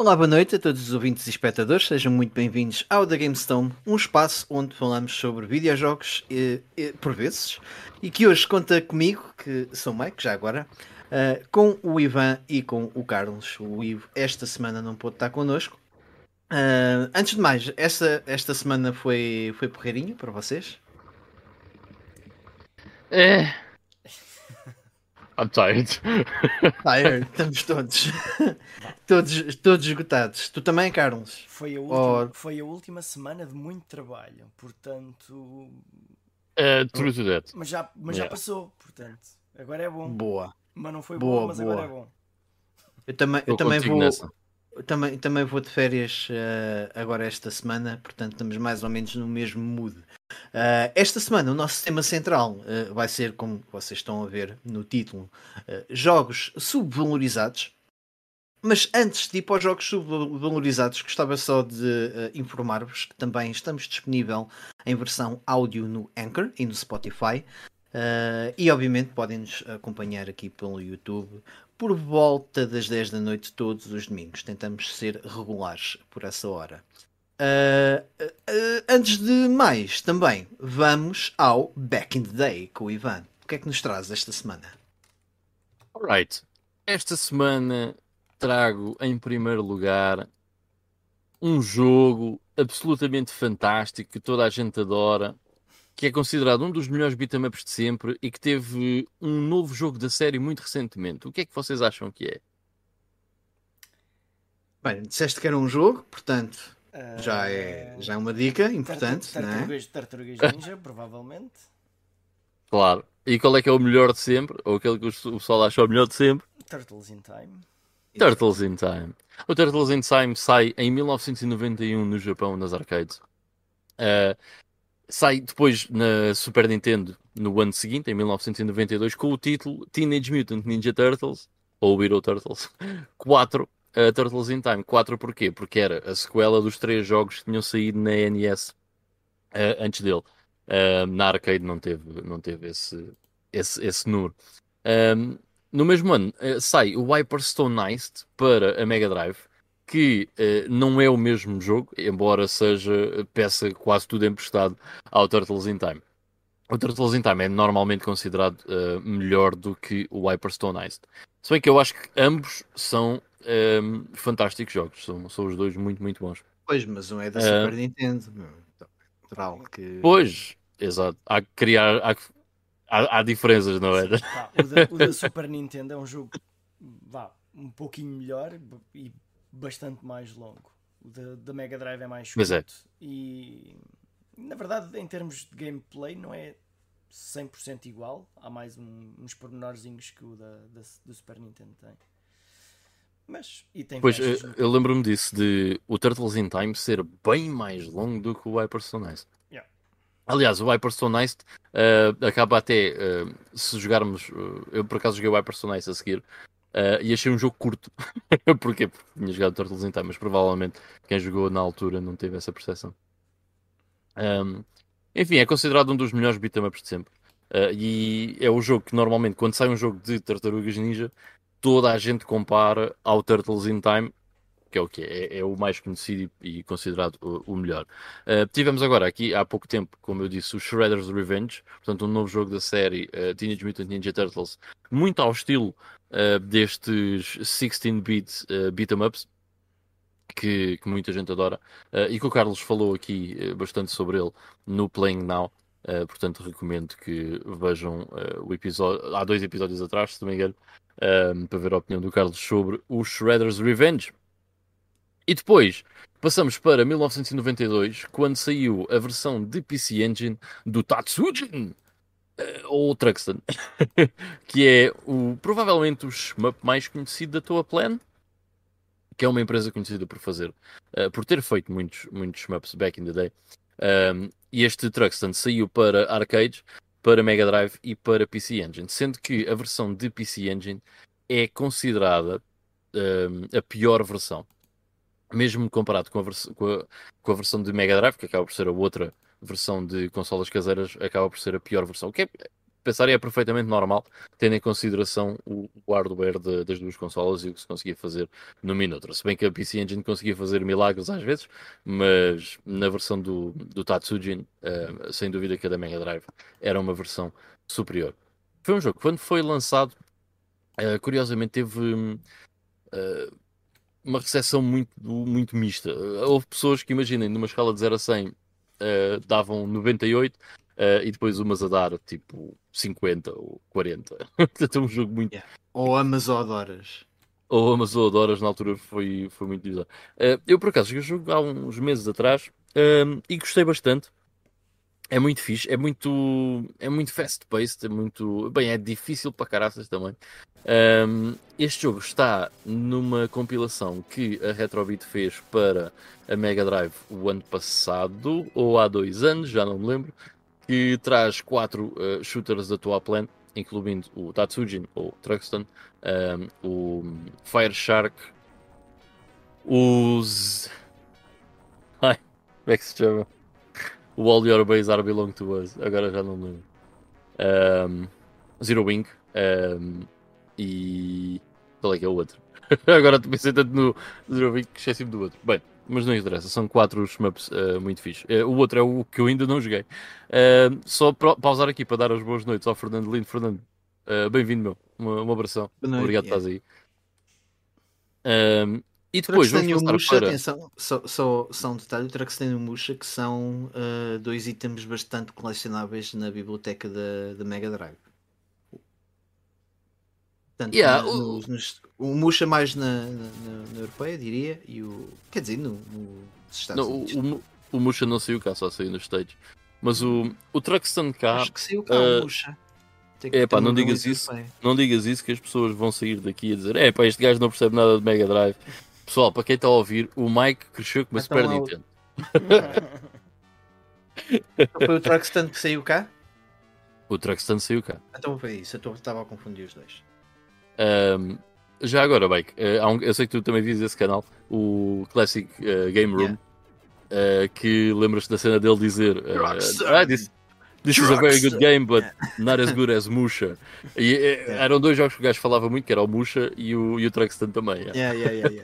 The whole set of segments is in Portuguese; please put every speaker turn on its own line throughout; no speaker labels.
Olá, boa noite a todos os ouvintes e espectadores, sejam muito bem-vindos ao The GameStone, um espaço onde falamos sobre videojogos, e, e, por vezes, e que hoje conta comigo, que sou Mike, já agora, uh, com o Ivan e com o Carlos. O Ivo esta semana não pôde estar connosco. Uh, antes de mais, esta, esta semana foi, foi porreirinho para vocês?
É. I'm tired.
Tired, estamos todos. todos, todos esgotados. Tu também, Carlos?
Foi a, última, oh. foi a última semana de muito trabalho, portanto.
Uh, true to that.
Mas, já, mas yeah. já passou, portanto. Agora é bom.
Boa.
Mas não foi boa, bom, mas boa. agora é bom.
Eu também, eu também vou. Nessa. Também, também vou de férias uh, agora esta semana, portanto estamos mais ou menos no mesmo mood. Uh, esta semana o nosso tema central uh, vai ser, como vocês estão a ver no título, jogos subvalorizados. Mas antes de ir para os jogos subvalorizados, gostava só de informar-vos que também estamos disponível em versão áudio no Anchor e no Spotify. e obviamente podem nos acompanhar aqui pelo YouTube por volta das 10 da noite todos os domingos. Tentamos ser regulares por essa hora. Uh, uh, antes de mais, também vamos ao Back in the Day com o Ivan. O que é que nos traz esta semana?
Alright. Esta semana trago em primeiro lugar um jogo absolutamente fantástico que toda a gente adora que é considerado um dos melhores beat'em ups de sempre e que teve um novo jogo da série muito recentemente. O que é que vocês acham que é?
Bem, disseste que era um jogo, portanto, uh... já, é, já é uma dica importante.
Tartarugas,
é?
tartarugas Ninja, provavelmente.
Claro. E qual é que é o melhor de sempre? Ou aquele que o pessoal acha o melhor de sempre?
Turtles in Time.
Turtles in Time. O Turtles in Time sai em 1991 no Japão, nas arcades. Uh, sai depois na Super Nintendo no ano seguinte, em 1992, com o título Teenage Mutant Ninja Turtles, ou Hero Turtles 4 uh, Turtles in Time. 4 porquê? Porque era a sequela dos três jogos que tinham saído na NES uh, antes dele. Uh, na arcade não teve, não teve esse, esse, esse número. Um, no mesmo ano uh, sai o Hyperstone Heist para a Mega Drive que uh, não é o mesmo jogo, embora seja peça quase tudo emprestado ao Turtles in Time. O Turtles in Time é normalmente considerado uh, melhor do que o Hyperstone Heist. Se bem que eu acho que ambos são um, fantásticos jogos, são, são os dois muito, muito bons.
Pois, mas um é da Super uh, Nintendo. Natural que...
Pois, exato. Há que criar. Há, há, há diferenças, não é?
Sim, pá, o, da, o da Super Nintendo é um jogo vá, um pouquinho melhor e bastante mais longo. O da, da Mega Drive é mais curto.
É.
E na verdade, em termos de gameplay, não é 100% igual. Há mais um, uns pormenorzinhos que o da, da, do Super Nintendo tem. Mas, e tem
pois, eu, eu lembro-me disso, de o Turtles in Time ser bem mais longo do que o Hyperstone Ice.
Yeah.
Aliás, o Hyperstone Ice uh, acaba até, uh, se jogarmos, uh, eu por acaso joguei o Hyperstone Ice a seguir, e achei um jogo curto. Porquê? Porque tinha jogado Turtles in Time, mas provavelmente quem jogou na altura não teve essa percepção. Um, enfim, é considerado um dos melhores beat'em ups de sempre. Uh, e é o jogo que normalmente, quando sai um jogo de Tartarugas Ninja, toda a gente compara ao Turtles in Time, que é o que é, é, o mais conhecido e considerado o, o melhor. Uh, tivemos agora aqui há pouco tempo, como eu disse, o Shredder's Revenge, portanto, um novo jogo da série uh, Teenage Mutant Ninja Turtles, muito ao estilo uh, destes 16-bit uh, beat'em ups. Que, que, muita gente adora e que o Carlos falou aqui bastante sobre ele no Playing Now, portanto recomendo que vejam o episódio, há dois episódios atrás, se não me engano, para ver a opinião do Carlos sobre o Shredder's Revenge. E depois passamos para 1992, quando saiu a versão de PC Engine do Tatsujin, uh, ou Truxton, que é o, provavelmente o shmup mais conhecido da tua Plan, que é uma empresa conhecida por fazer, uh, por ter feito muitos, muitos shmups back in the day. Um, e este Truxton saiu para arcades, para Mega Drive e para PC Engine, sendo que a versão de PC Engine é considerada um, a pior versão mesmo comparado com a, com, a, com a, versão de Mega Drive, que acaba por ser a outra versão de consolas caseiras, acaba por ser a pior versão. O que é, pensar é perfeitamente normal, tendo em consideração o, o hardware de, das duas consolas e o que se conseguia fazer numa e noutra. Se bem que a PC Engine conseguia fazer milagres às vezes, mas na versão do, do Tatsujin, uh, sem dúvida que a da Mega Drive era uma versão superior. Foi um jogo, quando foi lançado, uh, curiosamente teve uh, uma recepção muito, muito mista. houve pessoas que, imaginem, numa escala de 0 a 100, davam 98, Uh, e depois umas a dar tipo 50 ou 40. Portanto, é um jogo muito. Yeah.
Ou Amazon Horas.
Ou Amazon Horas na altura foi, foi muito bizarro. Uh, eu por acaso joguei o jogo há uns meses atrás uh, e gostei bastante. É muito fixe, é muito, é muito fast-paced, é muito. Bem, é difícil para caraças também. Um, este jogo está numa compilação que a Retrobit fez para a Mega Drive o ano passado, ou há dois anos, já não me lembro que traz quatro uh, shooters da tua plan, incluindo o Tatsujin, ou Truxton, um, o Fire Shark, os. Ai, como é que se chama? O All Your Base Are Belong to Us, agora já não lembro. Um, Zero Wing um, e. Qual é que é o outro? agora pensei tanto no Zero Wing que esqueci-me do outro. Bem, mas não interessa, são quatro shmups uh, muito fixos. Uh, o outro é o que eu ainda não joguei. Uh, só para pausar aqui para dar as boas noites ao Fernando Lindo. Fernando, bem-vindo, meu. Uma, uma abração. Noite, Obrigado por estás aí. e depois vamos passar Musha, para...
atenção, só, só, só um detalhe, o Truxton e o Musha, que são dois itens bastante colecionáveis na biblioteca da, da Mega Drive. Portanto, yeah, o... Nos, o Musha mais na, na, na, europeia, diria, e o. Quer dizer, no, no Estados
não, Unidos. O, o, o Musha não saiu cá, só saiu nos States. Mas o, o Truxton cá.
Acho que saiu cá uh, o Musha.
É pá, não digas isso, não digas isso que as pessoas vão sair daqui a dizer é pá, este gajo não percebe nada de Mega Drive. Pessoal, para quem está a ouvir, o Mike cresceu com uma então, Super Nintendo.
foi o Truxton que saiu cá?
O Truxton saiu cá.
Então foi isso, eu estava a confundir os dois.
Um, já agora, Bike, uh, um, eu sei que tu também viste esse canal, o Classic uh, Game Room, yeah. uh, que lembras-te da cena dele dizer ah, this, this is a very good game, but not as good as Musha. E eram dois jogos que o gajo falava muito, que era o Musha e o, e o Truxton também.
Yeah, yeah,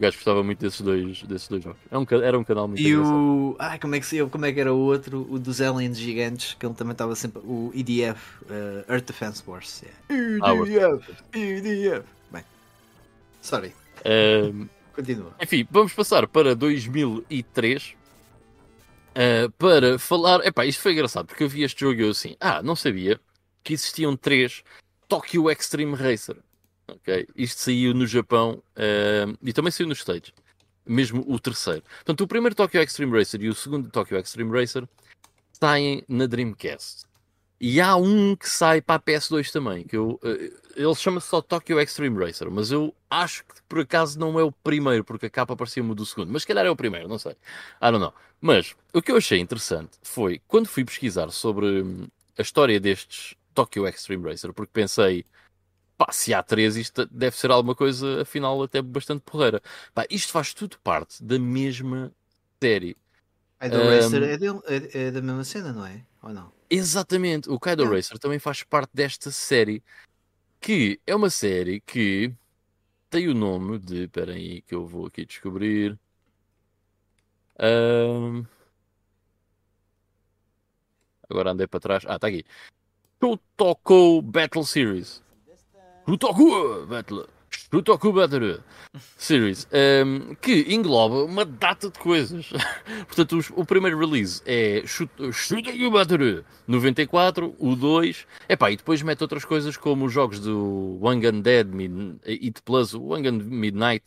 O gajo gostava muito desses dois, desses dois jogos. Era é um, era um canal muito
E engraçado. o. Ai, como é, que, como é que era o outro? O dos Aliens Gigantes, que ele também estava sempre. O EDF, uh, Earth Defense Force. Yeah. EDF! Ah, EDF! Bem. Sorry.
Um,
Continua.
Enfim, vamos passar para 2003. Uh, eh, para falar. Epá, isto foi engraçado porque eu vi este jogo e eu assim. Ah, não sabia que existiam três Tokyo Extreme Racer. Ok? Isto saiu no Japão uh, e também saiu nos States. Mesmo o terceiro. Portanto, o primeiro Tokyo Extreme Racer e o segundo Tokyo Extreme Racer saem na Dreamcast. E há um que sai para a PS2 também, que eu, uh, ele chama-se só Tokyo Extreme Racer, mas eu acho que por acaso não é o primeiro, porque a capa parecia-me do segundo, mas se calhar é o primeiro, não sei. I don't know. Mas o que eu achei interessante foi quando fui pesquisar sobre hum, a história destes Tokyo Extreme Racer, porque pensei, pá, se há três, isto deve ser alguma coisa, afinal, até bastante porreira. Pá, isto faz tudo parte da mesma série.
Kaido um, Racer é, dele, é, é, da mesma cena, não é? Ou não?
Exatamente, o Kaido Racer também faz parte desta série, que é uma série que tem o nome de. Espera aí, que eu vou aqui descobrir. Um... Agora andei para trás. Ah, está aqui. Shotoko Battle Series. Shutaku Battle. Shutaku Battle Series. Um, que engloba uma data de coisas. Portanto, o primeiro release é Shutaku Battle 94, o 2. Epá, e depois mete outras coisas como os jogos do Gun Dead, Mid, It Plus, Gun Midnight.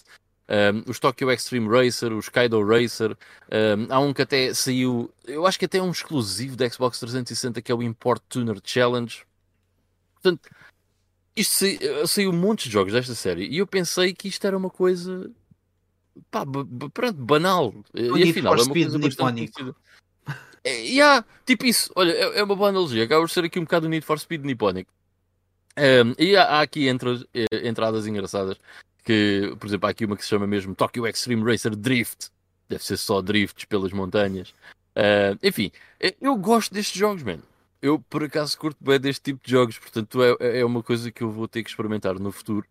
Um, os Tokyo Extreme Racer, os Kaido Racer, um, há um que até saiu, eu acho que até é um exclusivo da Xbox 360 que é o Import Tuner Challenge. Portanto, isto saiu, eh, saiu um monte de jogos desta série e eu pensei que isto era uma coisa pá, pronto, banal. O e afinal é uma coisa bastante conhecida. É, yeah, tipo isso, olha, é, é uma boa analogia. Acaba de ser aqui um bocado o Need for Speed nipónico. Um, e há, há aqui entre, eh, entradas engraçadas que, por exemplo, há aqui uma que se chama mesmo Tokyo Extreme Racer Drift. Deve ser só drifts pelas montanhas. Uh, enfim, eu gosto destes jogos, mano. Eu por acaso curto bem deste tipo de jogos, portanto é, é uma coisa que eu vou ter que experimentar no futuro.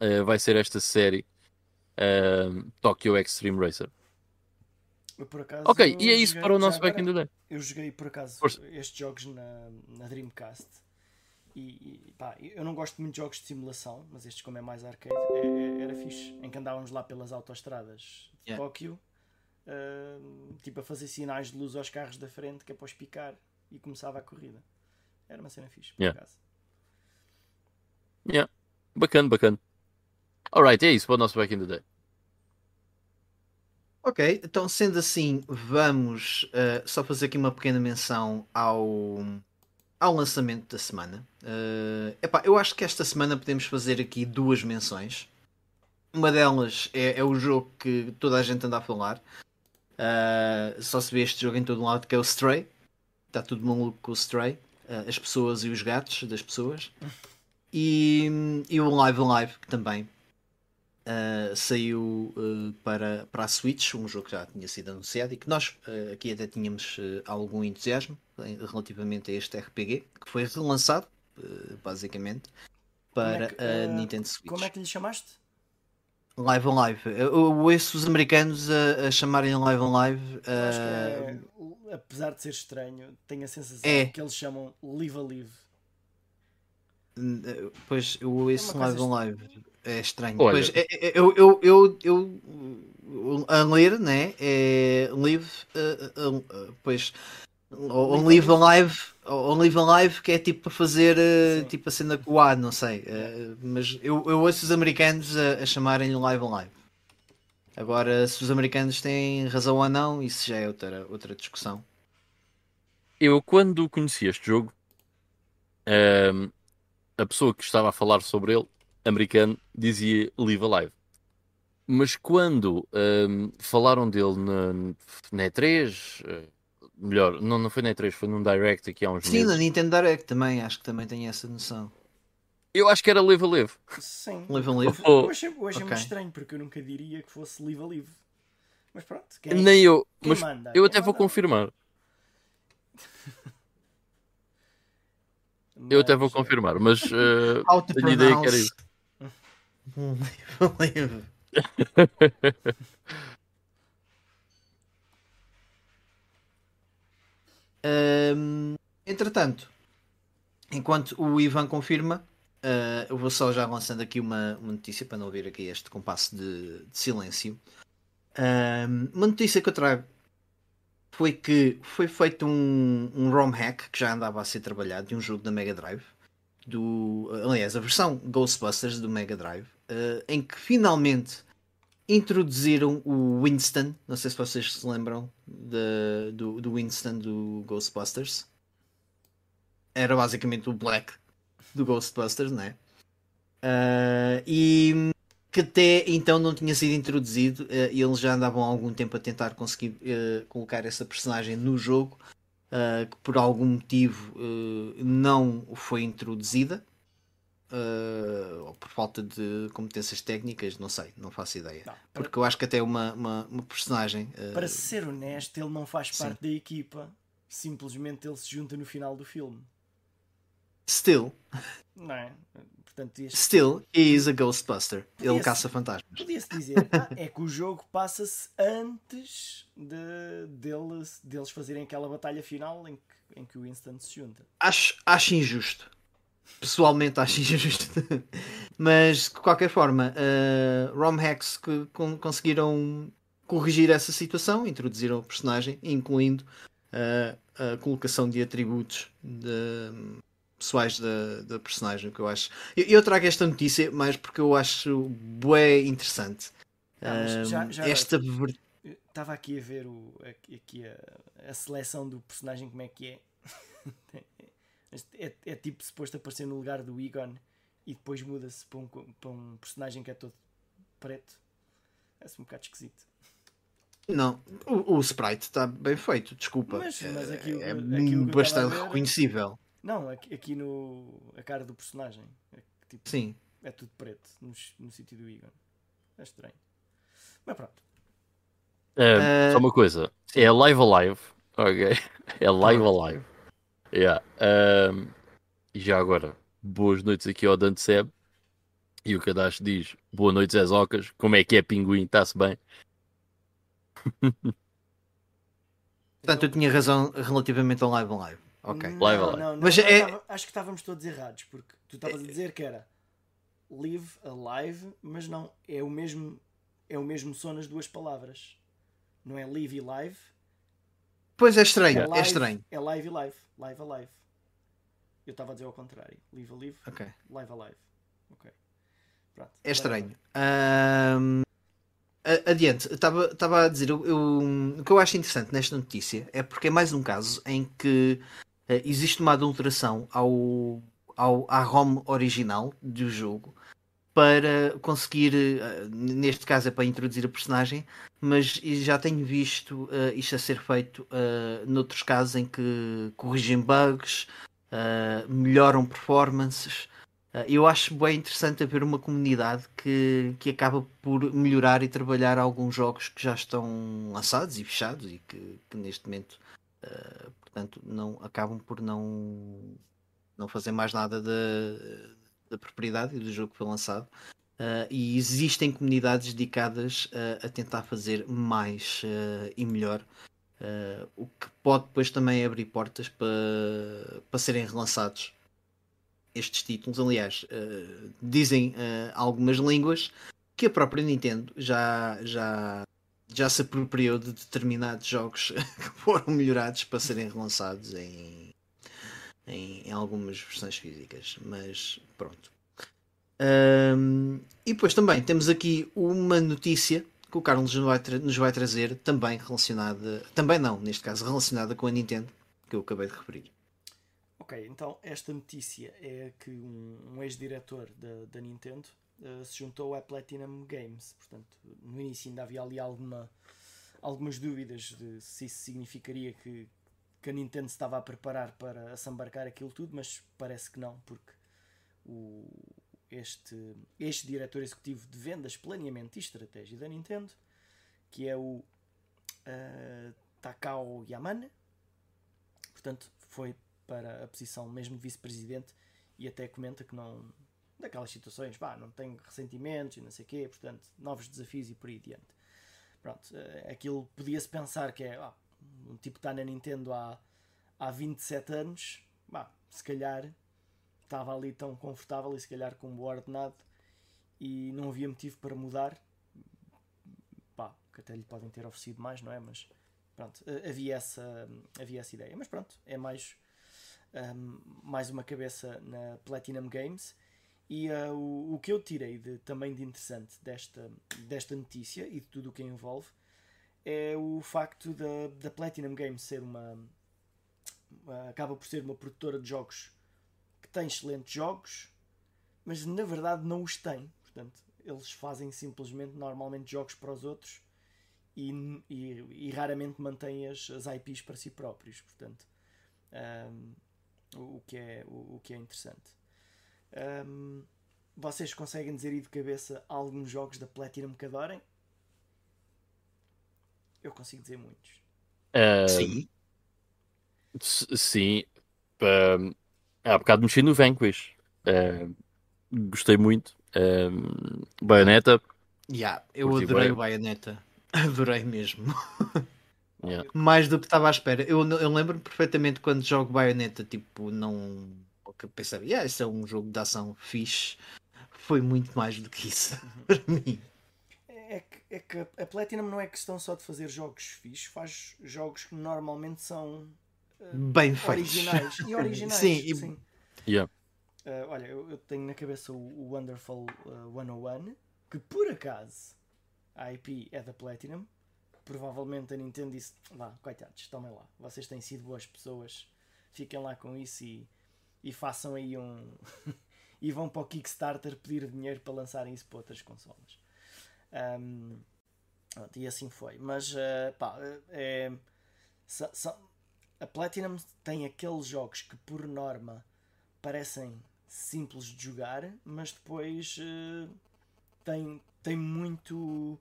Uh, vai ser esta série uh, Tokyo Extreme Racer.
Acaso,
ok, e é isso para o nosso Back in the Day.
Eu joguei por acaso Força. estes jogos na, na Dreamcast e, e pá, eu não gosto muito de jogos de simulação, mas estes, como é mais arcade, é, é, era fixe. Em que andávamos lá pelas autoestradas de yeah. Tóquio, uh, tipo a fazer sinais de luz aos carros da frente que é para os picar e começava a corrida. Era uma cena fixe, por yeah. acaso.
Yeah. Bacana, bacana. Alright, é isso para o nosso Back in the Day.
Ok, então sendo assim, vamos uh, só fazer aqui uma pequena menção ao, ao lançamento da semana. Uh, epá, eu acho que esta semana podemos fazer aqui duas menções. Uma delas é, é o jogo que toda a gente anda a falar. Uh, só se vê este jogo em todo lado, que é o Stray. Está tudo maluco com o Stray. Uh, as pessoas e os gatos das pessoas. E, e o Live Live também Uh, saiu uh, para, para a Switch, um jogo que já tinha sido anunciado e que nós uh, aqui até tínhamos algum entusiasmo relativamente a este RPG, que foi relançado, basicamente, para é que, a Nintendo Switch.
Como é que lhe chamaste?
Live on Live. Eu ouço os americanos a, a chamarem Live on Live.
É, apesar de ser estranho, tenho a sensação é. que eles chamam Live a Live.
Pois eu ouço é Live on Live. É estranho. Olha. Pois, é, é, eu, eu, eu, eu, a ler, né? É live, uh, uh, pois, on live alive, on live alive, que é tipo para fazer uh, tipo a cena com o A, não sei. Uh, mas eu, eu ouço os americanos a, a chamarem live alive. Agora, se os americanos têm razão ou não, isso já é outra, outra discussão.
Eu, quando conheci este jogo, ehm, a pessoa que estava a falar sobre ele americano dizia Live Alive. Mas quando um, falaram dele na, na E3, eh, melhor, não, não foi na E3, foi num Direct aqui há uns
Sim,
meses.
na Nintendo Direct também, acho que também tem essa noção.
Eu acho que era Live Live.
Sim.
Live Live.
Oh. Eu achei, eu achei okay. muito estranho, porque eu nunca diria que fosse Live Live. Mas pronto. Quem,
Nem eu. mas manda? eu quem até manda? vou confirmar. Mas... Eu até vou confirmar, mas uh, tenho ideia que era isso. Um livro.
Um, entretanto, enquanto o Ivan confirma, uh, eu vou só já lançando aqui uma, uma, notícia para não ouvir aqui este compasso de, de silêncio. Um, uma notícia que eu trago foi que foi feito um, um ROM hack que já andava a ser trabalhado de um jogo da Mega Drive do. Aliás, a versão Ghostbusters do Mega Drive, uh, em que finalmente introduziram o Winston. Não sei se vocês se lembram de, do, do Winston do Ghostbusters. Era basicamente o Black do Ghostbusters, né? Uh, e que até então não tinha sido introduzido uh, eles já andavam há algum tempo a tentar conseguir uh, colocar essa personagem no jogo uh, que por algum motivo não foi introduzida. Uh, ou por falta de competências técnicas, não sei, não faço ideia. Não, para... Porque eu acho que até uma, uma, uma personagem.
Para ser honesto, ele não faz parte sim. da equipa, simplesmente ele se junta no final do filme.
Still.
Não é?
Portanto, este... Still, he is a Ghostbuster. Ele caça fantasmas.
Podia-se dizer, ah, é que o jogo passa-se antes de, deles, deles fazerem aquela batalha final em que, em que o Winston se junta.
Acho, acho injusto. Pessoalmente acho injusto. Mas, de qualquer forma, uh, ROM hacks que con conseguiram corrigir essa situação, introduziram o personagem, incluindo uh, a colocação de atributos de pessoais da, da personagem, que eu acho. Eu, eu, trago esta notícia mais porque eu acho bué interessante.
Ah, já, já, esta estava aqui a ver o, aqui a, a, seleção do personagem como é que é. é, é tipo suposto aparecer no lugar do Egon e depois muda-se para um, para um personagem que é todo preto. É-se um bocado esquisito.
Não, o, o sprite está bem feito, desculpa. Mas, mas aqui, é, é bastante reconhecível.
Não, aqui, aqui, no. a cara do personagem. É, tipo,
Sim.
É tudo preto no, no sítio do Egon. É estranho. Mas pronto.
É, uh... Só uma coisa. É live alive. Ok. É live alive. Yeah. Um, e já agora, boas noites aqui ao Dante Seb. E o Kadash diz: Boa noite, Zé Zocas. Como é que é, pinguim? Está-se bem?
Portanto, eu tinha razão relativamente ao live live. Ok.
Não,
Live, live.
não, não,
Mas é-
tava- acho que estávamos todos errados, porque tu estavas a dizer que era live alive, mas não, é o mesmo é o mesmo som nas duas palavras. Não é live e live,
Pois é estranho,
é
é,
live,
estranho.
é live e live, live alive. Eu estava a dizer ao contrário, live alive,
Ok.
live alive. Ok. Pronto.
É estranho. A- adiante, estava a dizer, eu, eu- o que eu acho interessante nesta notícia é porque é mais um caso em que eh, existe uma adulteração ao, ao, à ROM original do jogo para conseguir, eh, neste caso é para introduzir a personagem, mas já tenho visto eh, isto a ser feito eh, noutros casos em que corrigem bugs, eh, melhoram performances. Uh, Eu acho bem interessante haver uma comunidade que, que acaba por melhorar e trabalhar alguns jogos que já estão lançados e fechados e que, que neste momento uh, portanto não acabam por não não fazer mais nada da, da propriedade e do jogo que foi lançado Uh, e existem comunidades dedicadas uh, a tentar fazer mais uh, e melhor o que pode depois também abrir portas para, para serem relançados estes títulos. Aliás, dizem algumas línguas que a própria Nintendo já, já, já se apropriou de determinados jogos que foram melhorados para serem relançados em, em, em algumas versões físicas. Mas pronto. Um, e depois também temos aqui uma notícia que o Carlos nos vai, nos vai trazer, também relacionada, também não, neste caso relacionada com a Nintendo, que eu acabei de referir.
Ok, então esta notícia é que um, um ex-diretor da, da Nintendo uh, se juntou à Platinum Games. Portanto, no início ainda havia ali alguma, algumas dúvidas de se isso significaria que, que a Nintendo estava a preparar para assambarcar aquilo tudo, mas parece que não, porque o, este, este diretor executivo de vendas, planeamento e estratégia da Nintendo, que é o uh, Takao Yamane, portanto, foi para a posição mesmo de vice-presidente e até comenta que não daquelas situações, vá, não tem ressentimentos e não sei o quê, portanto, novos desafios e por aí adiante. Pronto, aquilo podia-se pensar que é ah, um tipo que está na Nintendo há, há 27 anos, vá, se calhar estava ali tão confortável e se calhar com um bom ordenado e não havia motivo para mudar, pá, que até lhe podem ter oferecido mais, não é? Mas pronto, havia essa, havia essa ideia. Mas pronto, é mais um, mais uma cabeça na Platinum Games. E uh, o, o que eu tirei de, também de interessante desta, desta notícia e de tudo o que a envolve é o facto da, da Platinum Games ser uma. Uh, acaba por ser uma produtora de jogos que tem excelentes jogos, mas na verdade não os tem. Portanto, eles fazem simplesmente normalmente jogos para os outros e, e, e raramente mantêm as, as IPs para si próprios. Portanto. Um, o que é, o, o que é interessante. Um, vocês conseguem dizer aí de cabeça alguns jogos da Platinum que adorem? Eu consigo dizer muitos.
Uh,
sim.
Sim. Uh, há bocado mexi no Vanquish. Uh, gostei muito. Uh, Bayonetta.
Yeah, eu adorei o Bayonetta. Adorei mesmo.
Yeah.
Mais do que estava à espera. Eu, eu lembro perfeitamente quando jogo Bayonetta, tipo, não. Eu pensava, yeah, isso é um jogo de ação fixe. Foi muito mais do que isso para mim.
É que, a Platinum não é questão só de fazer jogos fixes, faz jogos que normalmente são uh,
bem feitos.
originais. E originais.
sim,
sim.
e...
sim.
Yeah.
Uh, olha, eu, eu, tenho na cabeça o, o Wonderful uh, 101, que por acaso a IP é da Platinum. Provavelmente a Nintendo disse: vá, coitados, tomem lá, vocês têm sido boas pessoas, fiquem lá com isso e, e façam aí um. e vão para o Kickstarter pedir dinheiro para lançarem isso para outras consolas. Um, e assim foi. Mas, uh, pá, é, a Platinum tem aqueles jogos que, por norma, parecem simples de jogar, mas depois uh, tem, tem muito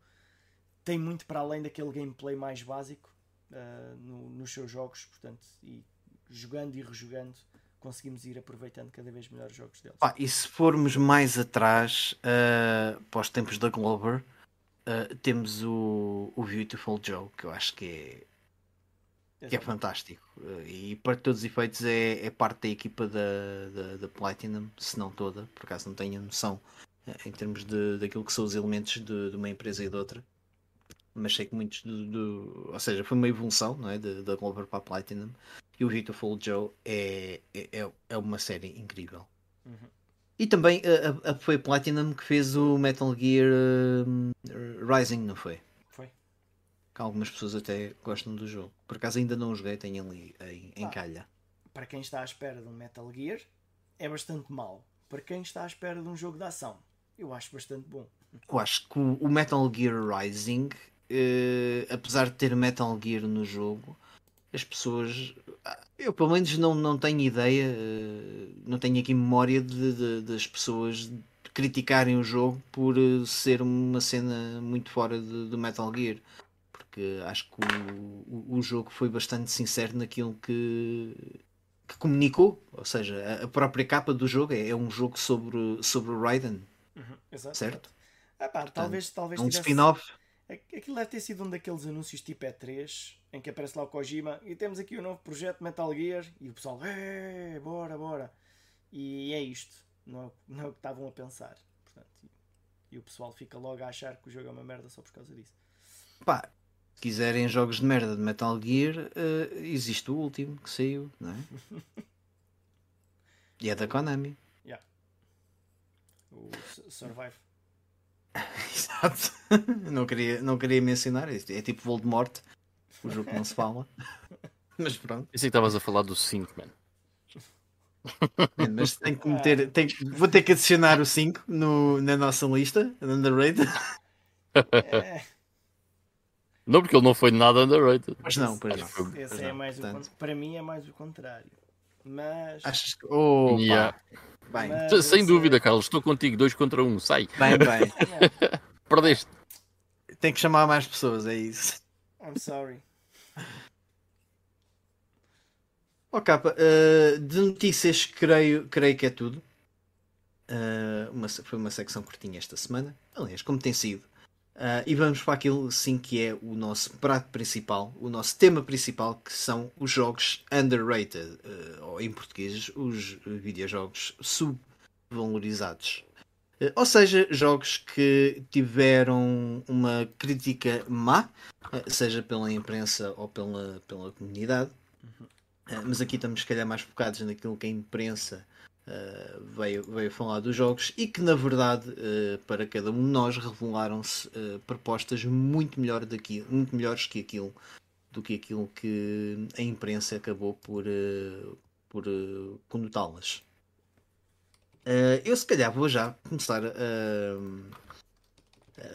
tem muito para além daquele gameplay mais básico uh, no, nos seus jogos, portanto, e jogando e rejogando, conseguimos ir aproveitando cada vez melhor os jogos deles.
Ah, e se formos mais atrás, uh, para os tempos da Glover, uh, temos o, o Beautiful Joe, que eu acho que é, que é fantástico. Uh, e para todos os efeitos é, é parte da equipa da, da, da, Platinum, se não toda, por acaso não tenho noção em termos de, daquilo que são os elementos de, de uma empresa e de outra. Mas sei que muitos do, do ou seja, foi uma evolução não é? da Glover para a Platinum e o Beautiful Joe é, é, é, é uma série incrível. Uhum. E também a, a, foi Platinum que fez o Metal Gear uh, Rising, não foi?
Foi.
Que algumas pessoas até gostam do jogo. Por acaso ainda não joguei, tenho ali em, em calha.
Para quem está à espera de um Metal Gear, é bastante mau. Para quem está à espera de um jogo de ação, eu acho bastante bom.
Eu acho que o, o Metal Gear Rising, uh, apesar de ter Metal Gear no jogo, as pessoas. Eu pelo menos não, não tenho ideia, eh, não tenho aqui memória de, de, das pessoas criticarem o jogo por eh, ser uma cena muito fora do Metal Gear. Porque acho que o, o, jogo foi bastante sincero naquilo que, que comunicou. Ou seja, a, própria capa do jogo é, é um jogo sobre, sobre o Raiden.
Uhum, exato,
certo?
Ah, pá, Portanto, talvez, talvez
é um tivesse... spin-off.
Aquilo deve ter sido um daqueles anúncios tipo E3 em que aparece lá o Kojima e temos aqui o um novo projeto Metal Gear e o pessoal, é, bora, bora. E é isto, não, é não é o que estavam a pensar. Portanto, e, e, o pessoal fica logo a achar que o jogo é uma merda só por causa disso.
Pá, se quiserem jogos de merda de Metal Gear, uh, existe o último que saiu, não é? e é da Konami.
Yeah. O Survive.
Exato. não, queria, não queria mencionar. É, é tipo Voldemort, o jogo que não se fala. Mas pronto.
Pensei que estavas a falar do 5, man.
mas tem que meter. Tem, vou ter que adicionar o 5 no, na nossa lista, underrated.
É. Não, porque ele não foi nada underrated.
Mas não, pois não.
Esse
pois
é não, mais portanto... o, para mim é mais o contrário. Mas.
Achas que. Oh,
yeah. Bem, Mas Sem dúvida, Carlos, estou contigo, dois contra um, sai.
Bem, bem.
Perdeste.
Tem que chamar mais pessoas, é isso.
I'm sorry.
Oh, capa, uh, de notícias creio, creio que é tudo. Uh, uma, foi uma secção curtinha esta semana. Aliás, como tem sido. Uh, e vamos para aquilo sim que é o nosso prato principal, o nosso tema principal, que são os jogos underrated, uh, ou em português, os videojogos subvalorizados. Uh, ou seja, jogos que tiveram uma crítica má, seja pela imprensa ou pela, pela comunidade. Uhum. mas aqui estamos, se calhar, mais focados naquilo que a imprensa uh, veio, veio falar dos jogos e que na verdade uh, para cada um de nós revelaram-se uh, propostas muito, melhor daqui, muito melhores que aquilo do que aquilo que a imprensa acabou por, por conotá-las. Eu se calhar vou já começar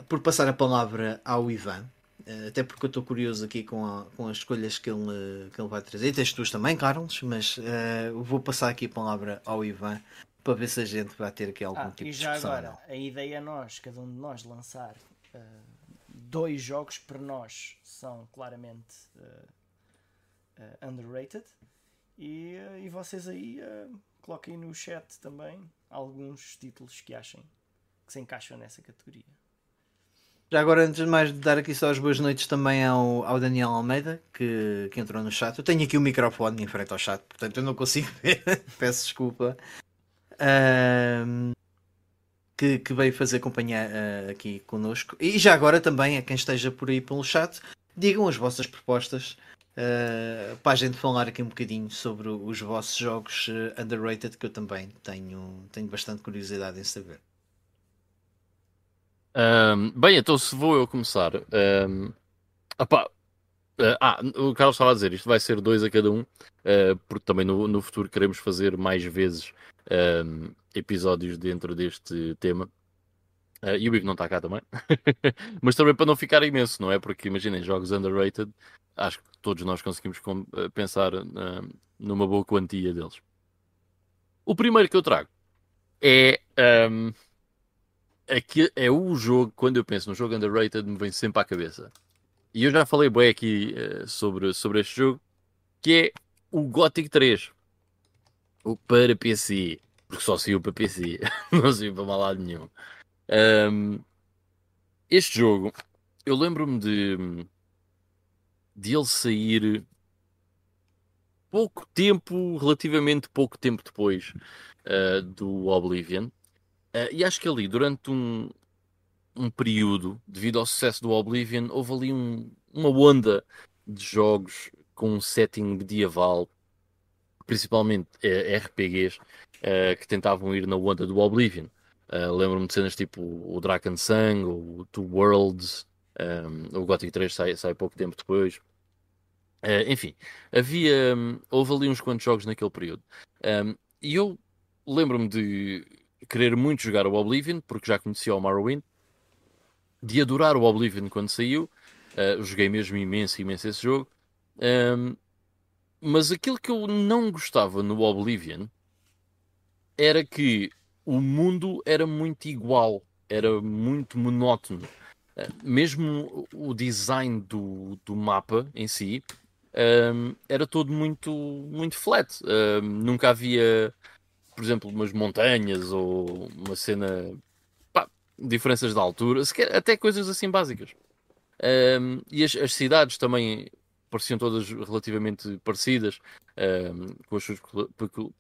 por passar a palavra ao Ivan eh, até porque eu estou curioso aqui com, a, com as escolhas que ele, que ele vai trazer. E tens tuas também, Carlos, mas uh, vou passar aqui a palavra ao Ivan para ver se a gente vai ter aqui algum
ah,
tipo
de
discussão.
E já agora, a ideia é nós, cada um de nós, lançar uh, dois jogos que para nós são claramente underrated e, e vocês aí coloquem no chat também alguns títulos que achem que se encaixam nessa categoria.
Já agora, antes de mais, dar aqui só as boas noites também ao, ao Daniel Almeida, que, que entrou no chat. Eu tenho aqui o microfone em frente ao chat, portanto eu não consigo ver. Peço desculpa. Um, que, que, veio fazer companhia uh, aqui connosco. E já agora também, a quem esteja por aí pelo chat, digam as vossas propostas uh, para a gente falar aqui um bocadinho sobre os vossos jogos uh, underrated, que eu também tenho, tenho bastante curiosidade em saber.
Um, bem, então se vou eu começar. Um, opa, uh, ah, o Carlos estava a dizer, isto vai ser dois a cada um, uh, porque também no, no futuro queremos fazer mais vezes um, episódios dentro deste tema. Uh, e o Ivo não está cá também. Mas também para não ficar imenso, não é? Porque imaginem, jogos underrated, acho que todos nós conseguimos pensar numa boa quantia deles. O primeiro que eu trago é. Um, é que é o jogo, quando eu penso no jogo underrated, me vem sempre à cabeça. E eu já falei bem aqui uh, sobre, sobre este jogo, que o Gothic 3. O para PC. Porque só saiu para PC. não saiu para mal lado nenhum. Um, este jogo, eu lembro-me de, de ele sair pouco tempo, relativamente pouco tempo depois uh, do Oblivion. Uh, e acho que ali, durante um, um período, devido ao sucesso do Oblivion, houve ali um, uma onda de jogos com um setting medieval, principalmente uh, RPGs, que tentavam ir na onda do Oblivion. Lembro-me de cenas tipo o Drakensang, ou o Two Worlds, um, o Gothic 3 sai, sai pouco tempo depois. Uh, enfim, havia. Um, houve ali uns quantos jogos naquele período. Um, e eu lembro-me de querer muito jogar o Oblivion, porque já conhecia o Morrowind, de adorar o Oblivion quando saiu. Uh, joguei mesmo imenso, imenso esse jogo. Um, mas aquilo que eu não gostava no Oblivion era que o mundo era muito igual, era muito monótono. Uh, mesmo o design do, do mapa em si um, era todo muito, muito flat. Um, nunca havia, por exemplo, umas montanhas ou uma cena. Pá, diferenças de altura, sequer, até coisas assim básicas. Um, e as, as, cidades também pareciam todas relativamente parecidas, com as suas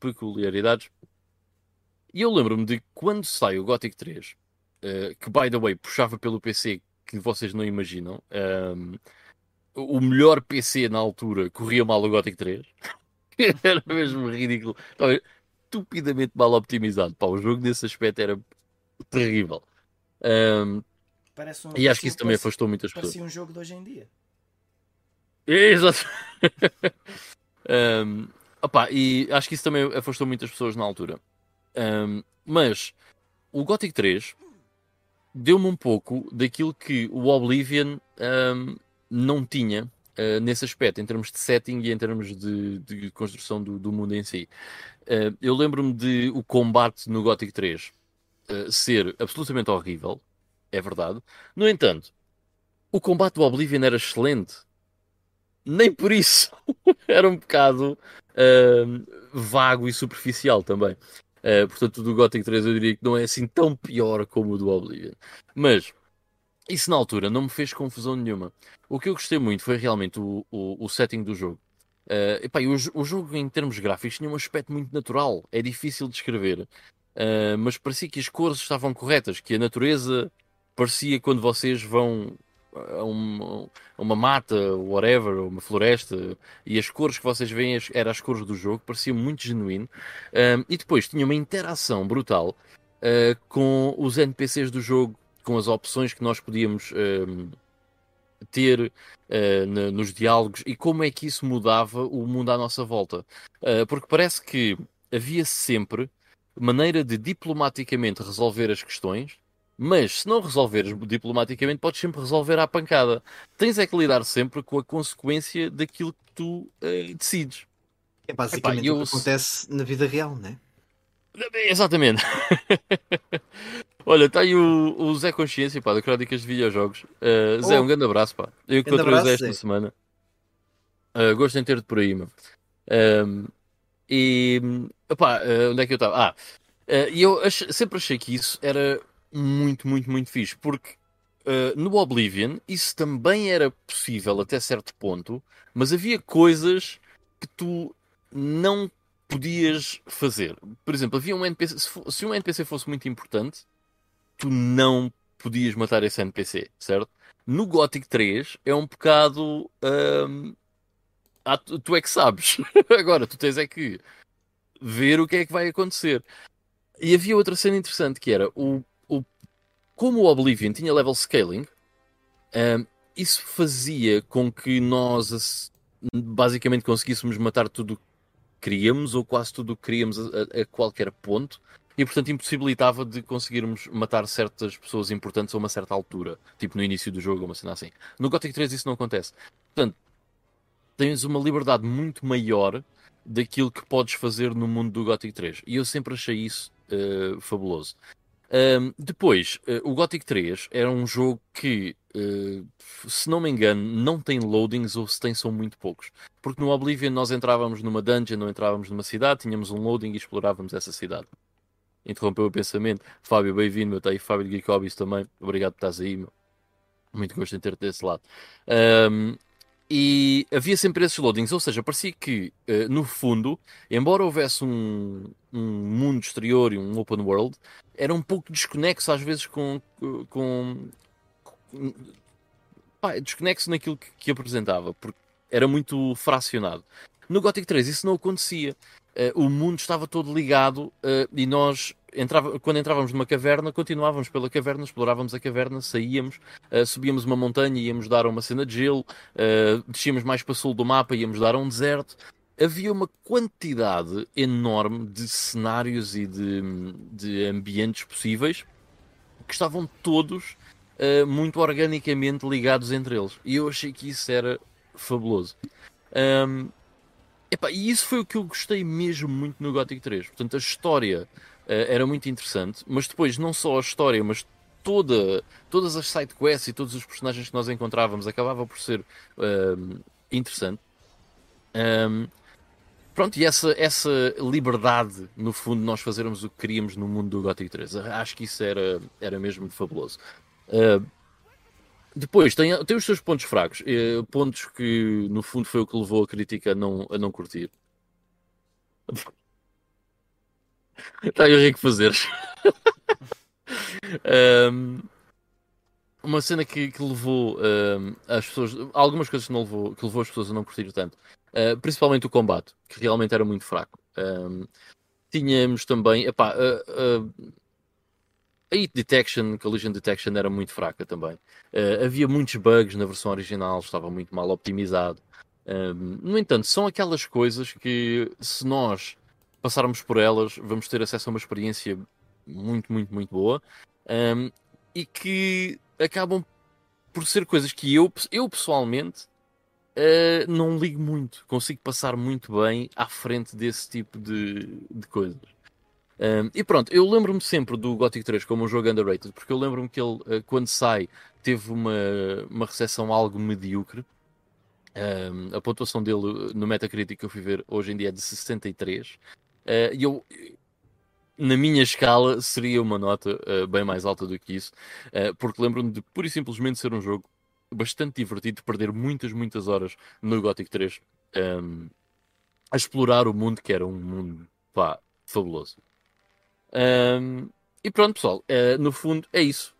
peculiaridades. E eu lembro-me de quando sai o Gothic 3, uh, ah, que by the way puxava pelo PC que vocês não imaginam. Um, o melhor PC na altura corria mal o Gothic 3. era mesmo ridículo. Estava estupidamente mal optimizado. Pá, o jogo nesse aspecto era terrível. Um, um, e acho que isso também afastou muitas
pessoas. Parecia um jogo de hoje em dia.
Exato. um, opa, e acho que isso também afastou muitas pessoas na altura. Um, mas o Gothic 3 deu-me um pouco daquilo que o Oblivion um, não tinha uh, nesse aspecto, em termos de setting e em termos de, de construção do, do, mundo em si. Uh, eu lembro-me de o combate no Gothic 3 uh, eh, ser absolutamente horrível, é verdade. No entanto, o combate do Oblivion era excelente. Nem por isso era um bocado vago e superficial também. Portanto, o do Gothic 3 eu diria que não é assim tão pior como o do Oblivion. Mas isso na altura não me fez confusão nenhuma. O que eu gostei muito foi realmente o, o, o setting do jogo. Uh, epá, o, o, jogo, em termos gráficos, tinha um aspecto muito natural. É difícil de descrever. Uh, mas parecia que as cores estavam corretas, que a natureza parecia quando vocês vão a uma, mata, whatever, uma floresta, e as cores que vocês veem eram as cores do jogo, parecia muito genuíno. Uh, e depois tinha uma interação brutal uh, com os NPCs do jogo com as opções que nós podíamos uh, ter uh, na, nos diálogos e como é que isso mudava o mundo à nossa volta. Uh, porque parece que havia sempre maneira de diplomaticamente resolver as questões, mas se não resolveres diplomaticamente, podes sempre resolver à pancada. Tens é que lidar sempre com a consequência daquilo que tu uh, decides.
É basicamente Epá, eu... o que acontece na vida real, não é?
Exatamente. Olha, está aí o, o, Zé Consciência, pá, da Crónicas de Videojogos. Uh, Zé, oh. um grande abraço, pá. Eu encontrei o Zé esta semana. Uh, gosto de ter-te por aí, mano. Uh, e, pá, uh, onde é que eu estava? Ah, e eu ach sempre achei que isso era muito, muito, muito fixe, porque no Oblivion isso também era possível até certo ponto, mas havia coisas que tu não podias fazer. Por exemplo, havia um NPC. Se, se um NPC fosse muito importante, tu não podias matar esse NPC, certo? No Gothic 3 é um bocado. Hum, ah, tu, tu, é que sabes. Agora, tu tens é que ver o que é que vai acontecer. E havia outra cena interessante que era o como o Oblivion tinha level scaling, um, isso fazia com que nós basicamente conseguíssemos matar tudo o que queríamos, ou quase tudo o que queríamos a, a qualquer ponto, e portanto impossibilitava de conseguirmos matar certas pessoas importantes a uma certa altura, tipo no início do jogo, uma cena assim. No Gothic 3 isso não acontece. Portanto, tens uma liberdade muito maior daquilo que podes fazer no mundo do Gothic 3. E eu sempre achei isso uh, fabuloso. Um, depois, uh, o Gothic 3 era um jogo que, uh, se não me engano, não tem loadings ou se tem são muito poucos. Porque no Oblivion nós entrávamos numa dungeon ou entrávamos numa cidade, tínhamos um loading e explorávamos essa cidade. Interrompeu o pensamento. Fábio, bem-vindo, meu. Está aí Fábio de Geek também. Obrigado por estás aí, meu. Muito gosto em ter-te desse lado. Um, e havia sempre esses loadings, ou seja, parecia que, uh, no fundo, embora houvesse um, um mundo exterior e um open world, era um pouco desconexo às vezes com. com, com pá, desconexo naquilo que, que, apresentava, porque era muito fracionado. No Gothic 3 isso não acontecia. Uh, o mundo estava todo ligado uh, e nós entrava, quando entrávamos numa caverna, continuávamos pela caverna, explorávamos a caverna, saíamos, uh, subíamos uma montanha, íamos dar a uma cena de gelo, uh, descíamos mais para sul do mapa, íamos dar a um deserto. Havia uma quantidade enorme de cenários e de, de ambientes possíveis que estavam todos uh, muito organicamente ligados entre eles. E eu achei que isso era fabuloso. Um, e isso foi o que eu gostei mesmo muito no Gothic 3. Portanto, a história era muito interessante, mas depois não só a história, mas toda, todas as sidequests e todos os personagens que nós encontrávamos acabava por ser uh, interessante. Um, pronto, e essa, essa liberdade, no fundo, nós fazermos o que queríamos no mundo do Gothic 3, acho que isso era, era mesmo fabuloso. Uh, depois tem, tem os seus pontos fracos, uh, pontos que no fundo foi o que levou a crítica a não, a não curtir. Está aí o que fazer. um, uma cena que, que levou um, as pessoas. Algumas coisas que, não levou, que levou as pessoas a não curtir tanto. Uh, principalmente o combate, que realmente era muito fraco. Um, tínhamos também. Epá, uh, uh, a Hit Detection, Collision Detection era muito fraca também. Havia muitos bugs na versão original, estava muito mal optimizado. No entanto, são aquelas coisas que se nós passarmos por elas, vamos ter acesso a uma experiência muito, muito, muito boa um, e que acabam por ser coisas que eu, eu pessoalmente uh, não ligo muito, consigo passar muito bem à frente desse tipo de, de coisas. Um, e pronto, eu lembro-me sempre do Gothic 3 como um jogo underrated, porque eu lembro-me que ele, uh, quando sai, teve uma, uma recepção algo medíocre. Um, a pontuação dele no Metacritic que eu fui ver hoje em dia é de 63. Uh, eu, na minha escala, seria uma nota uh, bem mais alta do que isso, uh, porque lembro-me de pura e simplesmente ser um jogo bastante divertido, de perder muitas, muitas horas no Gothic 3 um, ehm, a explorar o mundo, que era um mundo pá, fabuloso. Um, ehm, e pronto, pessoal, no fundo é isso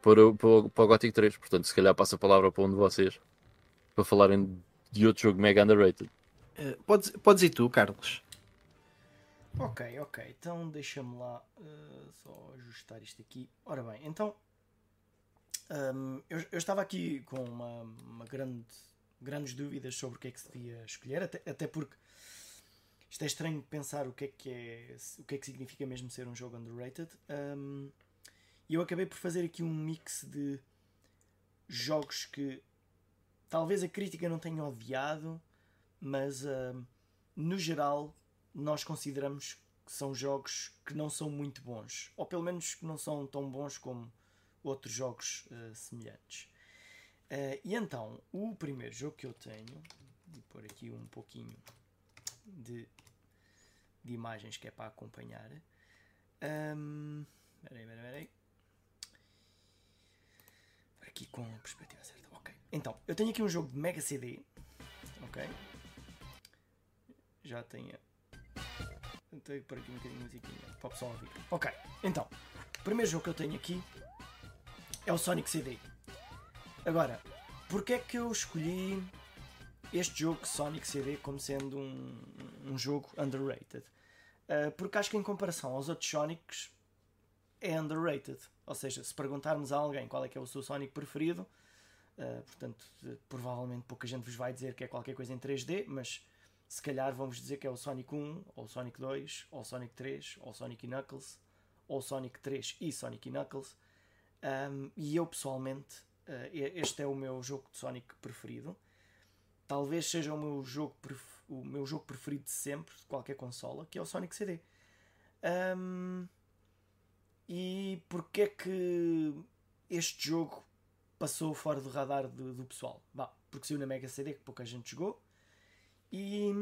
para, para, para o Gothic 3. Portanto, se calhar passa a palavra para um de vocês para falarem de outro jogo mega underrated.
podes, podes ir tu, Carlos.
Ok, ok, então deixa-me lá uh, só ajustar isto aqui. Ora bem, então um, eu, eu, estava aqui com uma, uma grande, grandes dúvidas sobre o que é que se devia escolher, até, até porque isto é estranho pensar o que é que é o que é que significa mesmo ser um jogo underrated. Um, e eu acabei por fazer aqui um mix de jogos que talvez a crítica não tenha odiado, mas uh, no geral nós consideramos que são jogos que não são muito bons, ou pelo menos que não são tão bons como outros jogos uh, semelhantes. Uh, e então, o primeiro jogo que eu tenho, vou pôr aqui um pouquinho de, de imagens que é para acompanhar. Um, peraí, peraí, peraí. Aqui com a perspectiva certa. Ok. Então, eu tenho aqui um jogo de Mega CD. Ok. Já tenho Tentei por aqui um bocadinho de musiquinha para o pessoal ouvir. Ok, então, o primeiro jogo que eu tenho aqui é o Sonic CD. Agora, porquê é que eu escolhi este jogo Sonic CD como sendo um, um jogo underrated? Uh, porque acho que em comparação aos outros Sonics é underrated. Ou seja, se perguntarmos a alguém qual é que é o seu Sonic preferido, uh, portanto, provavelmente pouca gente vos vai dizer que é qualquer coisa em 3D, mas se calhar vamos dizer que é o Sonic 1, ou Sonic 2, ou Sonic 3, ou Sonic Knuckles, ou Sonic 3 e Sonic Knuckles. Um, e eu pessoalmente, uh, este é o meu jogo de Sonic preferido. Talvez seja o meu jogo, o meu jogo preferido de sempre, de qualquer consola, que é o Sonic CD. Um, E porque é que este jogo passou fora do radar do, do pessoal? Bah, porque saiu na Mega CD que pouca gente jogou. E,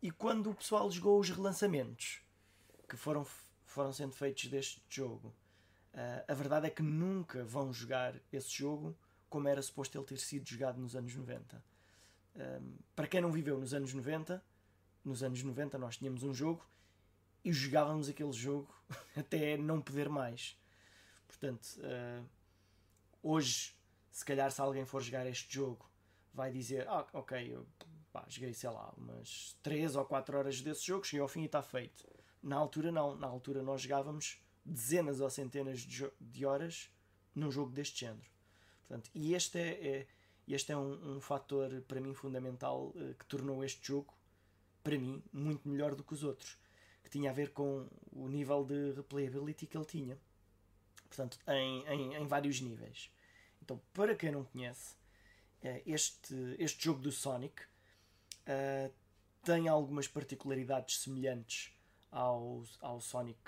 e quando o pessoal jogou os relançamentos que foram, foram sendo feitos deste jogo, uh, a verdade é que nunca vão jogar esse jogo como era suposto ele ter sido jogado nos anos 90. Um, para quem não viveu nos anos 90, nos anos 90 nós tínhamos um jogo e jogávamos aquele jogo até não poder mais. Portanto, uh, hoje, se calhar, se alguém for jogar este jogo, vai dizer: ah, Ok, eu pá, joguei, sei lá, umas 3 ou 4 horas desse jogo, cheguei ao fim e está feito. Na altura, não. Na altura, nós jogávamos dezenas ou centenas de, de horas num jogo deste género. Portanto, e este é, é este é um, um fator para mim fundamental uh, que tornou este jogo, para mim, muito melhor do que os outros, que tinha a ver com o nível de replayability que ele tinha. Portanto, em, em, em vários níveis. Então, para quem não conhece, uh, este, este jogo do Sonic uh, tem algumas particularidades semelhantes aos, ao Sonic,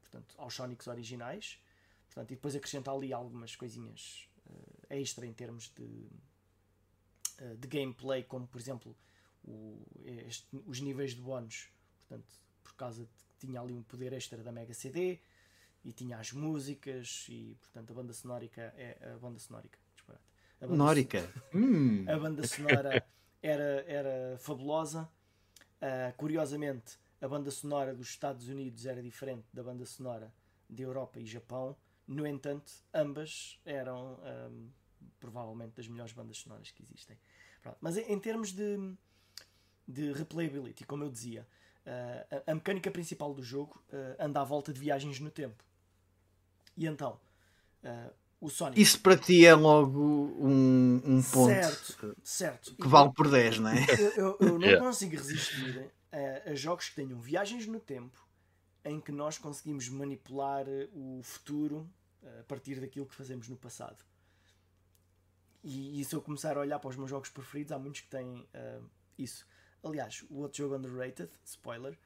portanto, aos Sonics originais. Portanto, e depois acrescenta ali algumas coisinhas uh, extra em termos de, uh, de gameplay, como por exemplo o, este, os níveis de bónus, portanto, por causa de que tinha ali um poder extra da Mega CD e tinha as músicas e portanto a banda sonórica é a banda sonórica,
a banda Nórica.
Hum. A banda sonora era, era fabulosa. Uh, curiosamente, a banda sonora dos Estados Unidos era diferente da banda sonora de Europa e Japão. No entanto, ambas eram um, provavelmente das melhores bandas sonoras que existem. Pronto. Mas em, em, termos de, de replayability, como eu dizia, uh, a, a, mecânica principal do jogo uh, anda à volta de viagens no tempo. E então, o Sonic.
Isso para ti é logo um, um ponto
certo, certo.
que vale por 10, não é?
Eu, eu, eu não yeah. consigo resistir a, a jogos que tenham viagens no tempo em que nós conseguimos manipular o futuro a partir daquilo que fazemos no passado. E, e se eu começar a olhar para os meus jogos preferidos, há muitos que têm uh, isso. Aliás, o outro jogo underrated, spoiler,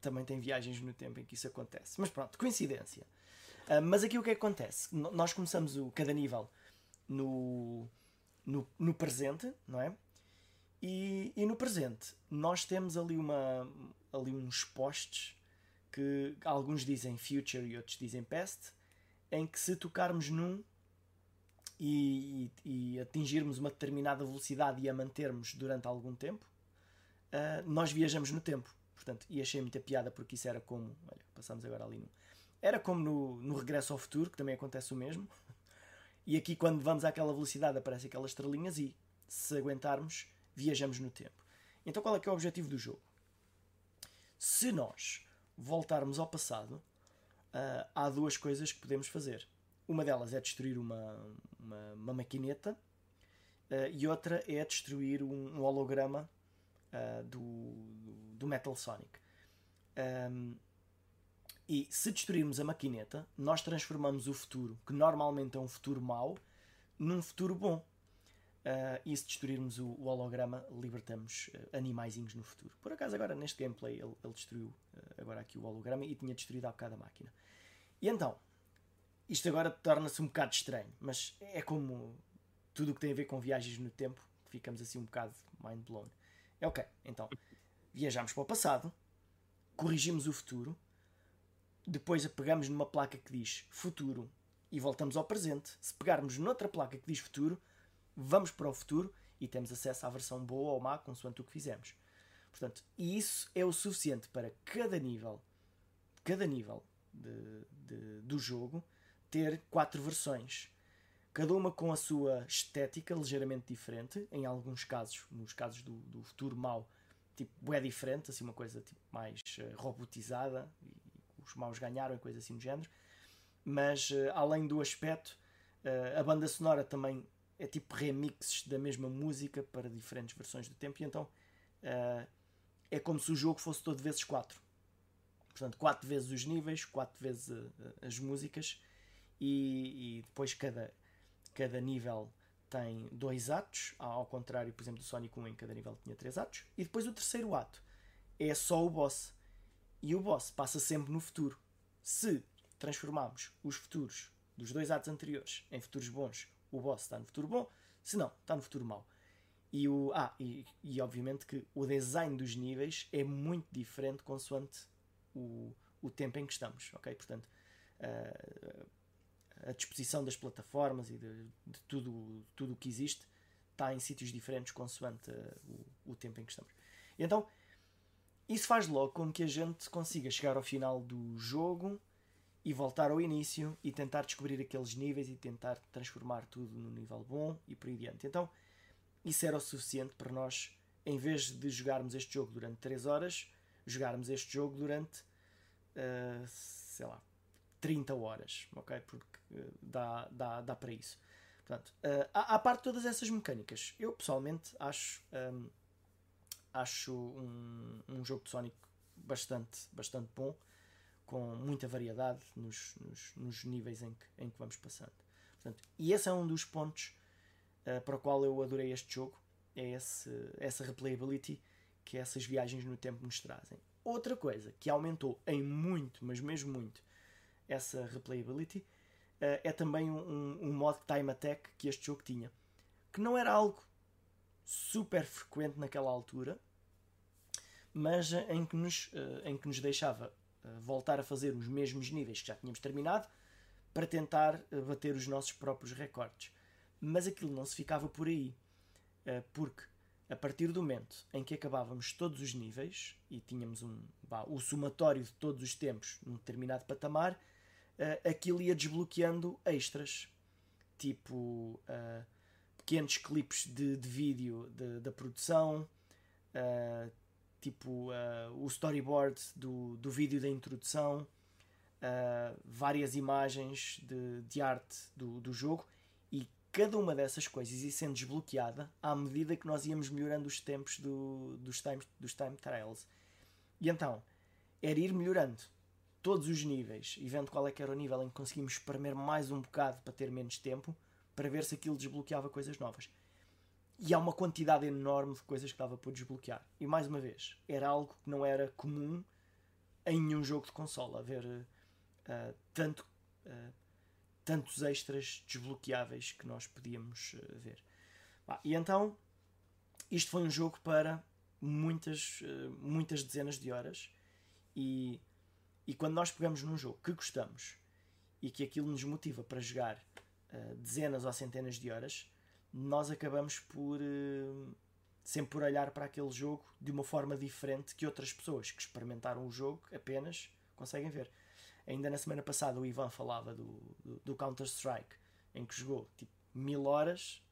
também tem viagens no tempo em que isso acontece. Mas pronto, coincidência. Uh, mas aqui o que, é que acontece? Nós começamos o, cada nível no, no, no presente, não é? E, e, no presente nós temos ali, uma, ali uns postes que alguns dizem future e outros dizem past, em que se tocarmos num e, e, e atingirmos uma determinada velocidade e a mantermos durante algum tempo, uh, nós viajamos no tempo. Portanto, e achei muita piada porque isso era como. Olha, passamos agora ali no. Era como no, no Regresso ao Futuro, que também acontece o mesmo. E aqui, quando vamos àquela velocidade, aparecem aquelas estrelinhas e, se aguentarmos, viajamos no tempo. Então, qual é que é o objetivo do jogo? Se nós voltarmos ao passado, uh, há duas coisas que podemos fazer. Uma delas é destruir uma, uma, uma maquineta uh, e outra é destruir um, um holograma uh, do, do Metal Sonic. Um, e se destruirmos a maquineta, nós transformamos o futuro, que normalmente é um futuro mau, num futuro bom. Uh, e se destruirmos o, o holograma, libertamos uh, animaizinhos no futuro. Por acaso, agora neste gameplay, ele, ele destruiu uh, agora aqui o holograma e tinha destruído há bocado a máquina. E então, isto agora torna-se um bocado estranho, mas é como tudo o que tem a ver com viagens no tempo, ficamos assim um bocado mind blown. É ok, então viajamos para o passado, corrigimos o futuro, depois pegamos numa placa que diz futuro e voltamos ao presente. Se pegarmos noutra placa que diz futuro, vamos para o futuro e temos acesso à versão boa ou má, consoante o que fizemos. Portanto, isso é o suficiente para cada nível, cada nível de, de, do jogo ter quatro versões. Cada uma com a sua estética ligeiramente diferente, em alguns casos, nos casos do, do futuro mau, tipo, é diferente, assim, uma coisa tipo, mais uh, robotizada, e os maus ganharam e coisa assim do género. Mas, uh, além do aspecto, uh, a banda sonora também é tipo remixes da mesma música para diferentes versões do tempo, e então é como se o jogo fosse todo vezes quatro. Portanto, quatro vezes os níveis, quatro vezes as músicas, e, e depois cada, cada nível tem dois atos, ao contrário, por exemplo, do Sonic 1 em cada nível tinha três atos, e depois o terceiro ato é só o boss. E o boss passa sempre no futuro. Se transformarmos os futuros dos dois atos anteriores em futuros bons, o boss está no futuro bom, se não, está no futuro mau. E, o, ah, e, e obviamente que o design dos níveis é muito diferente consoante o, o tempo em que estamos, ok? Portanto, uh, a disposição das plataformas e de, de tudo o que existe está em sítios diferentes consoante uh, o, o, tempo em que estamos. E então, isso faz logo com que a gente consiga chegar ao final do jogo e voltar ao início e tentar descobrir aqueles níveis e tentar transformar tudo num nível bom e por aí adiante. Então, isso era o suficiente para nós, em vez de jogarmos este jogo durante 3 horas, jogarmos este jogo durante, uh, sei lá, 30 horas, ok? Porque uh, dá, dá, dá para isso. Portanto, uh, à, à parte de todas essas mecânicas, eu pessoalmente acho, um, acho um, um jogo de Sonic bastante, bastante bom, com muita variedade nos, nos, nos níveis em que, em que vamos passando. Portanto, e esse é um dos pontos uh, para o qual eu adorei este jogo, é esse, essa replayability que essas viagens no tempo nos trazem. Outra coisa que aumentou em muito, mas mesmo muito, essa replayability uh, é também um, um modo time attack que este jogo tinha, que não era algo super frequente naquela altura, mas uh, em que nos, uh, em que nos deixava voltar a fazer os mesmos níveis que já tínhamos terminado para tentar bater os nossos próprios recordes. Mas aquilo não se ficava por aí, porque a partir do momento em que acabávamos todos os níveis e tínhamos um, bah, o somatório de todos os tempos num determinado patamar, aquilo ia desbloqueando extras, tipo uh, pequenos clipes de, de vídeo de, da produção, uh, tipo o storyboard do, do vídeo da introdução, várias imagens de, de arte do, do jogo cada uma dessas coisas ia sendo desbloqueada à medida que nós íamos melhorando os tempos do, dos, time, dos time trials. E então, era ir melhorando todos os níveis e vendo qual é que era o nível em que conseguimos espremer mais um bocado para ter menos tempo, para ver se aquilo desbloqueava coisas novas. E há uma quantidade enorme de coisas que dava para desbloquear. E mais uma vez, era algo que não era comum em nenhum jogo de consola, haver uh, tanto uh, tantos extras desbloqueáveis que nós podíamos uh, ver. e então, isto foi um jogo para muitas, muitas dezenas de horas. E, e quando nós pegamos num jogo que gostamos e que aquilo nos motiva para jogar uh, dezenas ou centenas de horas, nós acabamos por sempre por olhar para aquele jogo de uma forma diferente que outras pessoas que experimentaram o jogo apenas conseguem ver. Ainda na semana passada o Ivan falava do, do, do Counter-Strike, em que jogou tipo mil horas,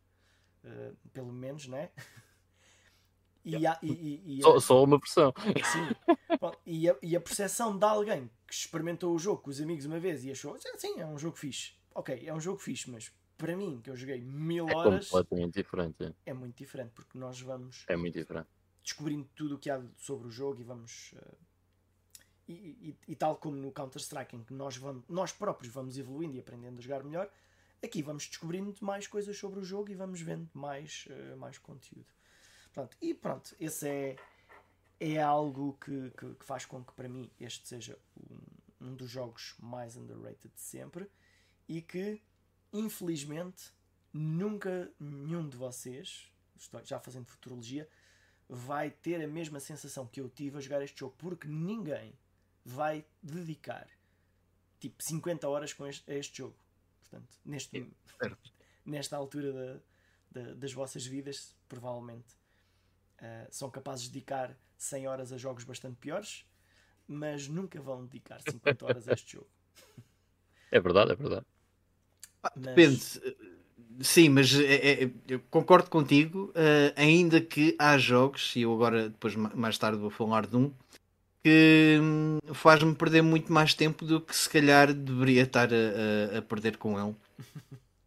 uh, pelo menos, né?
E, yeah. a, e, e, só, só, uma versão.
Sim. e, a, e a percepção de alguém que experimentou o jogo com os amigos uma vez e achou, sim, é um jogo fixe. Ok, é um jogo fixe, mas para mim, que eu joguei mil
é
horas.
É completamente diferente. É.
é muito diferente, porque nós vamos.
É muito diferente.
Descobrindo tudo o que há sobre o jogo e vamos. Uh, e, e, e, tal como no Counter-Strike, em que nós, vamos, nós próprios vamos evoluindo e aprendendo a jogar melhor, aqui vamos descobrindo mais coisas sobre o jogo e vamos vendo mais, uh, mais conteúdo. Pronto, e pronto, esse é, é algo que, que, que faz com que para mim este seja um, um dos jogos mais underrated de sempre e que infelizmente nunca nenhum de vocês, estou já fazendo futurologia, vai ter a mesma sensação que eu tive a jogar este jogo, porque ninguém vai dedicar tipo 50 horas com este, a este jogo. Portanto, neste, nesta altura da, da, das vossas vidas, provavelmente uh, são capazes de dedicar 100 horas a jogos bastante piores, mas nunca vão dedicar 50 horas a este jogo.
É verdade, é verdade.
Mas... Depende. Sim, mas é, é, eu concordo contigo, uh, ainda que há jogos, e eu agora depois mais tarde vou falar de um, que hum, faz-me perder muito mais tempo do que se calhar deveria estar a, a, a perder com ele.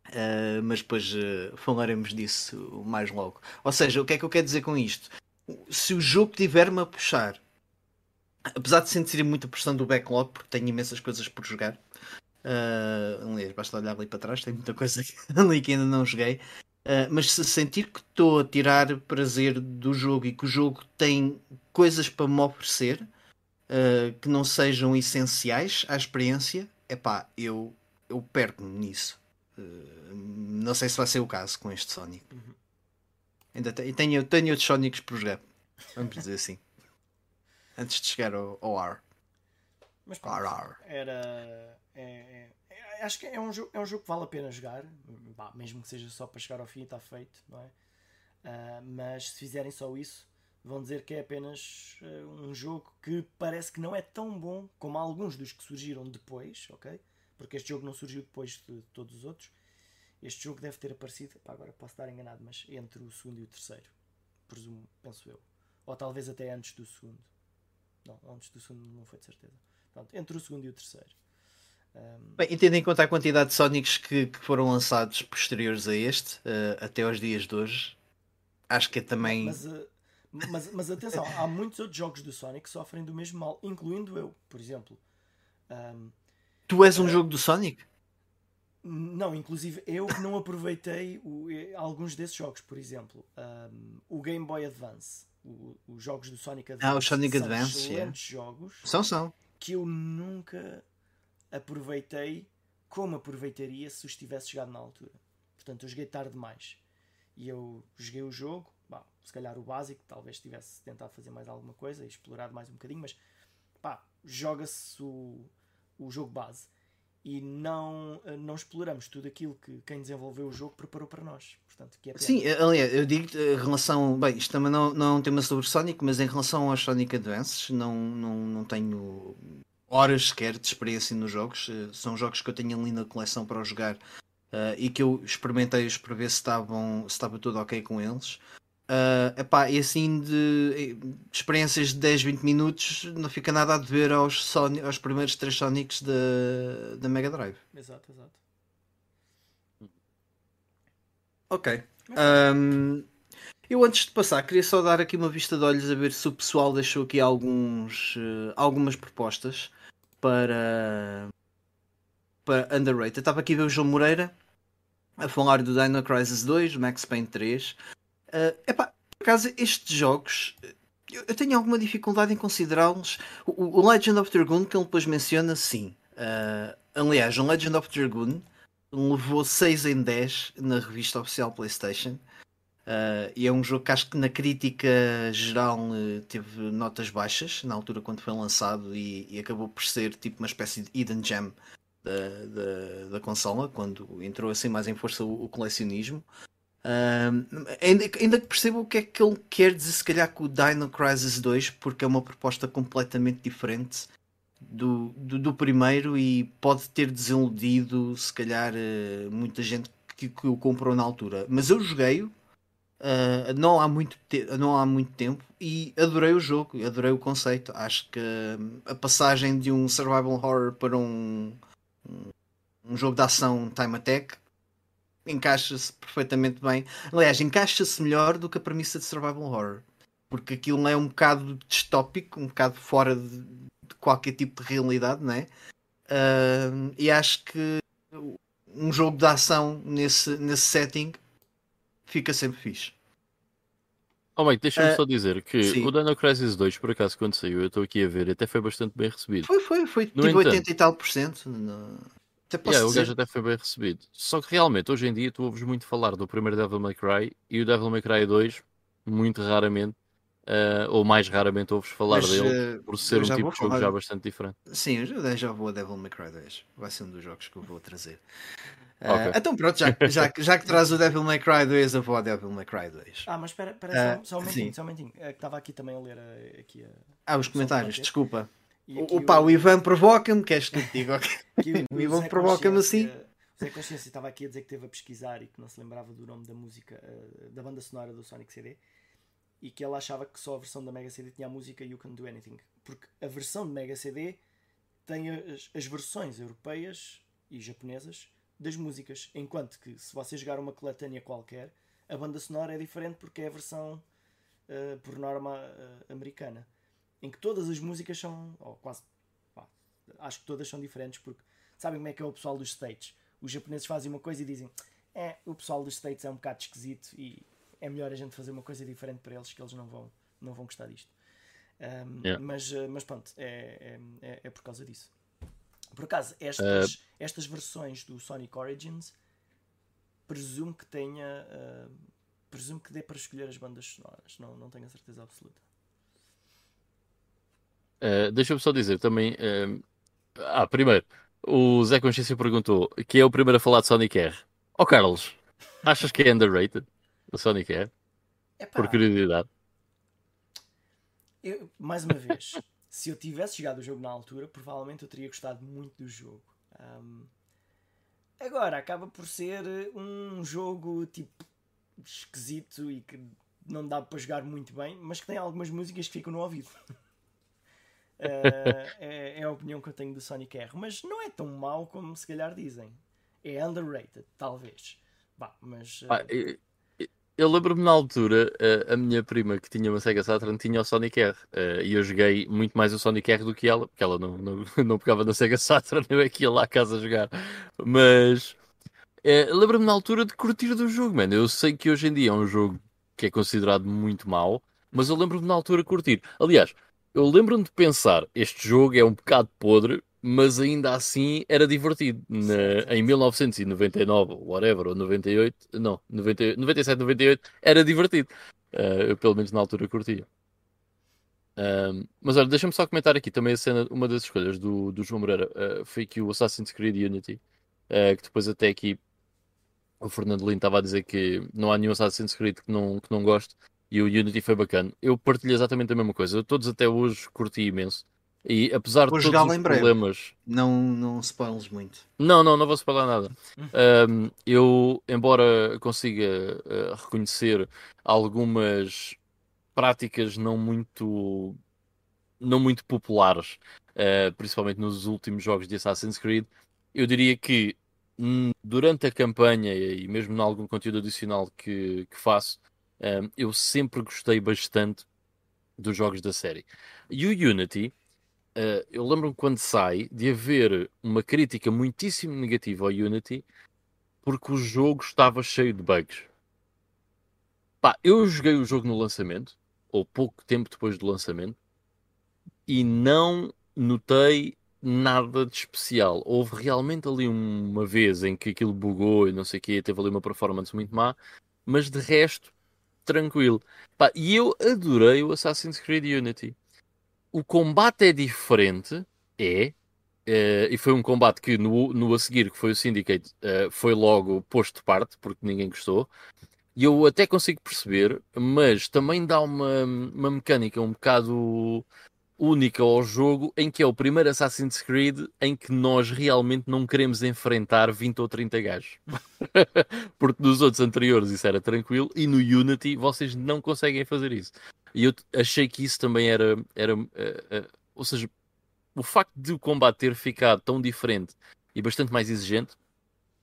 Uh, mas depois uh, falaremos disso mais logo. Ou seja, o que é que eu quero dizer com isto? Se o jogo tiver-me a puxar, apesar de sentir muita pressão do backlog, porque tenho imensas coisas por jogar, uh, aliás, basta olhar ali para trás, tem muita coisa ali que ainda não joguei. Uh, mas se sentir que estou a tirar prazer do jogo e que o jogo tem coisas para me oferecer, uh, que não sejam essenciais à experiência, epá, eu, eu perco-me nisso. Uh, não sei se vai ser o caso com este Sonic. Uhum. Ainda tenho, tenho, tenho outros Sonics por jogar. Vamos dizer assim. Antes de chegar ao, ao R.
Mas pronto, era. É, é, é, acho que é um, jogo, é um jogo que vale a pena jogar. Bah, mesmo que seja só para chegar ao fim e está feito, não é? Uh, mas se fizerem só isso, vão dizer que é apenas uh, um jogo que parece que não é tão bom como alguns dos que surgiram depois, ok? Porque este jogo não surgiu depois de todos os outros. Este jogo deve ter aparecido, pá, agora posso estar enganado, mas entre o segundo e o terceiro, presumo, penso eu. Ou talvez até antes do segundo. Não, antes do segundo não foi de certeza. Pronto, entre o segundo e o terceiro.
Bem, tendo em conta a quantidade de Sonics que, que foram lançados posteriores a este, uh, até aos dias de hoje, acho que é também.
Mas, uh, mas, mas, atenção, há muitos outros jogos do Sonic que sofrem do mesmo mal, incluindo eu, por exemplo. Um,
tu és um uh, jogo do Sonic?
Não, inclusive eu que não aproveitei o, alguns desses jogos, por exemplo, um, o Game Boy Advance, o, os jogos do Sonic Advance.
Ah, o Sonic são Advance, excelentes yeah.
jogos.
São, são.
Que eu nunca aproveitei como aproveitaria se os tivesse jogado na altura. Portanto, eu joguei tarde demais. E eu joguei o jogo, bah, se calhar o básico, talvez tivesse tentado fazer mais alguma coisa e explorado mais um bocadinho, mas pá, joga-se o, o jogo base e não, não exploramos tudo aquilo que quem desenvolveu o jogo preparou para nós. Portanto, que é
Sim, aliás, eu digo em relação. Bem, isto também não, não é um tema sobre Sonic, mas em relação aos Sonic Advances, não, não, não tenho horas sequer de experiência nos jogos. Eh, são jogos que eu tenho ali na coleção para jogar uh, e que eu experimentei-os para ver se, estavam, se estava tudo ok com eles. Uh, epá, e assim de, de, experiências de 10, 20 minutos não fica nada a dever aos, Sony, aos primeiros três Sonics da, da Mega Drive.
Exato, exato.
Ok. Um, eu antes de passar queria só dar aqui uma vista de olhos a ver se o pessoal deixou aqui alguns, uh, algumas propostas para, para Underrated. estava aqui a ver o João Moreira a falar do Dino Crisis 2, Max Payne 3. Uh, epá, por acaso, estes jogos eu tenho alguma dificuldade em considerá-los. O, o, Legend of Dragoon, que ele depois menciona, sim. Uh, aliás, o Legend of Dragoon levou 6 em 10 na revista oficial PlayStation. Uh, e é um jogo que acho que na crítica geral uh, teve notas baixas na altura quando foi lançado e, e acabou por ser tipo uma espécie de hidden gem da, da, da consola quando entrou assim mais em força o, o colecionismo. Uh, ainda, ainda que percebo o que é que ele quer dizer, se calhar, com o Dino Crisis 2, porque é uma proposta completamente diferente do, do, do primeiro e pode ter desiludido, se calhar, uh, muita gente que, que, o comprou na altura. Mas eu joguei-o uh, não, há muito não há muito tempo e adorei o jogo, adorei o conceito. Acho que a passagem de um survival horror para um, um, um jogo de ação time attack encaixa-se perfeitamente bem. Aliás, encaixa-se melhor do que a premissa de survival horror. Porque aquilo é um bocado distópico, um bocado fora de, de qualquer tipo de realidade, não é? Uh, e acho que um jogo de ação nesse, nesse setting fica sempre fixe.
Oh, mãe, deixa-me uh, só dizer que sim. o Dino Crisis 2, por acaso, quando saiu, eu estou aqui a ver, até foi bastante bem recebido.
Foi, foi, foi no tipo entanto, 80 e tal por cento. No...
Até posso yeah, dizer... O gajo até foi bem recebido. Só que realmente, hoje em dia, tu ouves muito falar do primeiro Devil May Cry e o Devil May Cry 2, muito raramente, uh, ou mais raramente, ouves falar Mas, dele, uh, por ser um tipo de jogo já bastante diferente.
Sim, eu já vou a Devil May Cry 2. Vai ser um dos jogos que eu vou trazer. Uh, okay. então pronto, já, já, já que traz o Devil May Cry 2, eu vou a Devil May Cry 2.
Ah, mas espera, espera só, só, um momentinho, só um momentinho. Que estava aqui também a ler aqui a...
Ah, os comentários, desculpa. O, pá, o Ivan provoca-me, queres que eu te diga? o, Ivan provoca-me assim.
O Zé Consciência estava aqui a dizer que esteve a pesquisar e que não se lembrava do nome da música, uh, da banda sonora do Sonic CD e que ele achava que só a versão da Mega CD tinha a música You Can Do Anything. Porque a versão de Mega CD tem as, as versões europeias e japonesas das músicas, enquanto que se você jogar uma coletânea qualquer, a banda sonora é diferente porque é a versão uh, por norma uh, americana em que todas as músicas são, ou quase, pá, acho que todas são diferentes, porque sabem como é que é o pessoal dos States? Os japoneses fazem uma coisa e dizem, é, o pessoal dos States é um bocado esquisito e é melhor a gente fazer uma coisa diferente para eles que eles não vão, não vão gostar disto. Um, yeah. mas, eh, mas pronto, é, é, é, é, por causa disso. Por acaso, estas, uh... estas versões do Sonic Origins presumo que tenha. Uh, presumo que dê para escolher as bandas sonoras. Não, não tenho a certeza absoluta.
Uh, Deixa-me só dizer também. Uh, ah, primeiro, o Zé Consciência perguntou que é o primeiro a falar de Sonic R. Ó oh, Carlos, achas que é underrated o Sonic R? Epá, Por curiosidade.
Eu, mais uma vez, se eu tivesse jogado o jogo na altura, provavelmente eu teria gostado muito do jogo. Um, agora, acaba por ser um jogo tipo esquisito e que não dá para jogar muito bem, mas que tem algumas músicas que ficam no ouvido. uh, é, é, a opinião que eu tenho do Sonic R, mas não é tão mau como se calhar dizem. É underrated, talvez. Bah, mas. Uh...
Ah, eu, eu lembro-me na altura, a, a minha prima que tinha uma Sega Saturn tinha o Sonic R uh, e eu joguei muito mais o Sonic R do que ela, porque ela não, não, não pegava na Sega Saturn, eu é que ia lá à casa jogar. Mas é, lembro-me na altura de curtir do jogo, mano. Eu sei que hoje em dia é um jogo que é considerado muito mau, mas eu lembro-me na altura de curtir. Aliás, eu lembro-me de pensar, este jogo é um bocado podre, mas ainda assim era divertido. Na, em 1999, whatever, ou 98, não, 90, 97, 98, era divertido. Uh, eu pelo menos na altura curtia. Uh, mas olha, deixa-me só comentar aqui também a cena, uma das escolhas do, do João Moreira uh, foi que o Assassin's Creed Unity, que depois até aqui o Fernando Lino estava a dizer que não há nenhum Assassin's Creed que não, que não goste e o Unity foi bacana. Eu partilho exatamente a mesma coisa. Eu todos até hoje curti imenso. E apesar
vou
de todos os problemas.
Não, não spoilers muito.
Não, não, não vou spoiler nada. um, eu, embora consiga uh, reconhecer algumas práticas não muito não muito populares, uh, principalmente nos últimos jogos de Assassin's Creed, eu diria que Hum, durante a campanha e mesmo em algum conteúdo adicional que, que faço, um, eu sempre gostei bastante dos jogos da série. E o Unity, uh, eu lembro-me quando sai de haver uma crítica muitíssimo negativa ao Unity porque o jogo estava cheio de bugs. Pá, eu joguei o jogo no lançamento, ou pouco tempo depois do lançamento, e não notei nada de especial. Houve realmente ali uma vez em que aquilo bugou e não sei o quê, teve ali uma performance muito má, mas de resto, tranquilo. Pá, e eu adorei o Assassin's Creed Unity. O combate é diferente, é, uh, e foi um combate que no, no a seguir, que foi o Syndicate, uh, foi logo posto de parte, porque ninguém gostou. E eu até consigo perceber, mas também dá uma, uma mecânica um bocado única ao jogo em que é o primeiro Assassin's Creed em que nós realmente não queremos enfrentar 20 ou 30 gajos. Porque nos outros anteriores isso era tranquilo e no Unity vocês não conseguem fazer isso. E eu achei que isso também era. era uh, uh, ou seja, o facto de o combate ter ficado tão diferente e bastante mais exigente,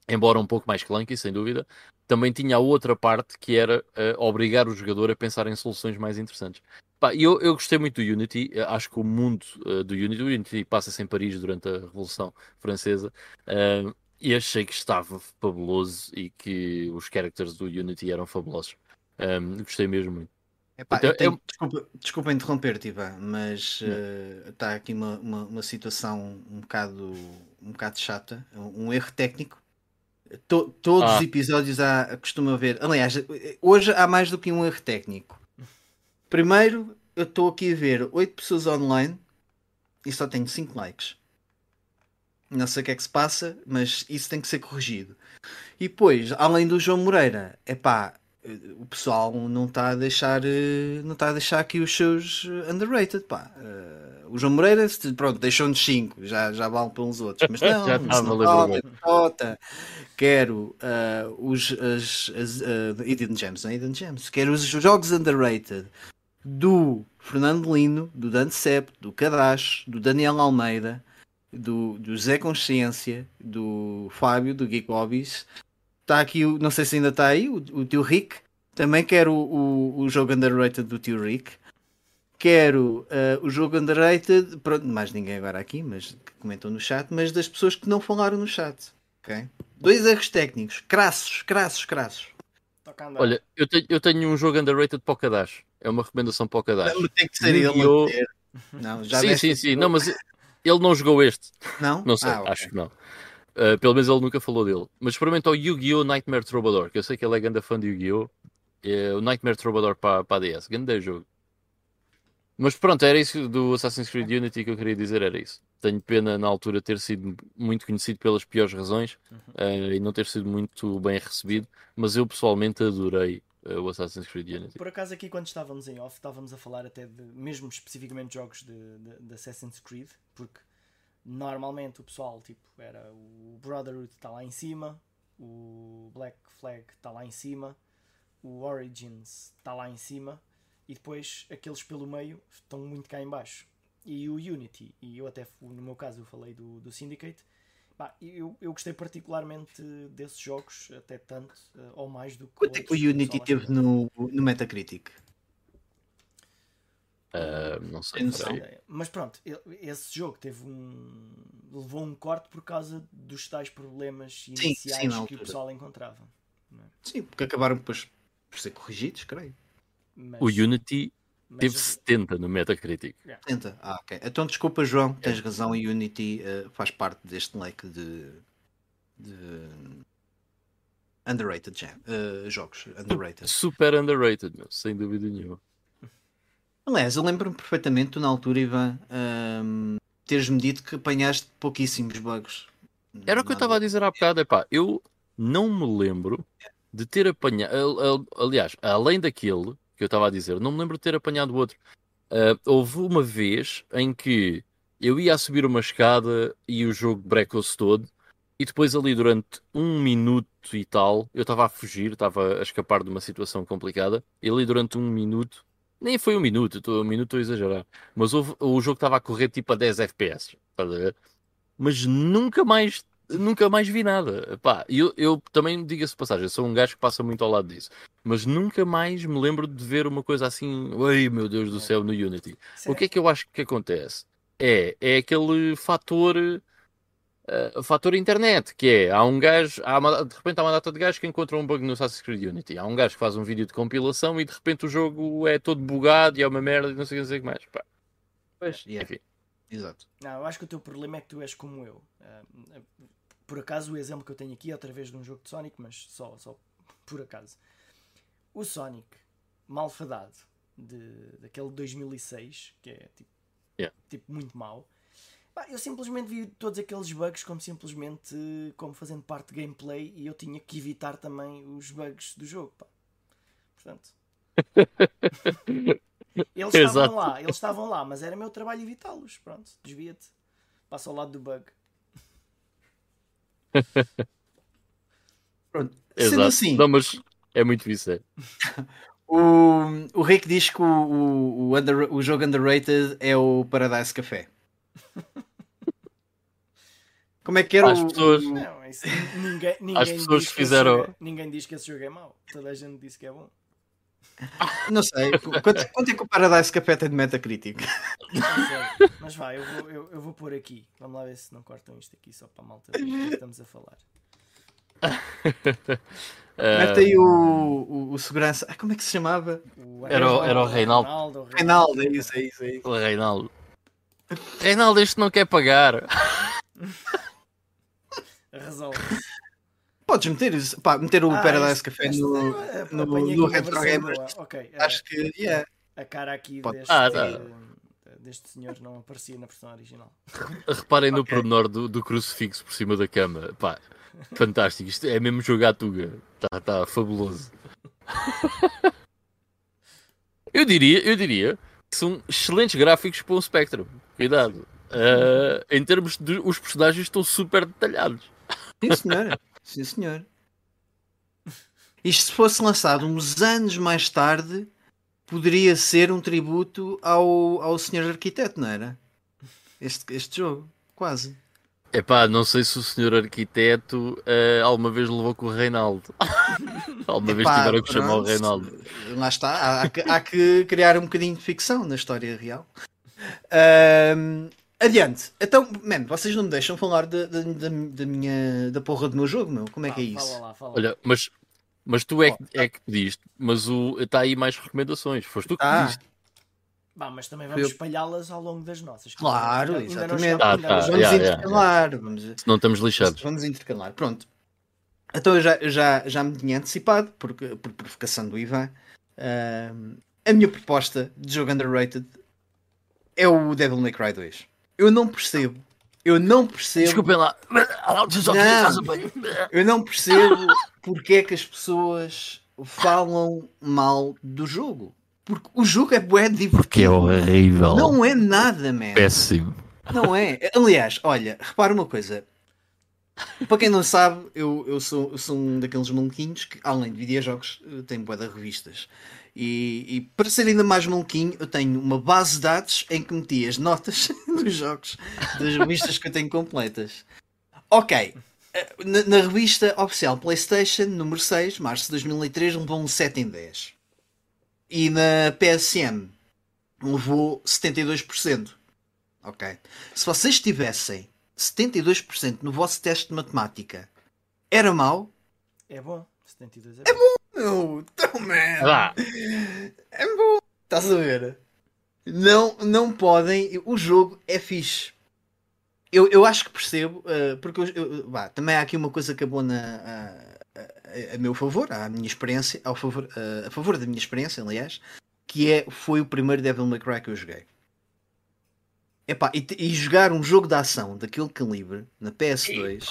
embora um pouco mais clunky, sem dúvida, também tinha a outra parte que era uh, obrigar o jogador a pensar em soluções mais interessantes. Pá, eu, eu gostei muito do Unity, acho que o mundo uh, do Unity, o Unity passa-se em Paris durante a Revolução Francesa, uh, e achei que estava fabuloso e que os characters do Unity eram fabulosos. Um, gostei mesmo muito.
Epá, então, tenho, eu... desculpa, desculpa interromper-te, Ivan, mas está uh, aqui uma, uma, uma, situação um bocado, um bocado chata, um erro técnico. To, todos ah. os episódios há, costuma haver. Aliás, hoje há mais do que um erro técnico. Primeiro, eu estou aqui a ver 8 pessoas online e só tenho 5 likes. Não sei o que é que se passa, mas isso tem que ser corrigido. E depois, além do João Moreira, é pá, o pessoal não está a deixar eh, não está a deixar aqui os seus underrated pá. Uh, o João Moreira pronto deixou-nos 5 já, já vale pelos outros mas não, já está não quero uh, os as, as uh, Eden Gems, não é Eden Gems quero os jogos underrated do Fernando Lino, do Dante Sepp, do Cadacho, do Daniel Almeida, do, do Zé Consciência, do Fábio, do Geek Hobbies. Está aqui, não sei se ainda está aí, o, o tio Rick. Também quero o, o, o jogo underrated do tio Rick. Quero uh, o jogo underrated, pronto, mais ninguém agora aqui, mas que comentou no chat, mas das pessoas que não falaram no chat. Okay? Dois erros técnicos, crassos, crassos, crassos.
Olha, eu tenho, eu tenho um jogo underrated para o Kadash. É uma recomendação para o Kadash.
Não, tem que ser ele.
Não, já sim, sim, sim. Não, mas Ele não jogou este.
Não?
Não sei,
Ah,
acho que não. Uh, pelo menos ele nunca falou dele. Mas experimenta o Yu-Gi-Oh! Nightmare Troubadour, que eu sei que ele é grande fã de Yu-Gi-Oh! É o Nightmare Troubadour para a DS. Grande jogo. Mas pronto, era isso do Assassin's Creed Unity que eu queria dizer, era isso. Tenho pena na altura ter sido muito conhecido pelas piores razões uh, e não ter sido muito bem recebido, mas eu pessoalmente adorei o Assassin's Creed Unity.
Por acaso aqui quando estávamos em off estávamos a falar até de mesmo especificamente jogos de, de, de Assassin's Creed, porque normalmente o pessoal tipo era o Brotherhood está lá em cima, o Black Flag está lá em cima, o Origins está lá em cima e depois aqueles pelo meio estão muito cá em baixo. E o Unity, e eu até no meu caso eu falei do, do Syndicate, pá, eu, eu gostei particularmente desses jogos, até tanto, eh, ou mais do que
Quanto é o Unity teve no, no Metacritic?
Uh, não sei. Peraí.
ideia. Mas pronto, esse jogo teve um. levou um corte por causa dos tais problemas
sim,
iniciais
na
que o pessoal encontrava.
Sim, porque acabaram depois por ser corrigidos, creio.
Mas,
O Unity
mas-
teve 70 no Metacritic.
Tenta. Ah, ok. Então desculpa, João, tens razão. O Unity eh, faz parte deste leque de, de underrated jam, eh, jogos. Underrated.
Super underrated, meu, sem dúvida nenhuma.
Aliás, eu lembro-me perfeitamente, tu na altura, Ivan, ahm, teres-me dito que apanhaste pouquíssimos bugs.
Era o que eu estava a dizer há bocado, epá, eu não me lembro de ter apanhado, al- al- aliás, além daquele que eu estava a dizer, não me lembro de ter apanhado outro. Ah, houve uma vez em que eu ia a subir uma escada e o jogo brecou-se todo, e depois ali durante um minuto e tal, eu estava a fugir, estava a escapar de uma situação complicada, e ali durante um minuto, nem foi um minuto, tô- um minuto estou a exagerar, mas houve- o jogo estava a correr tipo a 10 FPS, mas nunca mais nunca mais vi nada. Pá, eu, eu também diga-se de passagem, sou um gajo que passa muito ao lado disso, mas nunca mais me lembro de ver uma coisa assim, ai meu Deus do céu, no Unity. O que é que eu acho que acontece? É, é aquele fator uh, fator internet, que é, há um gajo, há uma- de repente há uma data de gajos que encontra um bug no Assassin's Creed Unity. Há um gajo que faz um vídeo de compilação e de repente o jogo é todo bugado e é uma merda e não sei o que dizer mais. Pá,
Pois, yeah,
enfim.
exato.
Não, eu acho que o teu problema é que tu és como eu. Ah, por acaso, o exemplo que eu tenho aqui é outra vez de um jogo de Sonic, mas só, só por acaso. O Sonic malfadado de, daquele 2006, que é tipo,
Yeah.
tipo muito mau. eu simplesmente vi todos aqueles bugs como simplesmente como fazendo parte de gameplay e eu tinha que evitar também os bugs do jogo. Pá. Portanto, eles estavam lá, eles estavam lá, mas era meu trabalho evitá-los. Pronto, desvia-te. Passa ao lado do bug.
Pronto. Sendo
Exato.
assim,
Não, mas é muito isso. é.
o, o Rick diz que o, o, o under- o jogo underrated é o Paradise Café. Como é que era
As
o.
pessoas-
Não, isso, ninguém, ninguém,
As pessoas
diz que
fizeram-
esse jogo é, ninguém diz que esse jogo é mau. Toda a gente disse que é bom.
Não sei. Quanto, quanto é que o Paradise Café tem de Metacritic?
Não sei. Mas vai, eu vou, eu, eu vou pôr aqui. Vamos lá ver se não cortam isto aqui só para a malta ver o que é que estamos a falar.
Mete aí o, o, o segurança. Ah, como é que se chamava?
O
Era o- era o Reinaldo.
o
Reinaldo, é isso, é isso. É isso.
O Reinaldo. Reinaldo, este não quer pagar.
Resolve.
Podes meter, isso- pá, meter o
Ah,
Paradise
este-
Café no,
eh,
no, no Retro Gamers.
boa. Ok, eh,
Acho que, yeah.
a cara aqui
Pode-
deste,
Ah, tá.
deste senhor não aparecia na versão original.
Reparem no
Ok.
pormenor do, do crucifixo por cima da cama. Pá, fantástico. Isto é mesmo jogar a Tuga. Está tá fabuloso. eu diria, eu diria que são excelentes gráficos para um Spectrum. Cuidado. Ah, em termos de. Os personagens estão super detalhados.
Sim, senhor. Sim, senhor. Isto se fosse lançado uns anos mais tarde, poderia ser um tributo ao, ao senhor arquiteto, não era? Este, este jogo, quase.
Epá, não sei se o senhor arquiteto ah, alguma vez levou com o Reinaldo. alguma vez
Epá,
tiveram que chamar o Reinaldo.
Lá está, há, há que, há que criar um bocadinho de ficção na história real. Ahm, adiante. Então, man, vocês não me deixam falar da, da, da, da minha da porra do meu jogo, meu. Como é que é
Fala-
isso?
Fala lá, fala lá.
Olha, mas, mas tu é, que- é que pediste, mas está aí mais recomendações. Foste tu que
Ah.
pediste.
Bah, mas também vamos espalhá-las ao longo das nossas.
Claro, ainda, exatamente. Ainda ah, tá, vamos yeah, intercalar. Yeah. Vamos,
não estamos lixados.
Vamos intercalar. Pronto. Então eu já, já, já me tinha antecipado, por, por provocação do Ivan. Uh, a minha proposta de jogo underrated é o Devil May Cry 2. Eu não percebo. Eu não percebo.
Desculpem lá.
Não, eu não percebo porque é que as pessoas falam mal do jogo. Porque o jogo é bué divertido.
Porque é horrível.
Não é nada, man.
Péssimo.
Não é. Aliás, olha, repara uma coisa. Para quem não sabe, eu, eu, sou, eu sou um daqueles maluquinhos que, além de videojogos, tenho bué de revistas. E, e, para ser ainda mais maluquinho, eu tenho uma base de dados em que meti as notas dos jogos, das revistas que eu tenho completas. Ok. Na, na revista oficial PlayStation, número 6, março de 2003, levou um 7 em 10 e na PSM levou 72%. Ok? Se vocês tivessem 72% no vosso teste de matemática, era mau?
É bom. 72
é, é bom. meu! Então, man! É bom! Estás a ver? Não, não podem. O jogo é fixe. Eu, eu acho que percebo, uh, porque eu, eu, bah, também há aqui uma coisa que é boa na. Uh, a, a, meu favor, à minha experiência, ao favor, a, a, favor da minha experiência, aliás, que é, foi o primeiro Devil May Cry que eu joguei. Epá, e, e jogar um jogo de ação daquele calibre na PS2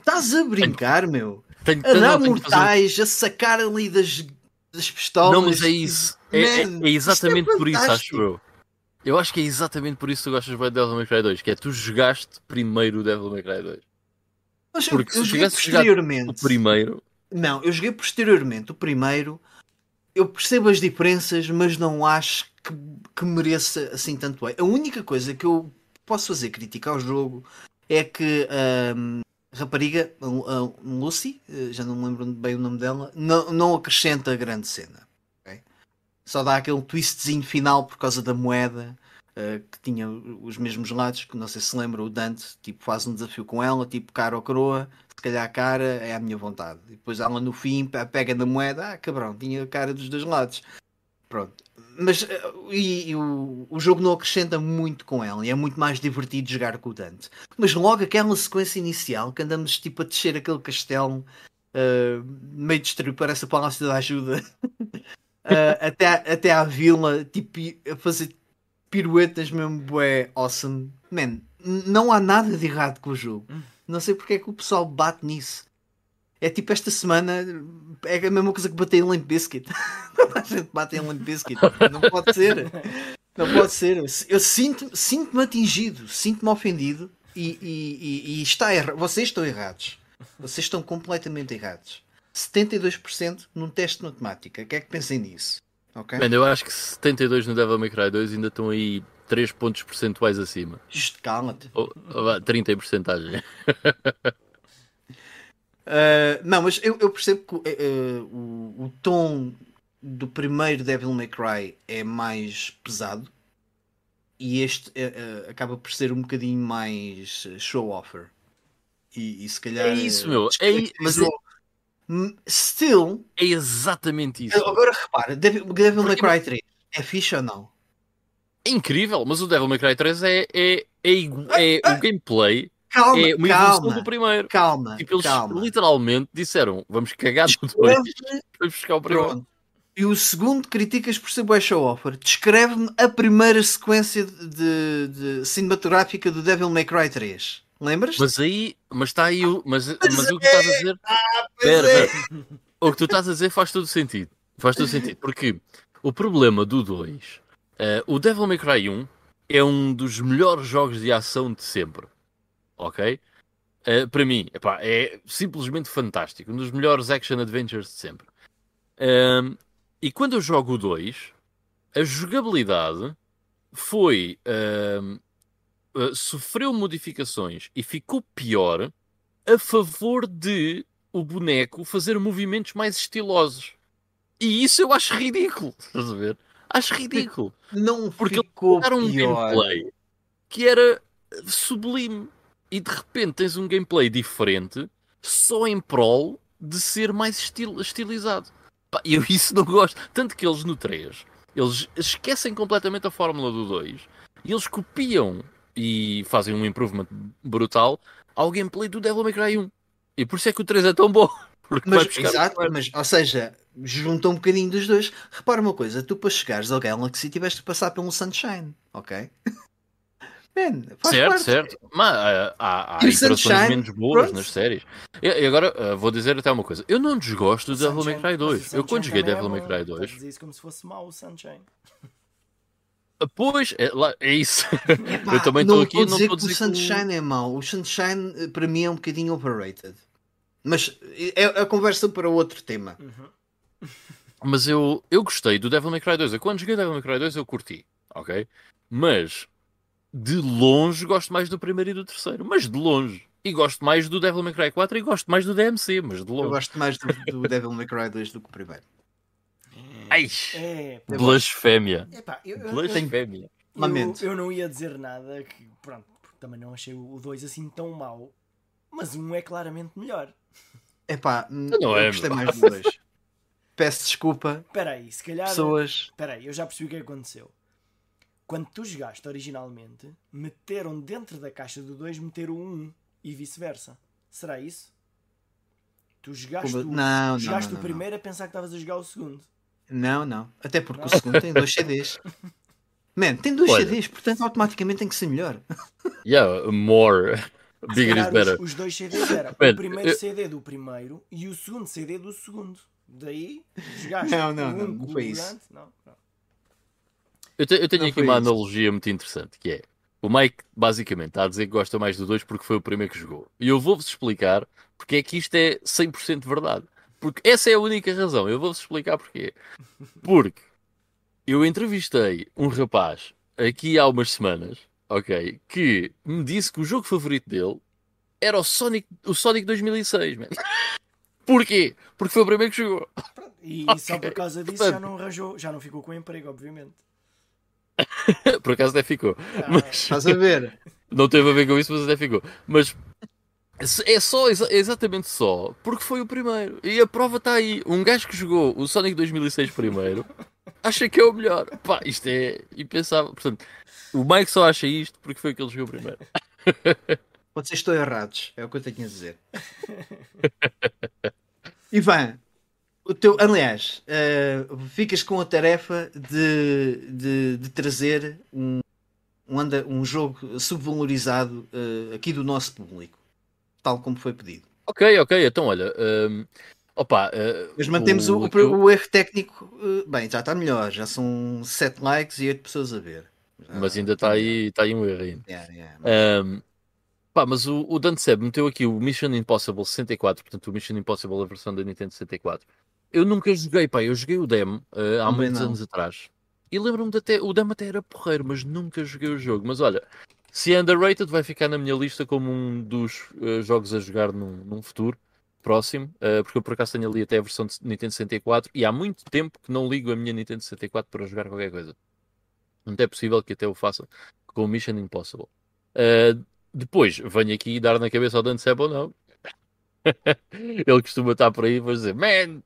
estás a brincar, tenho, meu? Tenho, a dar mortais, fazer... a sacar ali das, das pistolas.
Não, mas é isso. É, é, é, exatamente é por isso, acho eu. Eu acho que é exatamente por isso que tu gostas de Devil May Cry 2, que é tu jogaste primeiro o Devil May Cry 2.
Mas Porque eu, eu joguei posteriormente.
O primeiro.
Não, eu joguei posteriormente o primeiro. Eu percebo as diferenças, mas não acho que, que mereça assim tanto bem. A única coisa que eu posso fazer criticar o jogo é que um, a rapariga, Lucy, eh, já não me lembro bem o nome dela, não, não acrescenta grande cena. Okay? Só dá aquele twistzinho final por causa da moeda uh, que tinha os mesmos lados, que não sei se lembra, o Dante tipo, faz um desafio com ela, tipo cara ou coroa, se calhar a cara é a minha vontade. E depois ela no fim pega na moeda, ah cabrão, tinha a cara dos dois lados. Pronto. Mas uh, e, e o, o jogo não acrescenta muito com ela e é muito mais divertido jogar com o Dante. Mas logo aquela sequência inicial que andamos tipo a descer aquele castelo uh, meio destruído, parece a Palácio da Ajuda. Uh, até, até à vila, tipo, a fazer piruetas mesmo bué awesome. Man, não há nada de errado com o jogo. Não sei porque é que o pessoal bate nisso. É tipo esta semana é a mesma coisa que bater em Limp Biscuit. a gente bate em Limp Biscuit. Não pode ser. Não pode ser. Eu sinto-me sinto atingido, sinto-me ofendido e, e, e, e está errado. Vocês estão errados. Vocês estão completamente errados. 72% num teste de matemática. O que é que pensem nisso?
Okay. Man, eu acho que 72 no Devil May Cry 2 ainda estão aí 3 pontos percentuais acima.
Calma-te.
Oh, oh, 30 em porcentagem.
uh, não, mas eu, eu percebo que uh, o, o tom do primeiro Devil May Cry é mais pesado e este uh, acaba por ser um bocadinho mais show-offer. E, e, se calhar.
É isso, meu. É, mas é,
Still.
É exatamente isso.
Agora repara, Devil, Devil May Cry 3 é fixe ou não?
É incrível, mas o Devil May Cry 3 é, é, é, é ah, o gameplay.
Calma,
é uma
calma,
do primeiro.
Calma,
tipo, eles
calma.
literalmente disseram: vamos cagar no 2 vamos buscar o primeiro. Pronto.
E o segundo criticas por ser bué show offer. Descreve-me a primeira sequência de, de, cinematográfica do Devil May Cry 3. Lembras?
Mas aí, mas está aí o. Mas, mas, mas o que tu estás a dizer. Ah, pera, é. pera. O que tu estás a dizer faz todo sentido. Faz todo sentido. Porque o problema do 2, uh, eh, o Devil May Cry 1 é um dos melhores jogos de ação de sempre. Ok? Uh, para mim, epá, é simplesmente fantástico. Um dos melhores action adventures de sempre. Uh, e quando eu jogo o 2, a jogabilidade foi uh, uh, sofreu modificações e ficou pior a favor de o boneco fazer movimentos mais estilosos. E isso eu acho ridículo. Estás a ver? Acho ridículo.
Não porque ficou
era um pior. gameplay que era sublime. E de repente tens um gameplay diferente só em prol de ser mais estil estilizado. Pá, eu isso não gosto. Tanto que eles no 3 Eles esquecem completamente a fórmula do 2 e eles copiam e fazem um improvement brutal ao gameplay do Devil May Cry 1. E por isso é que o 3 é tão bom.
Mas, exato, mas, ou seja, junta um bocadinho dos dois. Repara uma coisa, tu para chegares ao Galaxy tiveste que passar pelo Sunshine, ok?
Man, certo, parte. certo. Mas há, há, há iterações menos boas pronto. nas séries. E, agora uh, vou dizer até uma coisa: eu não desgosto do Devil May Cry 2. Eu quando joguei Devil May Cry 2.
Diz isso como se fosse mau o Sunshine.
Pois, é, é isso. Epá, eu também estou aqui
não estou a dizer que o Sunshine que... é mau. O Sunshine eh, para mim é um bocadinho overrated. Mas é, é a conversa para outro tema. Uhum.
Mas eu, eu gostei do Devil May Cry 2. Eu, quando joguei Devil May Cry 2 eu curti, ok? Mas de longe gosto mais do primeiro e do terceiro. Mas de longe. E gosto mais do Devil May Cry 4 e gosto mais do DMC, mas de longe. Eu
gosto mais do, do Devil May Cry 2 do que o primeiro.
Ai, é, blasfémia.
Epá, eu,
blasfémia.
Eu, eu, eu, não ia dizer nada, que pronto, também não achei o 2 assim tão mau, mas um é claramente melhor.
Epá, não eu é, gostei mais do 2. Peço desculpa.
Espera aí, se calhar.
Pessoas.
Espera aí, eu já percebi o que aconteceu. Quando tu jogaste originalmente, meteram dentro da caixa do 2 meter o 1 e vice-versa. Será isso? Tu jogaste,
o, não,
jogaste
não, não,
o primeiro a pensar que estavas a jogar o segundo.
Não, não. Até porque não. o segundo tem dois CDs. Man, tem dois Olha. CDs, portanto automaticamente tem que ser melhor.
Yeah, more. Bigger is better.
Os, os dois CDs eram Man, o primeiro eu... CD do primeiro e o segundo CD do segundo. Daí, jogaste
não, não, um não, não foi isso.
Não, não.
Eu, te, eu tenho não aqui uma isso. analogia muito interessante, que é o Mike basicamente está a dizer que gosta mais do 2 porque foi o primeiro que jogou. E eu vou-vos explicar porque é que isto é 100% verdade. Porque essa é a única razão. Eu vou-vos explicar porquê. Porque eu entrevistei um rapaz aqui há umas semanas, ok, que me disse que o jogo favorito dele era o Sonic, o Sonic 2006, man. Porquê? Porque foi o primeiro que jogou.
E okay. só por causa disso Portanto... já não arranjou, já não ficou com emprego, obviamente.
por acaso até ficou.
Ah, mas... Estás a ver?
Não teve a ver com isso, mas até ficou. Mas é só, é exatamente só, porque foi o primeiro. E a prova está aí. Um gajo que jogou o Sonic 2006 primeiro acha que é o melhor. Pá, isto é impensável. Portanto, o Mike só acha isto porque foi que ele jogou primeiro.
Vocês estão errados, é o que eu tenho a dizer. Ivan, o teu, aliás, uh, ficas com a tarefa de, de, de trazer um, um, anda, um jogo subvalorizado uh, aqui do nosso público tal como foi pedido.
Ok, ok, então olha. Um, opa, uh,
Mas mantemos o, o, o, o erro técnico. Bem, já está melhor, já são 7 likes e 8 pessoas a ver.
Já, mas ainda está aí, está aí um erro ainda.
Yeah, yeah,
um, pá, mas o, o Dante Seb meteu aqui o Mission Impossible 64, portanto o Mission Impossible a versão da Nintendo 64. Eu nunca joguei, pá, eu joguei o demo uh, há muitos não. anos atrás. E lembro-me de até, o demo até era porreiro, mas nunca joguei o jogo. Mas olha, se é underrated, vai ficar na minha lista como um dos uh, jogos a jogar num, num futuro próximo, uh, porque eu por acaso tenho ali até a versão de Nintendo 64 e há muito tempo que não ligo a minha Nintendo 64 para jogar qualquer coisa. Não é possível que até o faça com o Mission Impossible. Uh, depois venho aqui dar na cabeça ao Dante Sebo não. Ele costuma estar por aí e dizer: Man,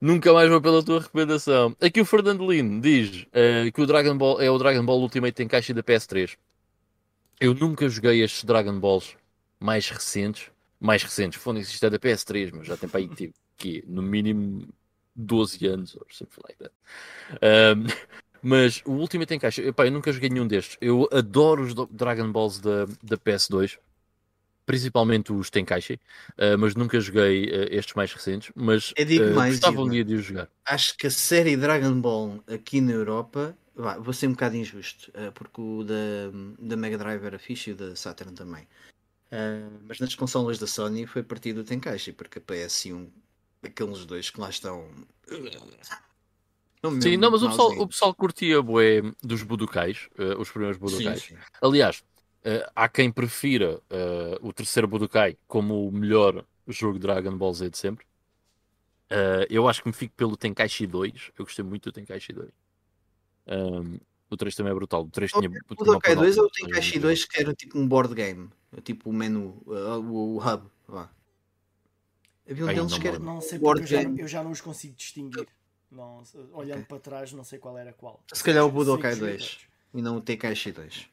nunca mais vou pela tua recomendação. Aqui o Fernando Lino diz uh, que o Dragon Ball é o Dragon Ball Ultimate em caixa da PS3. Eu nunca joguei estes Dragon Balls mais recentes. Mais recentes, foram isto é da PS3, mas já tem para aí tipo, que no mínimo 12 anos ou something like that. Um, mas o Ultimate em caixa, epá, eu nunca joguei nenhum destes. Eu adoro os Dragon Balls da, da PS2, principalmente os Tenkaichi, uh, mas nunca joguei uh, estes mais recentes. Mas
eu digo uh, mais,
gostava um dia de os jogar.
Acho que a série Dragon Ball aqui na Europa Vá, vou ser um bocado injusto, uh, porque o da, da Mega Drive era fixe e o da Saturn também. Mas nas consolas da Sony foi partido do Tenkaichi, porque a PS1, aqueles dois que lá estão.
Não sim, não, mas o pessoal, o pessoal curtia bué dos Budukais, uh, os primeiros Budukais. Sim, sim. Aliás, há quem prefira o terceiro Budokai como o melhor jogo de Dragon Ball Z de sempre. eu acho que me fico pelo Tenkaichi 2. Eu gostei muito do Tenkaichi 2. Um, o 3 também é brutal. O 3 tinha.
O Dokai 2 ou o Tenkaichi 2 que era tipo um board game, tipo o menu, uh, o, o, hub. Vá. Havia um deles que era.
Não sei porque eu já, eu já, não os consigo distinguir. Não, olhando okay. para trás, não sei qual era qual.
Se calhar o Budokai 2 e não o Tenkaichi 2.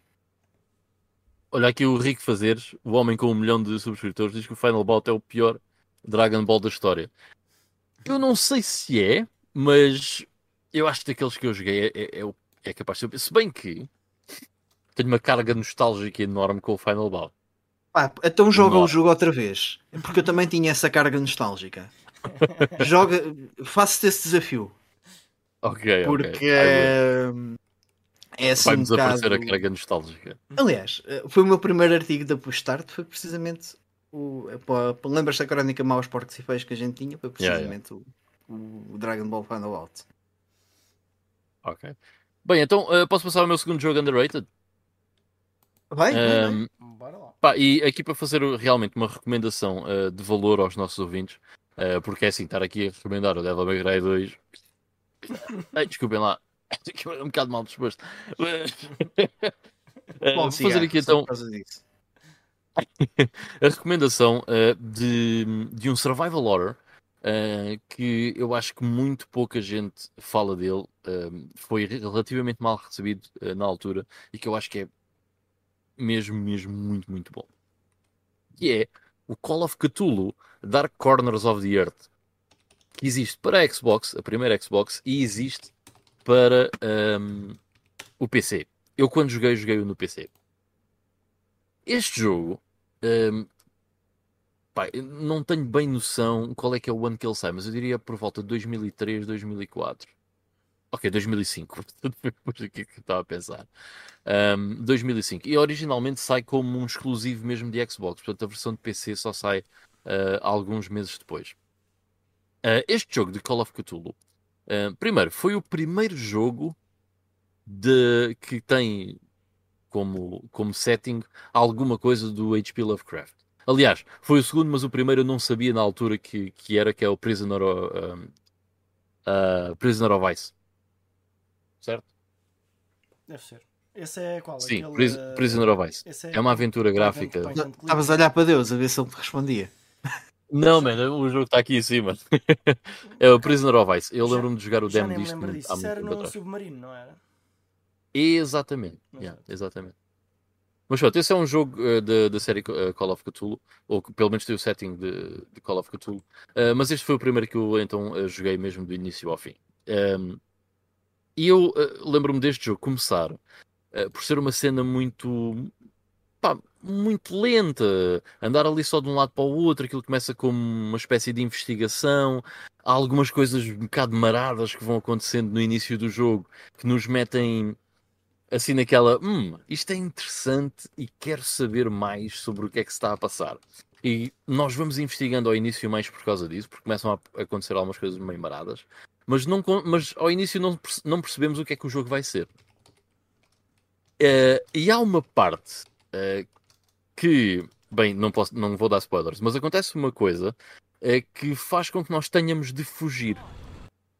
Olha aqui o Rick Fazeres, o homem com um milhão de subscritores, diz que o Final Bout é o pior Dragon Ball da história. Eu não sei se é, mas eu acho que daqueles que eu joguei é, é, é, é capaz de ser. Se bem que tenho uma carga nostálgica enorme com o Final Bout.
Ah, então joga o jogo outra vez. Porque eu também tinha essa carga nostálgica. joga, faço-te esse desafio.
Ok,
Porque okay. É, assim
Vai-me um desaparecer bocado... a carga nostálgica.
Aliás, eh, foi o meu primeiro artigo da Push-Start, foi precisamente o. Lembras da crónica Maus Porcos e Feios que a gente tinha? Foi precisamente yeah, yeah. O, o, Dragon Ball Final Out.
Ok. Bem, então uh, posso passar ao meu segundo jogo underrated?
Vai, um,
Bora lá.
Pá, e aqui para fazer realmente uma recomendação uh, de valor aos nossos ouvintes, uh, porque é assim, estar aqui a recomendar o Devil May Cry 2. Ai, desculpem lá, é um bocado mal disposto. uh, vou fazer aqui então a recomendação uh, de, de um survival horror uh, que eu acho que muito pouca gente fala dele. Uh, foi relativamente mal recebido na altura e que eu acho que é mesmo, mesmo muito, muito bom. Que é o Call of Cthulhu Dark Corners of the Earth. Que existe para a Xbox, a primeira Xbox, e existe para um, o PC. Eu quando joguei, joguei no PC. Este jogo um, pá, não tenho bem noção qual é que é o ano que ele sai, mas eu diria por volta de 2003, 2004. Ok, 2005. Depois do que eu estava a pensar. Um, 2005. E originalmente sai como um exclusivo mesmo de Xbox. Portanto, a versão de PC só sai uh, alguns meses depois. Uh, este jogo de Call of Cthulhu, uh, primeiro, foi o primeiro jogo de, que tem como, como setting alguma coisa do H.P. Lovecraft. Aliás, foi o segundo, mas o primeiro eu não sabia na altura que, que era, que é o Prisoner, of, Prisoner of Ice certo?
Deve ser. Esse é qual?
Sim, Aquele, Pris uh... Prisoner of Ice. É, é, uma aventura gráfica.
Estavas a olhar para Deus a ver se ele te respondia.
Não, mano, o jogo está aqui em cima. é o Prisoner of Ice. Eu lembro-me de jogar o demo disto.
Há muito Isso era no submarino, não era?
Exatamente. Yeah, exatamente. Mas pronto, esse é um jogo uh, da série uh, Call of Cthulhu, ou que pelo menos tem o setting de, de Call of Cthulhu. Uh, mas este foi o primeiro que eu então joguei mesmo do início ao fim. Um, e eu lembro-me deste jogo começar por ser uma cena muito. Pá, muito lenta, andar ali só de um lado para o outro, aquilo começa como uma espécie de investigação. Há algumas coisas um bocado maradas que vão acontecendo no início do jogo que nos metem assim naquela, hum, isto é interessante e quero saber mais sobre o que é que se está a passar. E nós vamos investigando ao início mais por causa disso, porque começam a acontecer algumas coisas meio maradas mas, não, mas ao início não, não percebemos o que é que o jogo vai ser. Uh, e há uma parte uh, que, bem, não, posso, não vou dar spoilers, mas acontece uma coisa uh, que faz com que nós tenhamos de fugir.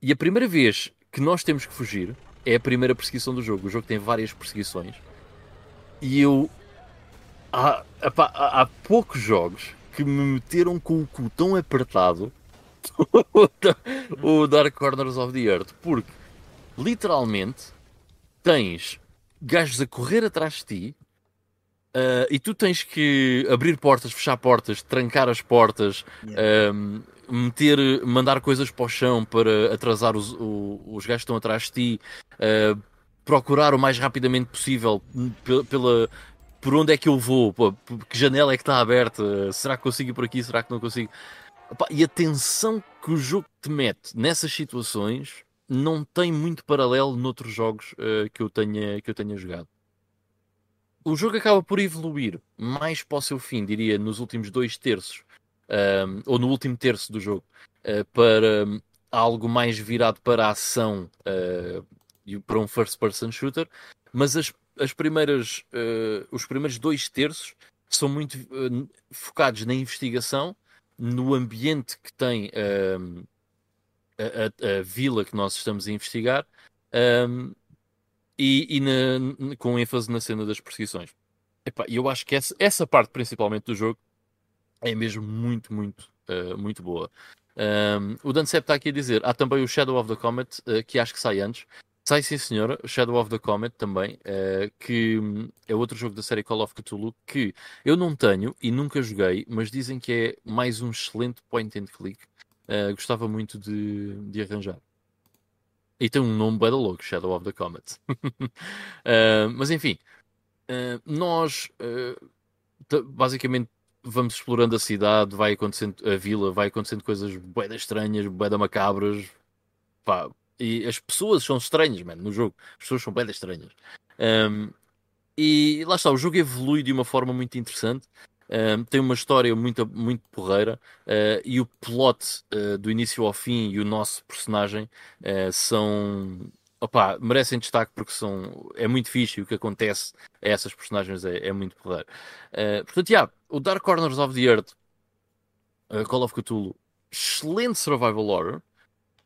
E a primeira vez que nós temos que fugir é a primeira perseguição do jogo. O jogo tem várias perseguições. E eu. Há, há, há poucos jogos que me meteram com o cu tão apertado o Dark Corners of the Earth, porque literalmente tens gajos a correr atrás de ti uh, e tu tens que abrir portas, fechar portas, trancar as portas, yeah. meter, mandar coisas para o chão para atrasar os, o, os gajos que estão atrás de ti, uh, procurar o mais rapidamente possível pela, por onde é que eu vou, que janela é que está aberta, será que consigo ir por aqui, será que não consigo? E a tensão que o jogo te mete nessas situações não tem muito paralelo noutros jogos uh, que, eu tenha, que eu tenha jogado. O jogo acaba por evoluir mais para o seu fim, diria, nos últimos dois terços, um, ou no último terço do jogo, uh, para um, algo mais virado para a ação uh, e para um first-person shooter, mas as, as primeiras, os primeiros dois terços são muito focados na investigação no ambiente que tem um, a, a, a, vila que nós estamos a investigar um, e, e na, com ênfase na cena das perseguições. E eu acho que essa, essa parte principalmente do jogo é mesmo muito, muito, uh, muito boa. Um, o Dancep está aqui a dizer: há também o Shadow of the Comet, uh, que acho que sai antes. Sai sim, senhora, Shadow of the Comet também, uh, que um, é outro jogo da série Call of Cthulhu que eu não tenho e nunca joguei, mas dizem que é mais um excelente point and click. Gostava muito de, de arranjar. E tem um nome bem louco, Shadow of the Comet. mas enfim, nós basicamente vamos explorando a cidade, vai acontecendo a vila, vai acontecendo coisas bué estranhas, bué macabras, pá, e as pessoas são estranhas, mano, no jogo. As pessoas são bué estranhas. Um, e lá está, o jogo evolui de uma forma muito interessante. Tem uma história muito, muito porreira uh, e o plot uh, do início ao fim e o nosso personagem uh, são opa, merecem destaque porque são, é muito fixe e o que acontece a essas personagens é, é muito porreiro. Portanto, yeah, o Dark Corners of the Earth, Call of Cthulhu, excelente survival horror.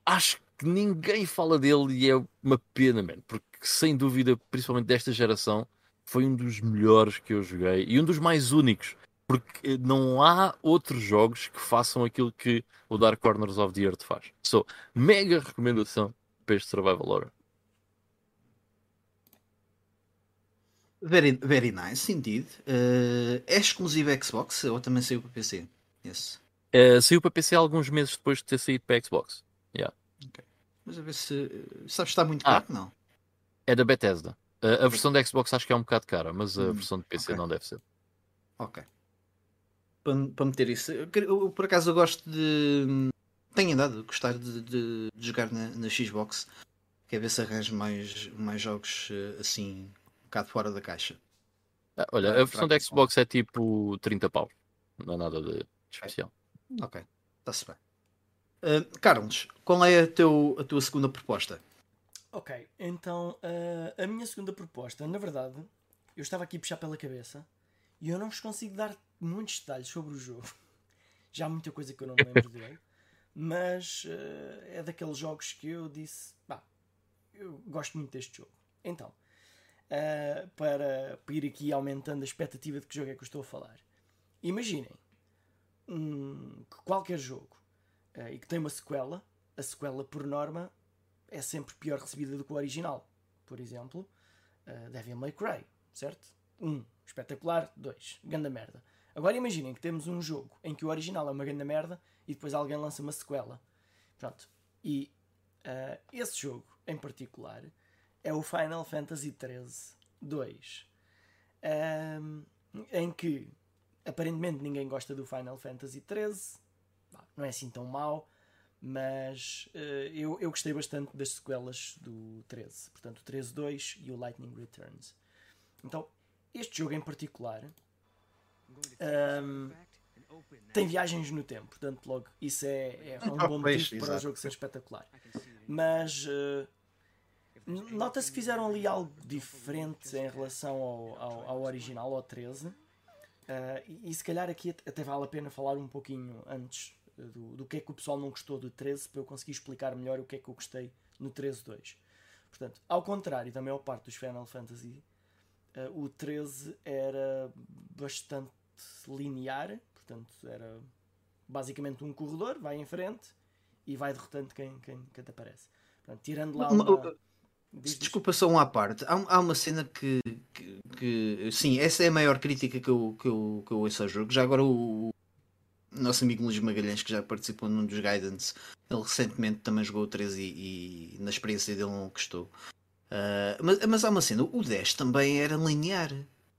Acho que ninguém fala dele e é uma pena, man, porque sem dúvida, principalmente desta geração, foi um dos melhores que eu joguei e um dos mais únicos. Porque não há outros jogos que façam aquilo que o Dark Corners of the Earth faz. So, mega recomendação para este Survival Horror.
Very, very nice, indeed. Uh, é exclusivo Xbox ou também saiu para PC? Yes.
Uh, saiu para PC alguns meses depois de ter saído para Xbox. Yeah.
Okay. Mas a ver se. Sabes, está muito caro? Ah, não.
É da Bethesda. Uh, a versão da Xbox acho que é um bocado cara, mas a hum, versão de PC okay. não deve ser.
Ok. Para, para meter isso. Eu, por acaso eu gosto de. Tenho andado a gostar de, de, de jogar na, na Xbox. Quer ver se arranjo mais, mais jogos assim bocado fora da caixa.
Ah, olha, a versão da Xbox é tipo 30 pau. Não é nada de especial.
Ok, está-se bem. Uh, Carlos, qual é a, teu, a tua segunda proposta?
Ok, então uh, a minha segunda proposta, na verdade, eu estava aqui a puxar pela cabeça e eu não vos consigo dar muitos detalhes sobre o jogo. Já há muita coisa que eu não me lembro direito, mas uh, é daqueles jogos que eu disse, pá, eu gosto muito deste jogo. Então, uh, para, para, ir aqui aumentando a expectativa de que jogo é que eu estou a falar. Imaginem um, que qualquer jogo uh, e que tem uma sequela, a sequela por norma é sempre pior recebida do que o original. Por exemplo, uh, Devil May Cry, certo? Um, espetacular. Dois, ganda merda. Agora imaginem que temos um jogo em que o original é uma grande merda e depois alguém lança uma sequela. Pronto. E uh, esse jogo, em particular, é o Final Fantasy XIII 2, um, em que aparentemente ninguém gosta do Final Fantasy XIII, não é assim tão mau, mas uh, eu, eu gostei bastante das sequelas do 13, portanto o 13-2 e o Lightning Returns. Então, este jogo em particular um, tem viagens no tempo, portanto, logo isso é, é um bom motivo para o jogo ser espetacular. Mas uh, Nota-se que fizeram ali algo diferente em relação ao, ao, ao original, ao 13. Uh, e, e, se calhar aqui até vale a pena falar um pouquinho antes do, do que é que o pessoal não gostou do 13 para eu conseguir explicar melhor o que é que eu gostei no 13.2. Portanto, ao contrário da maior parte dos Final Fantasy, uh, o 13 era bastante linear, portanto, era basicamente um corredor, vai em frente e vai derrotando quem, quem, quem te aparece. Portanto, tirando lá uma...
Desculpa só um à parte. Há, há uma cena que, que, que, Sim, essa é a maior crítica que eu, que eu, que eu ouço ao jogo. Já agora o, o nosso amigo Luís Magalhães, que já participou num dos Guidance, ele recentemente também jogou o 13 e, e na experiência dele não gostou. Uh, mas, mas há uma cena, o 10 também era linear,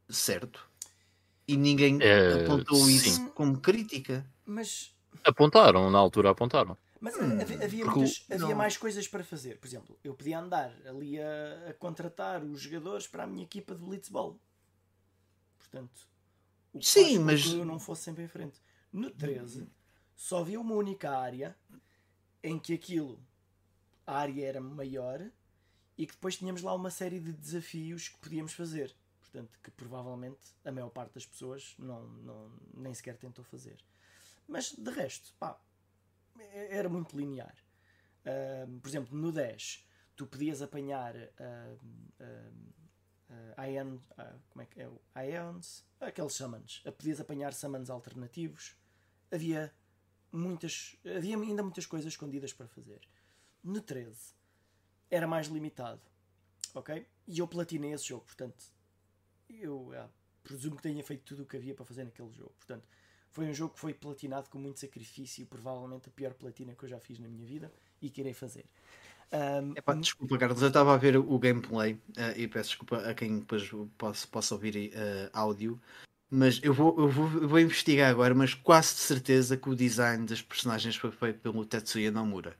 certo? E ninguém é, apontou sim. isso como crítica.
Mas
apontaram, na altura apontaram.
Mas hum, havia, havia, muitas, havia mais coisas para fazer. Por exemplo, eu podia andar ali a, a contratar os jogadores para a minha equipa de Blitzball. Portanto, o que Sim, mas que eu não fosse sempre em frente. No 13, só havia uma única área em que aquilo, a área era maior e que depois tínhamos lá uma série de desafios que podíamos fazer. Portanto, que provavelmente a maior parte das pessoas não, não, nem sequer tentou fazer. Mas de resto, pá, era muito linear. Uh, por exemplo, no 10, tu podias apanhar uh, uh, Ion, como é que é? Ions, aqueles summons. Podias apanhar summons alternativos. Havia muitas. Havia ainda muitas coisas escondidas para fazer. No 13 era mais limitado. Ok? E eu platinei esse jogo, portanto. Eu ah, presumo que tenha feito tudo o que havia para fazer naquele jogo. Portanto, foi um jogo que foi platinado com muito sacrifício, provavelmente a pior platina que eu já fiz na minha vida e que irei fazer.
Um, Epá, desculpa, Carlos, eu estava a ver o gameplay uh, e peço desculpa a quem depois possa, possa ouvir uh, áudio, mas eu vou, eu, vou, eu vou investigar agora, mas quase de certeza que o design das personagens foi feito pelo Tetsuya Nomura.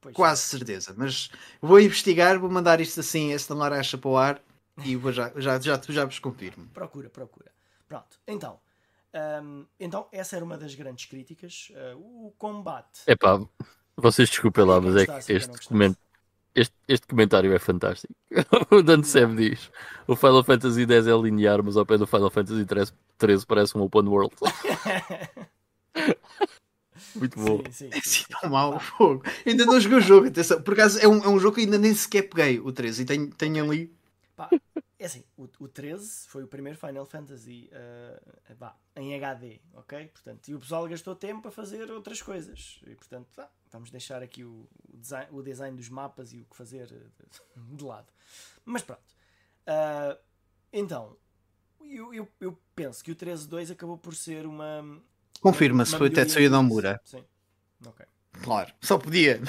Pois quase é. certeza, mas vou investigar, vou mandar isto assim, esta larecha para o ar e vou já, já, já, já vos confirmo.
Procura, procura. Pronto, então, um, então essa era uma das grandes críticas. Uh, o combate.
É pá, vocês desculpem lá, mas é que este, coment... este, este comentário é fantástico. o Dante Seb diz: o Final Fantasy X é linear, mas ao pé do Final Fantasy 13 parece um open world. Muito bom.
Sim, sim, é assim tão mal fogo. Ainda não joguei o jogo, atenção. Por acaso é um, é um jogo que ainda nem sequer peguei o 13 e tenho, tenho ali.
Pá, é assim, o, o 13 foi o primeiro Final Fantasy uh, bah, em HD, ok? Portanto, e o pessoal gastou tempo a fazer outras coisas. E portanto, bah, vamos deixar aqui o, o, design, o design dos mapas e o que fazer eh, de lado. Mas pronto. Uh, então, eu, eu, eu, penso que o 13.2 acabou por ser uma.
Confirma-se, foi o Tetsuya Nomura.
Sim. Ok.
Claro, só podia.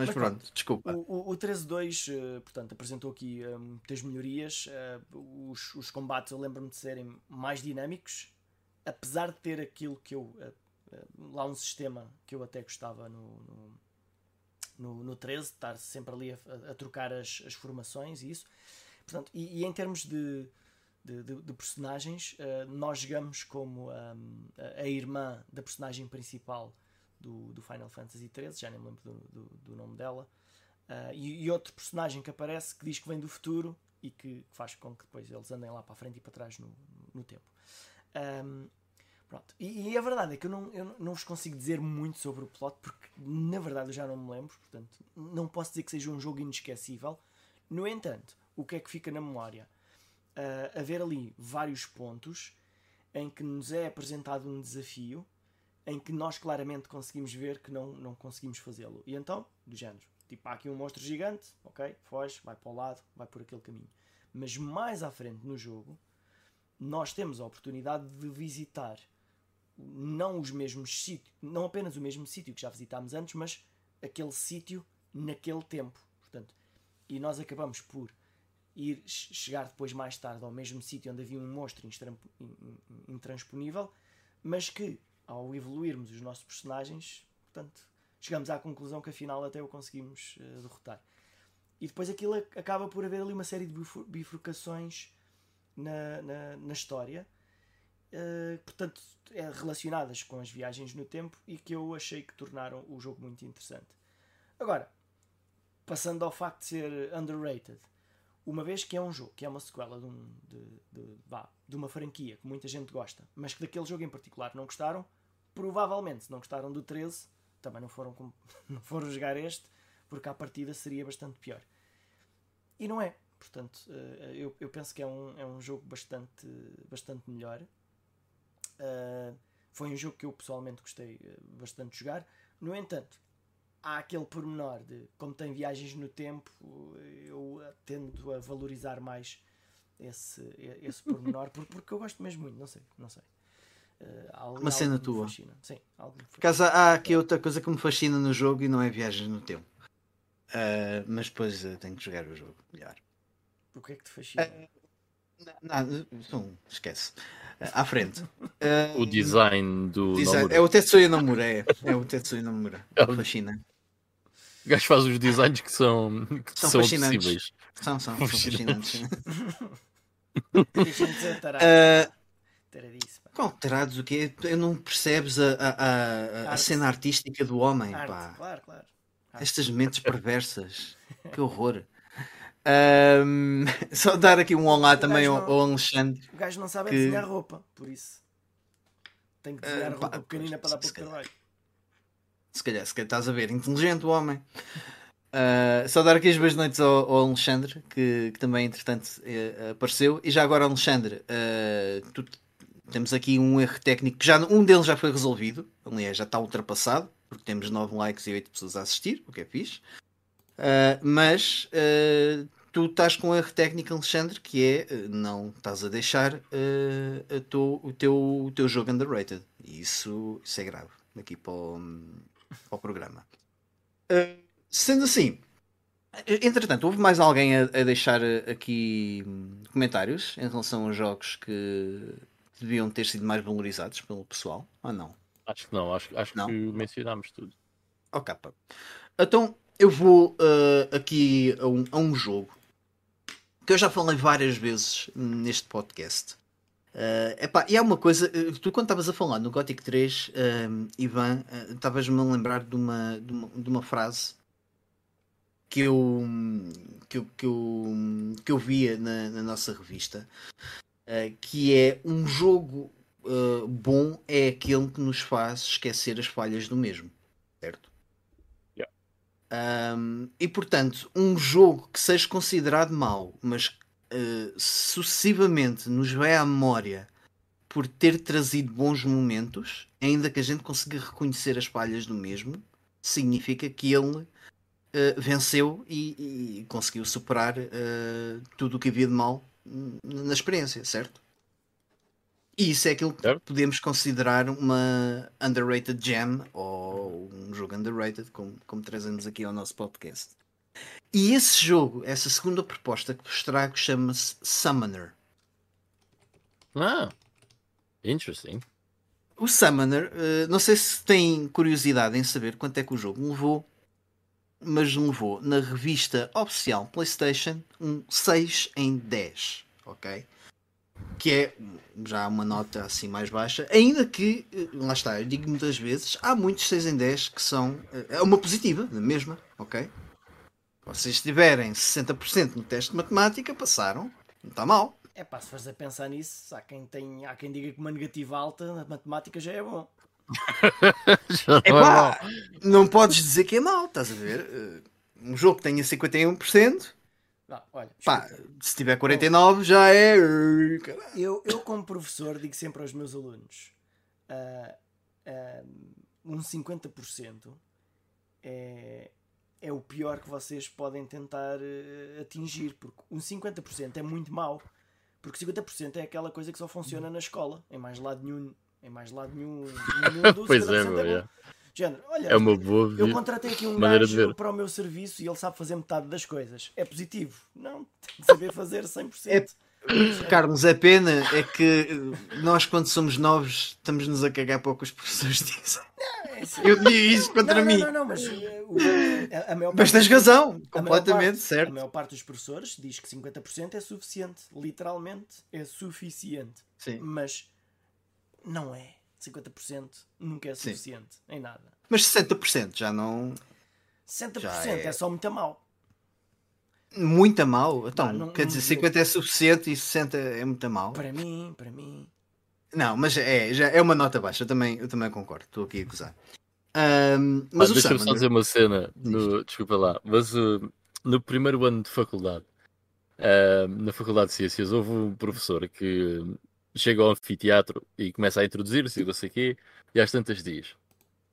Mas, Mas pronto, pronto, desculpa.
O, o, o 13.2, uh, eh, portanto, apresentou aqui muitas melhorias. Uh, os, os combates eu lembro-me de serem mais dinâmicos, apesar de ter aquilo que eu. lá um sistema que eu até gostava no, no, no, no 13, estar sempre ali a, a trocar as, as, formações e isso. Portanto, e, e em termos de, de, de, de personagens, nós jogamos como um, a, a irmã da personagem principal do, do Final Fantasy XIII, já nem me lembro do, do, do nome dela. Uh, e, e, outro personagem que aparece que diz que vem do futuro e que faz com que depois eles andem lá para a frente e para trás no, no tempo. Um, pronto. E, e, a verdade é que eu não, eu não vos consigo dizer muito sobre o plot porque na verdade eu já não me lembro, portanto não posso dizer que seja um jogo inesquecível. No entanto, o que é que fica na memória? Uh, haver ali vários pontos em que nos é apresentado um desafio em que nós claramente conseguimos ver que não, não conseguimos fazê-lo. E então, do género, tipo, há aqui um monstro gigante, ok, foge, vai para o lado, vai por aquele caminho. Mas mais à frente no jogo, nós temos a oportunidade de visitar não os mesmos sítios, não apenas o mesmo sítio que já visitámos antes, mas aquele sítio naquele tempo. Portanto, e nós acabamos por ir chegar depois mais tarde ao mesmo sítio onde havia um monstro intransponível, mas que ao evoluirmos os nossos personagens, portanto, chegamos à conclusão que afinal até o conseguimos uh, derrotar. E depois aquilo acaba por haver ali uma série de bifurcações na, na, na história, uh, portanto, é, relacionadas com as viagens no tempo e que eu achei que tornaram o jogo muito interessante. Agora, passando ao facto de ser underrated, uma vez que é um jogo, que é uma sequela de, um, de, de, de uma franquia que muita gente gosta, mas que daquele jogo em particular não gostaram, provavelmente, se não gostaram do 13, também não foram, não foram jogar este, porque à partida seria bastante pior. E não é. Portanto, eh, eu, eu penso que é um, é um jogo bastante, bastante melhor. Uh, foi um jogo que eu pessoalmente gostei eh, bastante de jogar. No entanto, há aquele pormenor de como tem viagens no tempo, eu tendo a valorizar mais esse, esse pormenor, porque eu gosto mesmo muito, não sei, não sei.
Uh, uma cena tua. Sim, Por acaso há aqui outra coisa que me fascina no jogo e não é viagens no tempo. Uh, mas depois uh, tenho que jogar o jogo melhor.
O que é que te fascina?
nada, não, esquece. à frente.
o design do.
Design. É o Tetsuya Nomura, é. É o Tetsuya Nomura. É o... Fascina.
O gajo faz os designs que são, que
são,
são
fascinantes. São, são, são fascinantes.
uh,
qual terados o quê? Eu não percebes a, a, a, a cena artística do homem,
Arte,
pá.
Claro, claro.
Estas mentes perversas. que horror. Um, só dar aqui um olá também ao, ao, Alexandre.
O gajo não sabe que... desenhar roupa, por isso. Tem que desenhar uh, roupa pá, pequenina para dar pouco trabalho.
Se calhar, se calhar estás a ver, inteligente o homem. Uh, só dar aqui as boas noites ao, ao Alexandre, que, que, também entretanto uh, apareceu. E já agora, Alexandre, uh, tu temos aqui um erro técnico que já um deles já foi resolvido, aliás, já está ultrapassado, porque temos 9 likes e 8 pessoas a assistir, o que é fixe. Uh, mas uh, tu estás com um erro técnico, Alexandre, que é uh, não estás a deixar a tu, o, teu, o teu jogo underrated. E isso, isso é grave aqui para o, para o programa. sendo assim, entretanto, houve mais alguém a, a deixar aqui comentários em relação aos jogos que deviam ter sido mais valorizados pelo pessoal, ou não?
Acho que não, acho, acho não? que mencionámos tudo.
Ok, pá. Então eu vou uh, aqui a um, a um, jogo que eu já falei várias vezes neste podcast. Uh, epá, e há uma coisa, eh, tu quando estavas a falar no Gothic 3, uh, Ivan, estavas-me a lembrar de uma, de uma, de uma frase que eu, que eu, que eu, que eu via na, na nossa revista, uh, que é um jogo uh, bom é aquele que nos faz esquecer as falhas do mesmo, certo?
Yeah.
Um, e portanto, um jogo que seja considerado mau, mas uh, sucessivamente nos vai à memória por ter trazido bons momentos, ainda que a gente consiga reconhecer as falhas do mesmo, significa que ele Uh, venceu e, e, conseguiu superar uh, tudo o que havia de mal na experiência, certo? E isso é aquilo que certo. podemos considerar uma underrated gem ou um jogo underrated, como, como trazemos aqui ao nosso podcast. E esse jogo, essa segunda proposta que vos trago, chama-se Summoner.
Ah, interesting.
O Summoner, uh, não sei se têm curiosidade em saber quanto é que o jogo levou, mas levou na revista oficial PlayStation um 6 em 10, ok? Que é já uma nota assim mais baixa, ainda que, eh, lá está, eu digo muitas vezes, há muitos 6 em 10 que são, eh, é uma positiva, na mesma, ok? Vocês tiverem 60% no teste de matemática, passaram, não está mal.
É pá, se fores a pensar nisso, há quem, tem, há quem diga que uma negativa alta na matemática já é bom.
é pá, não podes dizer que é mau, estás a ver? Eh, um jogo que tenha 51%,
não, olha,
pá, se tiver 49 já é.
Eu, eu, como professor, digo sempre aos meus alunos: uh, uh, um 50% é, é o pior que vocês podem tentar uh, atingir, porque um 50% é muito mau. Porque 50% é aquela coisa que só funciona na escola, em mais lado nenhum em mais lado nenhum, nenhum mundo.
pois é, meu, é
Género, olha,
é uma boa
eu contratei aqui um gajo para o meu serviço e ele sabe fazer metade das coisas. É positivo? Não, tem que saber fazer 100%. É,
Carlos, a pena é que nós, quando somos novos, estamos-nos a cagar para o que os professores dizem. Não, é assim. Eu digo isso contra
não,
mim.
Não, não, não, mas, uh, a, a maior
mas tens razão, completamente
parte,
certo.
A maior parte dos professores diz que 50% é suficiente. Literalmente é suficiente.
Sim.
Mas não é. 50% nunca é suficiente Sim. em nada.
Mas 60% já não.
60% já é... é só muito mal.
Muito mal? Então, não, quer dizer, 50 é suficiente e 60 é muito mal?
Para mim, para mim.
Não, mas é, já é uma nota baixa, eu também, eu também concordo, estou aqui a acusar. Um,
mas ah, deixa-me só dizer uma cena, no, desculpa lá, mas uh, no primeiro ano de faculdade, uh, na Faculdade de Ciências, houve um professor que chega ao anfiteatro e começa a introduzir-se e não sei o quê, e às tantas dias.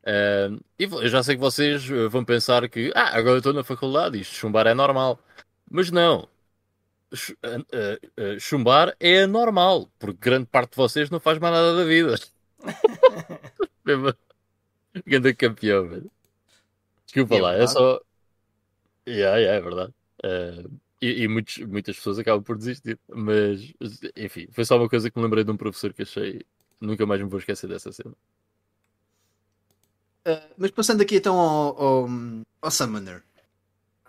Uh, e eu já sei que vocês eh, vão pensar que ah, agora eu estou na faculdade, isto chumbar é normal. Mas não. Ch uh, uh, chumbar é normal, porque grande parte de vocês não faz mais nada da vida. Grande campeão, velho. Desculpa é lá, é só. Yeah, yeah, é verdade. Uh, e, e muitos, muitas pessoas acabam por desistir. Mas, enfim, foi só uma coisa que me lembrei de um professor que achei. Nunca mais me vou esquecer dessa cena.
Uh, mas passando aqui então ao, ao, ao, Summoner.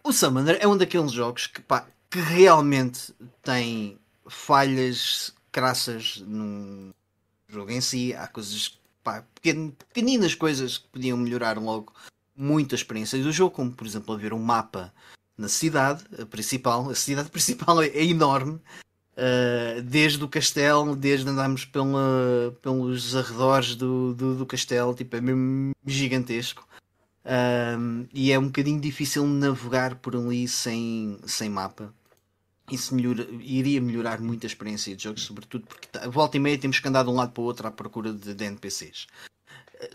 O Summoner é um daqueles jogos que, pá, que realmente tem falhas crassas no jogo em si. Há coisas, pá, pequen, pequeninas coisas que podiam melhorar logo muita experiência do jogo, como por exemplo haver um mapa na cidade principal. A cidade principal é, é enorme. Uh, desde o castelo, desde andarmos pela, pelos arredores do, do, do, castelo, tipo, é mesmo gigantesco. Uh, e é um bocadinho difícil navegar por ali sem, sem mapa. isso iria melhorar muito a experiência de jogos, sobretudo porque a volta e meia temos que andar de um lado para o outro à procura de, de NPCs.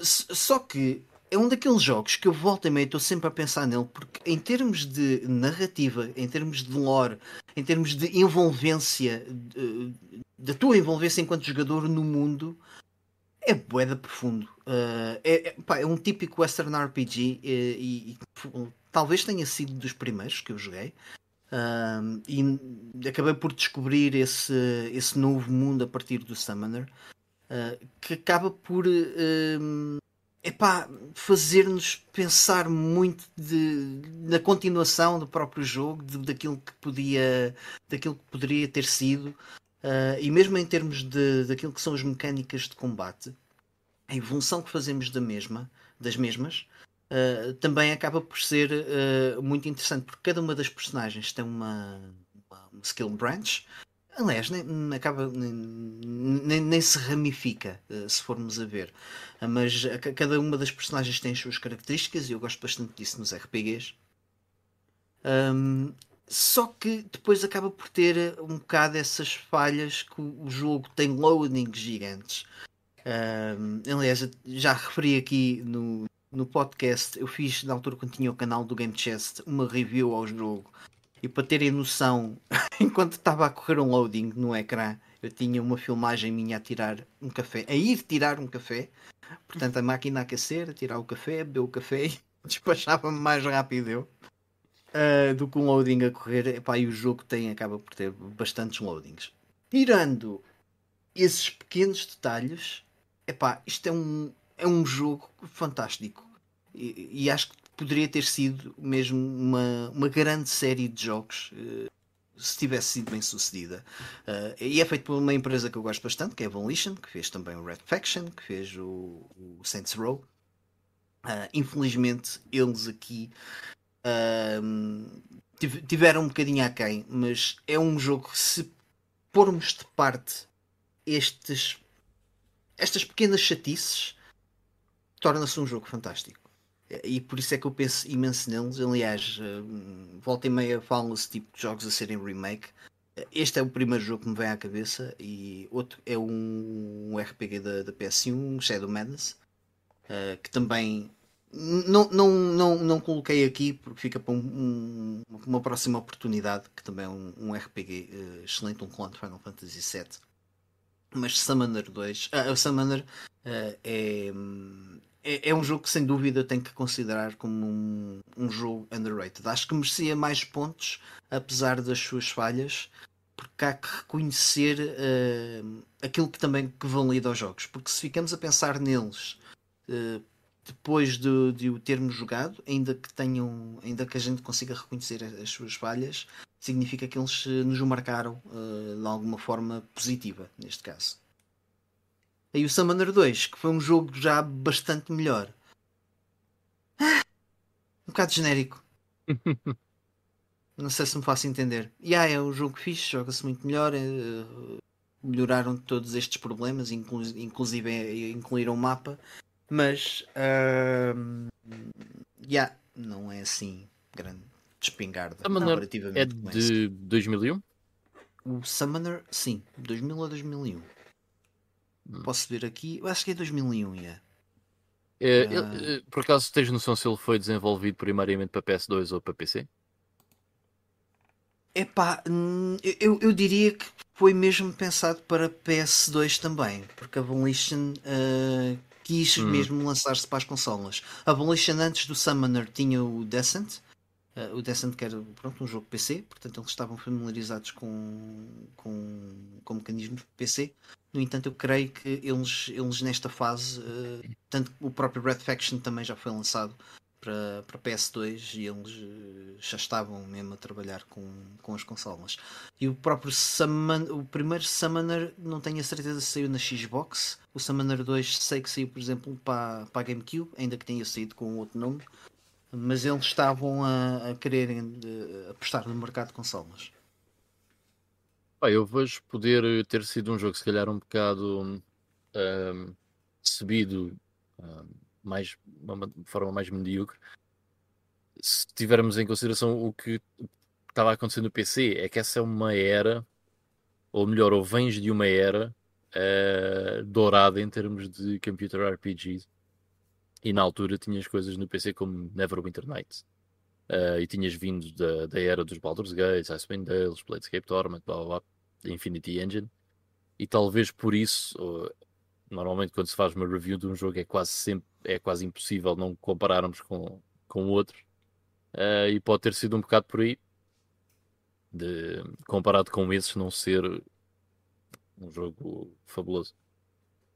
Só que é um daqueles jogos que eu volto e meia estou sempre a pensar nele, porque em termos de narrativa, em termos de lore, em termos de envolvência, da tua envolvência enquanto jogador no mundo, é boeda profundo. Uh, é, é, pá, é, um típico Western RPG e, e, e, talvez tenha sido dos primeiros que eu joguei. Uh, e acabei por descobrir esse, esse novo mundo a partir do Summoner uh, que acaba por uh, epá, fazer-nos pensar muito de, na continuação do próprio jogo, de, daquilo que podia daquilo que poderia ter sido uh, e mesmo em termos de, daquilo que são as mecânicas de combate, a evolução que fazemos da mesma, das mesmas uh, também acaba por ser uh, muito interessante, porque cada uma das personagens tem uma, uma, uma skill branch. Aliás, nem, acaba, nem, nem, se ramifica, uh, se formos a ver. mas a, cada uma das personagens tem as suas características e eu gosto bastante disso nos RPGs. Um, só que depois acaba por ter um bocado essas falhas que o jogo tem loadings gigantes. Um, aliás, já referi aqui no, no podcast, eu fiz na altura quando tinha o canal do Game Chest uma review ao jogo e para terem noção, enquanto estava a correr um loading no ecrã, eu tinha uma filmagem minha a tirar um café, a ir tirar um café, portanto a máquina a aquecer, a tirar o café, beber o café e despachava-me mais rápido eu. Uh, do que um loading a correr, Epá, e o jogo tem, acaba por ter bastantes loadings. Tirando esses pequenos detalhes, epá, isto é um, é um jogo fantástico. E, e, acho que poderia ter sido mesmo uma, uma grande série de jogos uh, se tivesse sido bem sucedida. Uh, e é feito por uma empresa que eu gosto bastante, que é a Volition, que fez também o Red Faction, que fez o, o Saints Row. Uh, infelizmente, eles aqui tiveram um bocadinho aquém, mas é um jogo que se pormos de parte estes, estas pequenas chatices torna-se um jogo fantástico. E por isso é que eu penso imenso neles. Aliás, eh, volta e meia falam-se tipo de jogos a serem remake. Este é o primeiro jogo que me vem à cabeça e outro é um, RPG da, da PS1, Shadow Madness, uh, que também não, não, não, não coloquei aqui porque fica para um, um, uma próxima oportunidade, que também é um, um RPG uh, eh, excelente, um clone de Final Fantasy VII. Mas Summoner 2, uh, Summoner uh, é, é, é, um jogo que sem dúvida tem que considerar como um, um jogo underrated. Acho que merecia mais pontos, apesar das suas falhas, porque há que reconhecer uh, aquilo que também que valida aos jogos. Porque se ficamos a pensar neles uh, depois de, de, o termos jogado, ainda que tenham, ainda que a gente consiga reconhecer as suas falhas, significa que eles nos marcaram uh, de alguma forma positiva, neste caso. Aí o Summoner 2, que foi um jogo já bastante melhor. Ah, um bocado genérico. Não sei se me faço entender. E yeah, é um jogo fixe, joga-se muito melhor. Uh, melhoraram todos estes problemas, inclu inclusive é, incluíram o mapa. Mas uh, yeah, não é assim grande espingarda.
Summoner é de 2001?
O Summoner, sim, 2000 a 2001. Posso ver aqui, eu acho que é 2001, yeah.
É, uh... ele, por acaso tens noção se ele foi desenvolvido primariamente para PS2 ou para PC?
Epá, hum, eu, eu diria que foi mesmo pensado para PS2 também, porque a Volition uh, quis hum. mesmo lançar-se para as consolas. A Volition antes do Summoner tinha o Descent, uh, o Descent que era pronto, um jogo PC, portanto eles estavam familiarizados com, com, com mecanismos PC. No entanto, eu creio que eles, eles nesta fase, uh, tanto o próprio Red Faction também já foi lançado para, para PS2 e eles uh, já estavam mesmo a trabalhar com, com as consolas. E o próprio Summon, o primeiro Summoner, não tenho a certeza se saiu na Xbox. O Summoner 2 sei que saiu, por exemplo, para, para a GameCube, ainda que tenha saído com outro nome. Mas eles estavam a, a quererem uh, apostar no mercado de consolas.
Eu vejo poder eh, ter sido um jogo, se calhar, um bocado um, subido um, mais, uma, forma mais medíocre, se tivermos em consideração o que estava a acontecer no PC é que essa é uma era, ou melhor, ou vens de uma era uh, dourada em termos de computer RPGs. E na altura tinhas coisas no PC como Neverwinter Nights. Uh, e tinhas vindo da, da era dos Baldur's Gate, Icewind Dale, Bladescape Torment, blá blá blá, Infinity Engine. E talvez por isso, normalmente quando se faz uma review de um jogo é quase sempre é quase impossível não compararmos com, com outros. Uh, e pode ter sido um bocado por aí de, comparado com esses não ser um jogo fabuloso.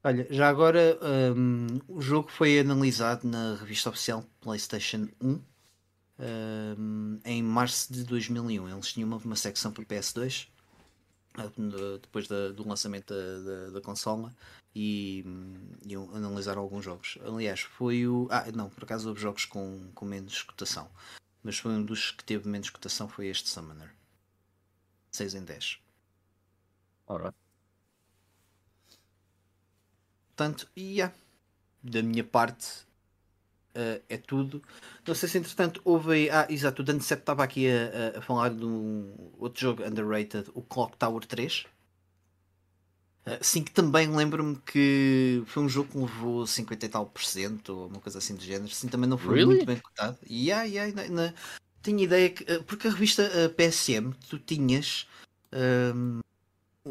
Olha, já agora um, o jogo foi analisado na revista oficial PlayStation 1 um, em março de 2001. Eles tinham uma, uma secção para PS2 uh, depois da, do lançamento da, da, da consola e, e analisar alguns jogos. Aliás, foi o. Ah, não, por acaso houve jogos com, com menos cotação, mas foi um dos que teve menos cotação foi este Summoner. 6 em 10.
Alright.
Portanto, e yeah, da minha parte uh, é tudo. Não sei se entretanto houve aí. Ah, exato, o Dancept estava aqui a, a, falar de um outro jogo underrated, o Clock Tower 3. Uh, sim, que também lembro-me que foi um jogo que levou 50 e tal por cento, ou uma coisa assim do género. Sim, também não foi really? muito bem cotado. E yeah, yeah, na, na, tinha ideia que. Uh, porque a revista PSM, tu tinhas. Um,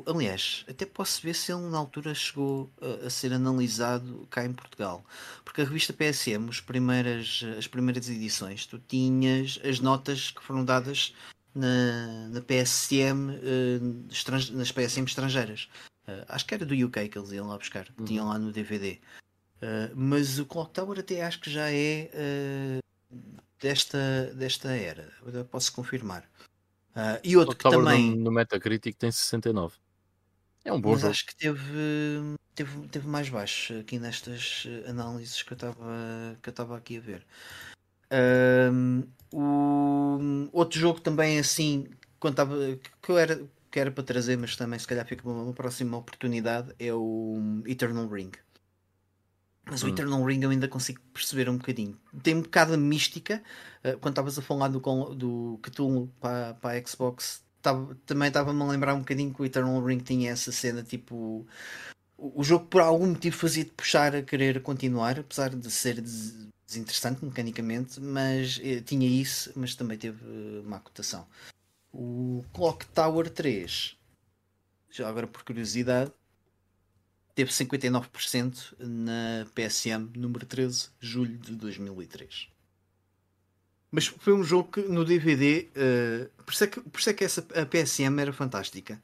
Aliás, até posso ver se ele na altura chegou a, a, ser analisado cá em Portugal. Porque a revista PSM, as primeiras, as primeiras edições, tu tinhas as notas que foram dadas na, na PSM, uh, nas PSM estrangeiras. Uh, acho que era do UK que eles iam lá buscar, uhum. tinham lá no DVD. Uh, eh, mas o Clock Tower até acho que já é desta, desta era. Eu posso confirmar. Uh, e outro que também.
No, no Metacritic tem 69. É um bom
Mas
jogo.
acho que teve, teve, teve mais baixo aqui nestas análises que eu estava que eu estava aqui a ver. Um, o, outro jogo também assim quando tava, que eu era que era para trazer, mas também se calhar fica uma, uma próxima oportunidade é o Eternal Ring. Mas hum. o Eternal Ring eu ainda consigo perceber um bocadinho. Tem um bocado de mística. Uh, quando estavas a falar do, do Cthulhu para, para a Xbox, também estava-me a lembrar um bocadinho que o Eternal Ring tinha essa cena tipo. O, jogo por algum motivo fazia-te puxar a querer continuar, apesar de ser des desinteressante mecanicamente, mas eh, tinha isso, mas também teve uh, má cotação. O Clock Tower 3, já agora por curiosidade, teve 59% na PSM número 13, julho de 2003. Mas foi um jogo que no DVD, uh, eh, por, isso é que, por isso é que essa, a PSM era fantástica.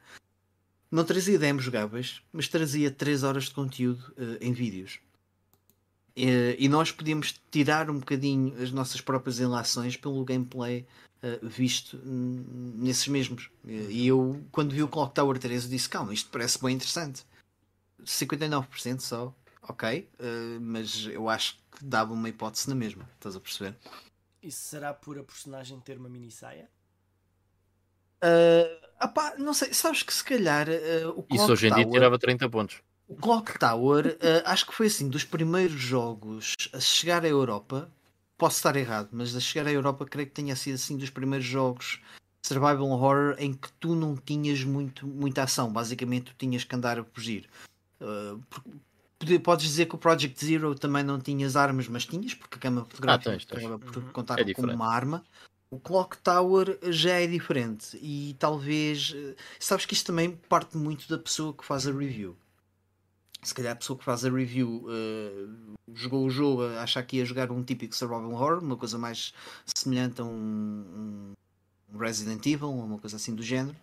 Não trazia demos jogáveis, mas trazia 3 horas de conteúdo uh, em vídeos. Uh, e nós podíamos tirar um bocadinho as nossas próprias ilações pelo gameplay visto nesses mesmos. e eu, quando vi o Clock Tower 3, disse: Calma, isto parece bem interessante. 59% só, ok, mas eu acho que dava uma hipótese na mesma, estás a perceber?
Isso será por a personagem ter uma mini saia?
Uh, apá, não sei, sabes que se calhar uh, o Clock
Isso hoje em dia tirava 30 pontos.
O Clock Tower uh, acho que foi assim dos primeiros jogos a chegar à Europa. Posso estar errado, mas a chegar à Europa creio que tenha sido assim dos primeiros jogos survival horror em que tu não tinhas muito, muita ação. Basicamente tu tinhas que andar a fugir. Uh, podes dizer que o Project Zero também não tinhas armas, mas tinhas, porque a câmera fotográfica ah, tens, tens. por uhum. contar é com uma arma. O Clock Tower já é diferente e talvez. Eh, sabes que isto também parte muito da pessoa que faz a review. Se calhar a pessoa que faz a review uh, jogou o jogo, acha que ia jogar um típico survival horror, uma coisa mais semelhante a um, um Resident Evil, uma coisa assim do género,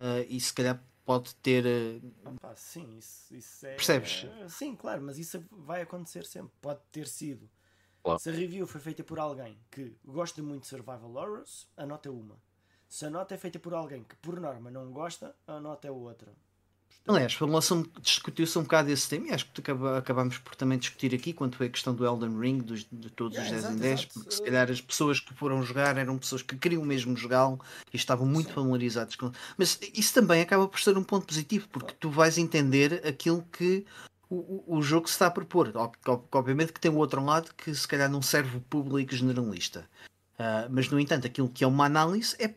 uh, e se calhar pode ter. Eh,
Opa, sim, isso, isso é.
Percebes?
É, sim, claro, mas isso vai acontecer sempre. Pode ter sido. Claro. Se a review foi feita por alguém que gosta muito de survival horrors, a nota é uma. Se a nota é feita por alguém que, por norma, não gosta, a nota é outra.
Aliás, falou-se, discutiu-se um bocado esse tema e acho que acabámos por também discutir aqui quando foi a questão do Elden Ring, dos, de todos yeah, os 10 exato, em 10, exato. porque se calhar as pessoas que foram jogar eram pessoas que queriam mesmo jogá-lo e estavam muito Sim. familiarizados com. Mas isso também acaba por ser um ponto positivo, porque tu vais entender aquilo que o, o jogo se está a propor. Obviamente que tem o outro lado que se calhar não serve o público generalista. Uh, mas no entanto, aquilo que é uma análise é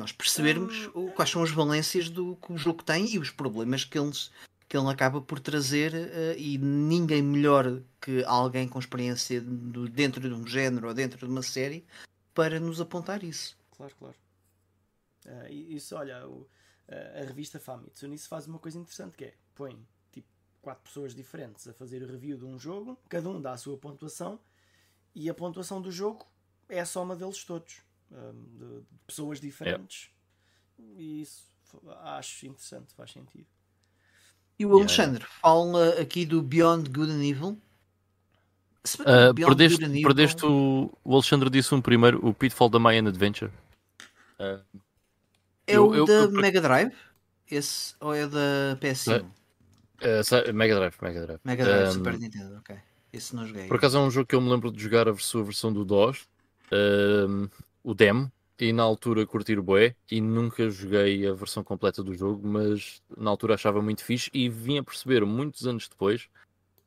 Nós percebermos o, quais são as valências do que o jogo tem e os problemas que, eles, que ele acaba por trazer, uh, e ninguém melhor que alguém com experiência do, dentro de um género ou dentro de uma série para nos apontar isso.
Claro, claro. Uh, isso, olha, o, a revista Famitsu nisso faz uma coisa interessante que é põe tipo quatro pessoas diferentes a fazer o review de um jogo, cada um dá a sua pontuação e a pontuação do jogo é a soma deles todos, um, de, de, pessoas diferentes. E isso acho interessante, faz sentido.
E o Alexandre yeah. fala aqui do Beyond Good and Evil.
Uh, perdeste, Evil... perdeste o, o Alexandre disse um primeiro, o Pitfall da Mayan Adventure.
Uh, é eu, o eu, da eu, Mega Drive? Esse ou é da PS1?
Uh, Mega Drive, Mega Drive.
Mega Drive, um, Super Nintendo, ok. Esse não joguei.
Por acaso é um jogo que eu me lembro de jogar a sua versão do DOS, uh, o demo, e na altura curtir o boé, e nunca joguei a versão completa do jogo, mas na altura achava muito fixe e vim a perceber muitos anos depois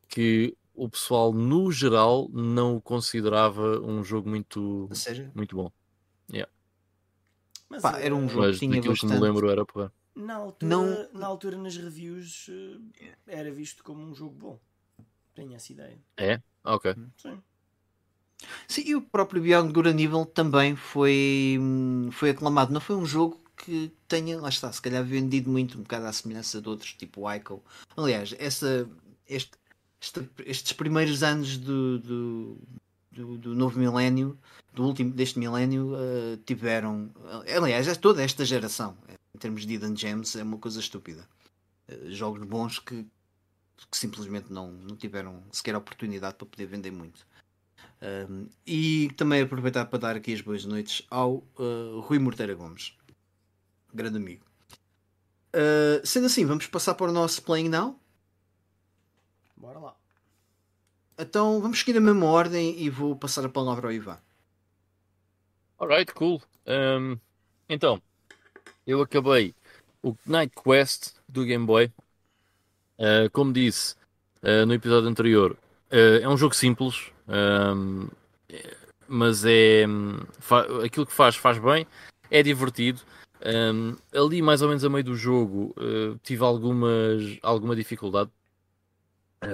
que o pessoal no geral não o considerava um jogo muito, muito bom. Yeah.
Mas, Pá, era um jogo
mas que tinha bastante... que me lembro era porra.
Na altura, não... na altura nas reviews eh, era visto como um jogo bom. Tenho essa ideia.
É? Ok.
Sim.
Sim, e o próprio Beyond Good and Evil também foi, foi aclamado. Não foi um jogo que tenha, lá está, se calhar vendido muito, um bocado à semelhança de outros, tipo Ico. Aliás, essa, este, este, estes primeiros anos do, do, do, do, novo milénio, do último deste milénio, uh, tiveram. Aliás, é toda esta geração, em termos de Hidden Gems, é uma coisa estúpida. Uh, jogos bons que que simplesmente não, não tiveram sequer oportunidade para poder vender muito. Um, e também aproveitar para dar aqui as boas noites ao uh, Rui Morteira Gomes, grande amigo. Uh, sendo assim, vamos passar para o nosso Playing Now.
Bora lá.
Então vamos seguir a mesma ordem e vou passar a palavra ao Ivan.
Alright, cool. Um, então, eu acabei o Night Quest do Game Boy Uh, como disse uh, no episódio anterior, é um jogo simples, um, mas é aquilo que faz, faz bem, é divertido. Um, ali, mais ou menos a meio do jogo, tive algumas, alguma dificuldade,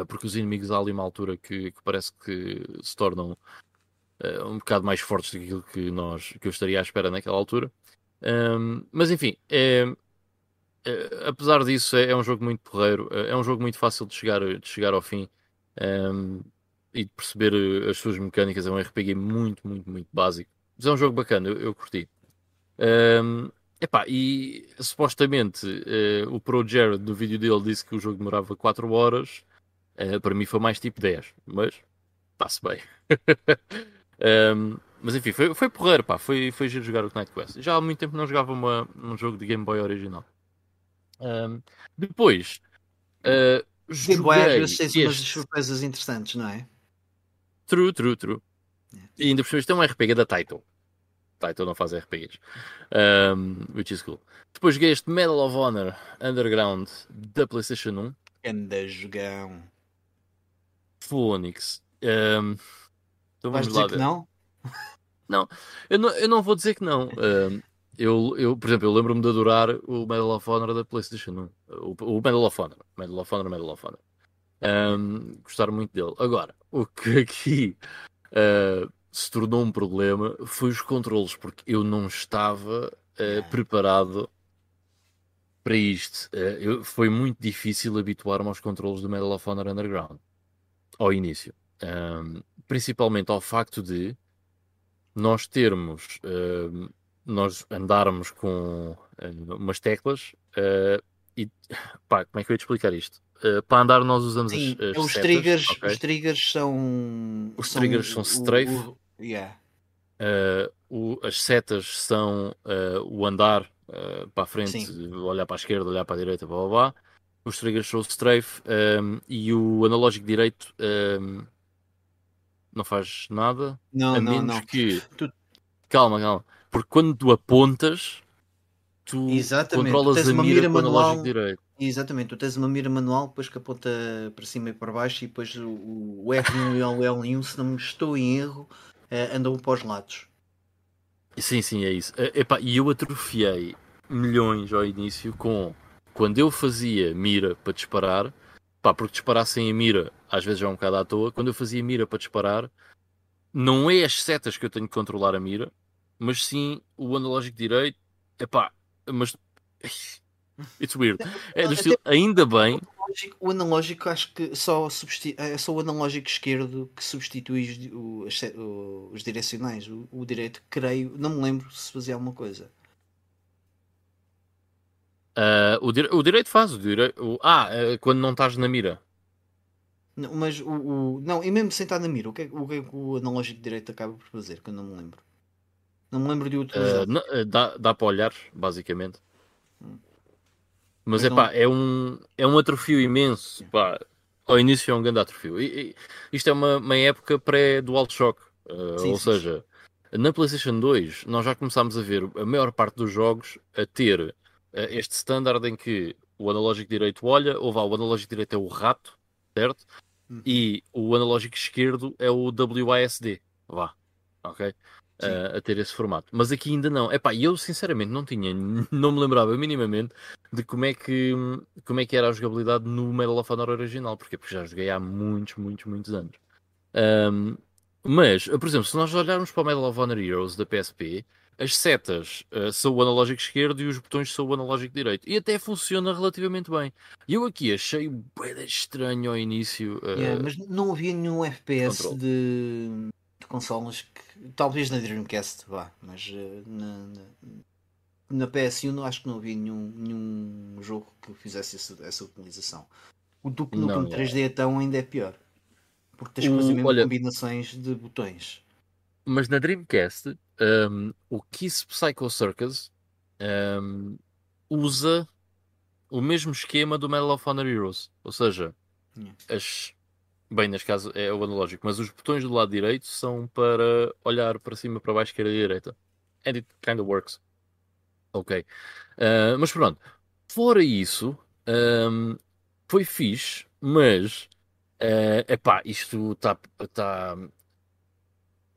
porque os inimigos há ali uma altura que, que parece que se tornam um bocado mais fortes do que aquilo que, nós, que eu estaria à espera naquela altura. Um, mas enfim, é, Uh, apesar disso, é, é, um jogo muito porreiro, é um jogo muito fácil de chegar, de chegar ao fim um, e de perceber uh, as suas mecânicas. É um RPG muito, muito, muito básico, mas é um jogo bacana, eu, eu curti. Um, epá, e supostamente o Pro Jared no vídeo dele disse que o jogo demorava 4 horas, para mim foi mais tipo 10, mas está-se bem. um, mas enfim, foi, foi porreiro, pá, foi, foi giro jogar o Knight Quest. Já há muito tempo não jogava uma, um jogo de Game Boy original. Um, depois, uh,
joguei às vezes tem umas surpresas interessantes, não é?
True, true, true. Yeah. E ainda por cima, isto é um RPG da Title. Title não faz RPGs. Um, which is cool. Depois joguei este Medal of Honor Underground da PlayStation 1.
Anda jogão.
Phoenix. Um,
então Vais lá dizer ver. que não?
Não eu, não, eu não vou dizer que não. Um, eu, eu, por exemplo, eu lembro-me de adorar o Medal of Honor da PlayStation 1. O, o Medal of Honor. Medal of Honor, Medal of Honor. Um, gostar muito dele. Agora, o que aqui uh, se tornou um problema foi os controles, porque eu não estava uh, preparado para isto. Uh, eu, foi muito difícil habituar-me aos controles do Medal of Honor Underground ao início. Um, principalmente ao facto de nós termos nós andarmos com uh, umas teclas uh, e pá, como é que eu ia te explicar isto? Uh, para andar nós usamos Sim, as, as
os
setas,
triggers, okay? os triggers são
os são, triggers são strafe
o, o, yeah.
o, as setas são o andar para a frente, Sim. olhar para a esquerda, olhar para a direita, blá blá blá. Os triggers são o strafe um, e o analógico direito um, não faz nada.
Não,
a
não,
menos
não.
que. Tu... Calma, calma porque quando tu apontas, tu
Exatamente.
controlas
tu
a mira, mira manual, direito.
Exatamente, tu tens uma mira manual depois que aponta para cima e para baixo e depois o, o R1 e o L1, se não me estou em erro, uh, andam para os lados.
Sim, sim, é isso. Epá, e eu atrofiei milhões ao início com quando eu fazia mira para disparar, pá, porque disparar sem a mira às vezes é um bocado à toa. Quando eu fazia mira para disparar, não é as setas que eu tenho que controlar a mira, mas sim o analógico direito. Epá, mas. It's weird. É do estilo, ainda bem.
O analógico, acho que só é só o analógico esquerdo que substitui os, os direcionais. O, o, direito, creio, não me lembro se fazia alguma coisa.
Uh, o, dire... o direito faz. O dire... o... Ah, uh, quando não estás na mira.
Não, mas o, o, Não, e mesmo sem estar na mira, o que, é, o que é que o analógico direito acaba por fazer? Que eu não me lembro. Não me lembro de utilizar.
Uh, dá, dá para olhar, basicamente. Hum. Mas, é pá, é um, é um atrofio imenso. Pá. Ao início é um grande atrofio. E, e, isto é uma, uma época pré-DualShock. Uh, ou sim. seja, na PlayStation 2 nós já começámos a ver a maior parte dos jogos a ter uh, este standard em que o analógico direito olha, ou vá, o analógico direito é o rato, certo? Uhum. E o analógico esquerdo é o WASD. Vá. Ok? Uh, a ter esse formato. Mas aqui ainda não. Epá, eu sinceramente não tinha, não me lembrava minimamente de como é que, como é que era a jogabilidade no Medal of Honor original. Porquê? Porque já joguei há muitos, muitos, muitos anos. Um, mas, por exemplo, se nós olharmos para o Medal of Honor Heroes da PSP, as setas uh, são o analógico esquerdo e os botões são o analógico direito. E até funciona relativamente bem. Eu aqui achei bem estranho ao início.
Uh, yeah, mas não havia nenhum FPS de, de consoles que. Talvez na Dreamcast vá, mas uh, na, na, na, PS1 acho que não havia nenhum, nenhum jogo que fizesse essa, essa utilização. O Duke Nukem 3D então ainda é pior. Porque tens quase mesmo olha, combinações de botões.
Mas na Dreamcast um, o Kiss Psycho Circus um, usa o mesmo esquema do Medal of Honor Heroes. Ou seja, yeah. as. Bem, neste caso é o analógico, mas os botões do lado direito são para olhar para cima, para baixo, esquerda e direita. And it kind of works. Ok. Uh, mas pronto. Fora isso, um, foi fixe, mas. Uh, epá, isto está tá,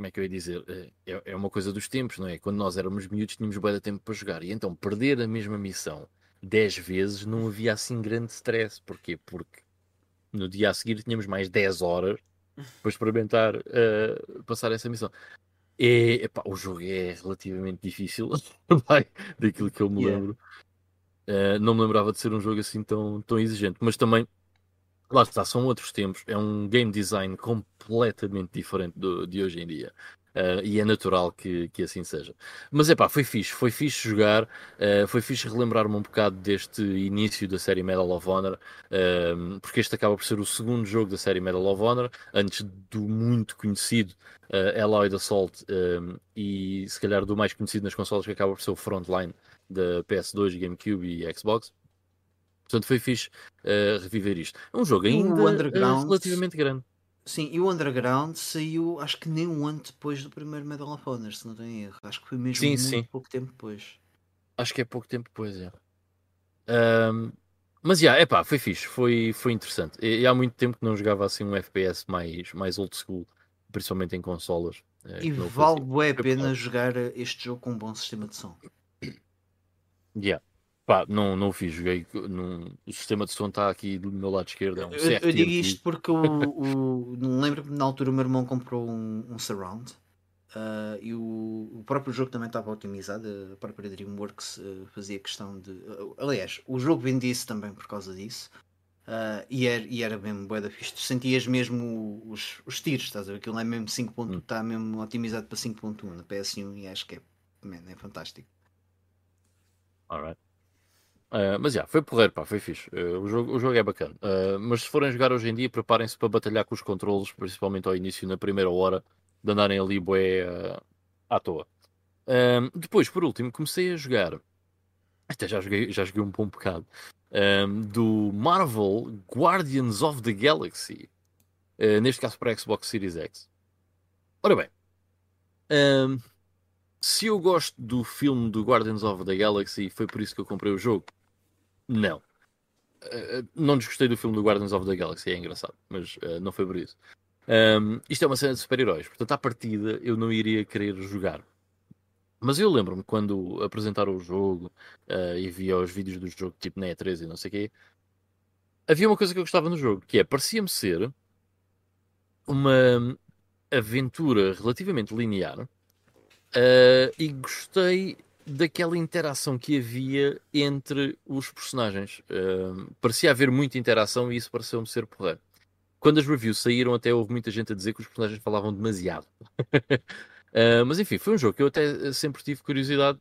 como é que eu ia dizer? É, é uma coisa dos tempos, não é? Quando nós éramos miúdos tínhamos bem de tempo para jogar. E então perder a mesma missão 10 vezes não havia assim grande stress. Porquê? Porque no dia a seguir tínhamos mais 10 horas para experimentar uh, passar essa missão. E, epá, o jogo é relativamente difícil, daquilo que eu me lembro. Uh, não me lembrava de ser um jogo assim tão, tão exigente, mas também lá está, são outros tempos, é um game design completamente diferente do, de hoje em dia. Uh, e é natural que, que assim seja. Mas é pá, foi fixe, foi fixe jogar, uh, foi fixe relembrar-me um bocado deste início da série Medal of Honor, uh, porque este acaba por ser o segundo jogo da série Medal of Honor, antes do muito conhecido uh, Alloyed Assault e se calhar do mais conhecido nas consoles que acaba por ser o Frontline da PS2, GameCube e Xbox. Portanto, foi fixe reviver isto. É um jogo ainda uh, relativamente grande.
Sim, e o Underground saiu, acho que nem um ano depois do primeiro Medal of Honor, se não tenho erro. Acho que foi mesmo sim, muito sim. pouco tempo depois.
Acho que é pouco tempo depois, é. Um, mas já, yeah, epá, foi fixe, foi, foi interessante. E, e, há muito tempo que não jogava assim um FPS mais, mais old school, principalmente em consolas.
É, e vale a pena jogar este jogo com um bom sistema de som.
Yeah. Pá, não, não fiz, joguei. Num, o sistema de som está aqui do meu lado esquerdo. É um
eu, eu digo isto porque o, o, não lembro que na altura o meu irmão comprou um, um surround uh, e o, o próprio jogo também estava otimizado. A própria Dreamworks uh, fazia questão de. Uh, aliás, o jogo vendia-se também por causa disso. e, era, e era mesmo boa da fixe. Tu sentias mesmo os, os tiros, estás a ver? Aquilo é mesmo 5.1, está hum. mesmo otimizado para 5.1 na PS1 e acho que é, man, é fantástico.
Alright. Uh, mas já, yeah, foi porreiro, pá, foi fixe. Uh, o, jogo, o jogo é bacana. Uh, mas se forem jogar hoje em dia, preparem-se para batalhar com os controles, principalmente ao início, na primeira hora, de andarem ali bué à toa. depois, por último, comecei a jogar. Até já joguei, já joguei um bom bocado. do Marvel Guardians of the Galaxy. neste caso para Xbox Series X. Ora bem. se eu gosto do filme do Guardians of the Galaxy, foi por isso que eu comprei o jogo. Não. Uh, não desgostei do filme do Guardians of the Galaxy, é engraçado, mas uh, não foi por isso. Um, isto é uma cena de super-heróis, portanto, à partida eu não iria querer jogar. Mas eu lembro-me quando apresentaram o jogo uh, e via os vídeos do jogo, tipo na E3 e não sei o quê, havia uma coisa que eu gostava no jogo, que é, parecia-me ser uma aventura relativamente linear uh, e gostei daquela interação que havia entre os personagens. Uh, parecia haver muita interação e isso pareceu-me ser porreiro. Quando as reviews saíram, até houve muita gente a dizer que os personagens falavam demasiado. uh, mas enfim, foi um jogo que eu até sempre tive curiosidade.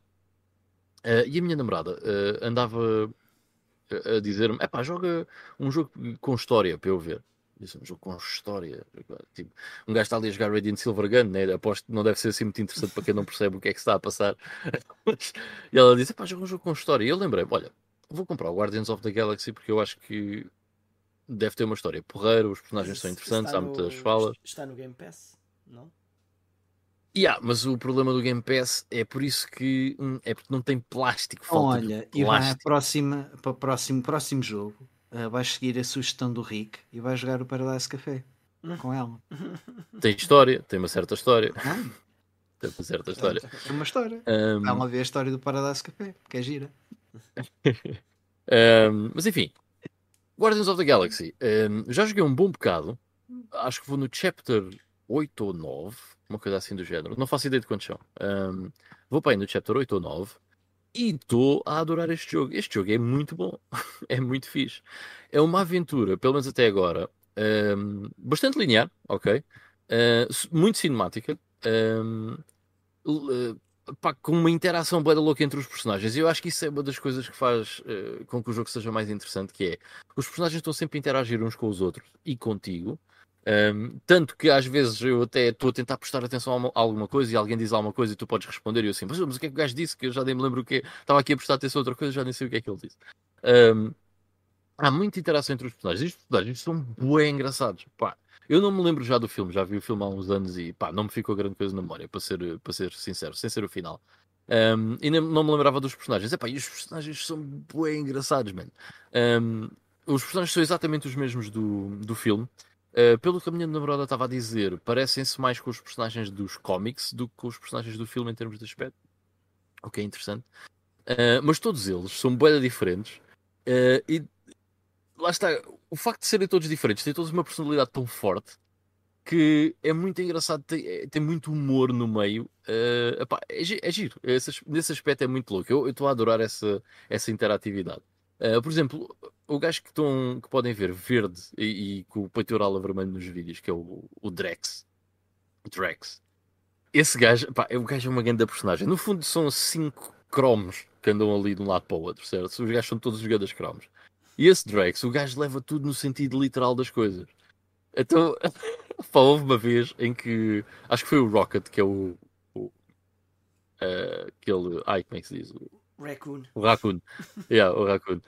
Uh, e a minha namorada andava a dizer-me: é pá, joga um jogo com história para eu ver. Isso é um jogo com história. Tipo, um gajo está ali a jogar Radiant Silver Gun, né? aposto que não deve ser assim muito interessante para quem não percebe o que é que está a passar. e ela disse: pá, joga um jogo com história. E eu lembrei: olha, vou comprar o Guardians of the Galaxy porque eu acho que deve ter uma história porreira, os personagens são interessantes, há muitas falas.
Está no Game Pass, não?
Yeah, mas o problema do Game Pass é por isso que hum, é porque não tem plástico. Olha,
e vai a próxima, para o próximo, próximo jogo, uh, vais seguir a sugestão do Rick e vais jogar o Paradise Café com ela.
Tem história, tem uma certa história. Ah. Tem uma certa história.
Tem uma história. Um... Ela ver a história do Paradise Café, que é gira.
um, mas enfim, Guardians of the Galaxy. Um, já joguei um bom bocado. Acho que vou no chapter 8 ou 9, uma coisa assim do género. Não faço ideia de quantos são. Um, vou para aí no chapter 8 ou 9 e estou a adorar este jogo. Este jogo é muito bom, é muito fixe. É uma aventura, pelo menos até agora, um, bastante linear, ok? Uh, muito cinemática. Um, uh, pá, com uma interação bem louca entre os personagens. Eu acho que isso é uma das coisas que faz uh, com que o jogo seja mais interessante, que é os personagens estão sempre a interagir uns com os outros e contigo. Um, tanto que às vezes eu até estou a tentar prestar atenção a, alguma coisa e alguém diz alguma coisa e tu podes responder e eu assim, mas, mas o que é que o gajo disse? Que eu já nem me lembro o que Estava aqui a prestar atenção a outra coisa já nem sei o que é que ele disse. Um, há muita interação entre os personagens. Os personagens são bem engraçados. Pá, eu não me lembro já do filme, já vi o filme há uns anos e pá, não me ficou grande coisa na memória, para ser, para ser sincero, sem ser o final. Um, e nem, não me lembrava dos personagens. Epá, e os personagens são bem engraçados, mano. Um, os personagens são exatamente os mesmos do, do filme. Uh, pelo que a minha namorada estava a dizer, parecem-se mais com os personagens dos cómics do que com os personagens do filme em termos de aspecto. O que é interessante. Uh, mas todos eles são bem diferentes. Uh, e lá está, o facto de serem todos diferentes, têm todos uma personalidade tão forte que é muito engraçado, tem, tem muito humor no meio. Uh, epá, é, é, giro, esse, nesse aspecto é muito louco. Eu estou a adorar essa, essa interatividade. Por exemplo, o gajo que, estão, que podem ver verde e, e com o peitoral a vermelho nos vídeos, que é o, o Drex. Drex. Esse gajo, pá, o gajo é uma grande personagem. No fundo, são cinco cromos que andam ali de um lado para o outro, certo? Os gajos são todos jogadores cromos. E esse Drex, o gajo leva tudo no sentido literal das coisas. Então, pá, houve uma vez em que acho que foi o Rocket, que é o. o uh, aquele. Ai, como é que se diz?
O Raccoon.
O Raccoon. yeah, o Raccoon.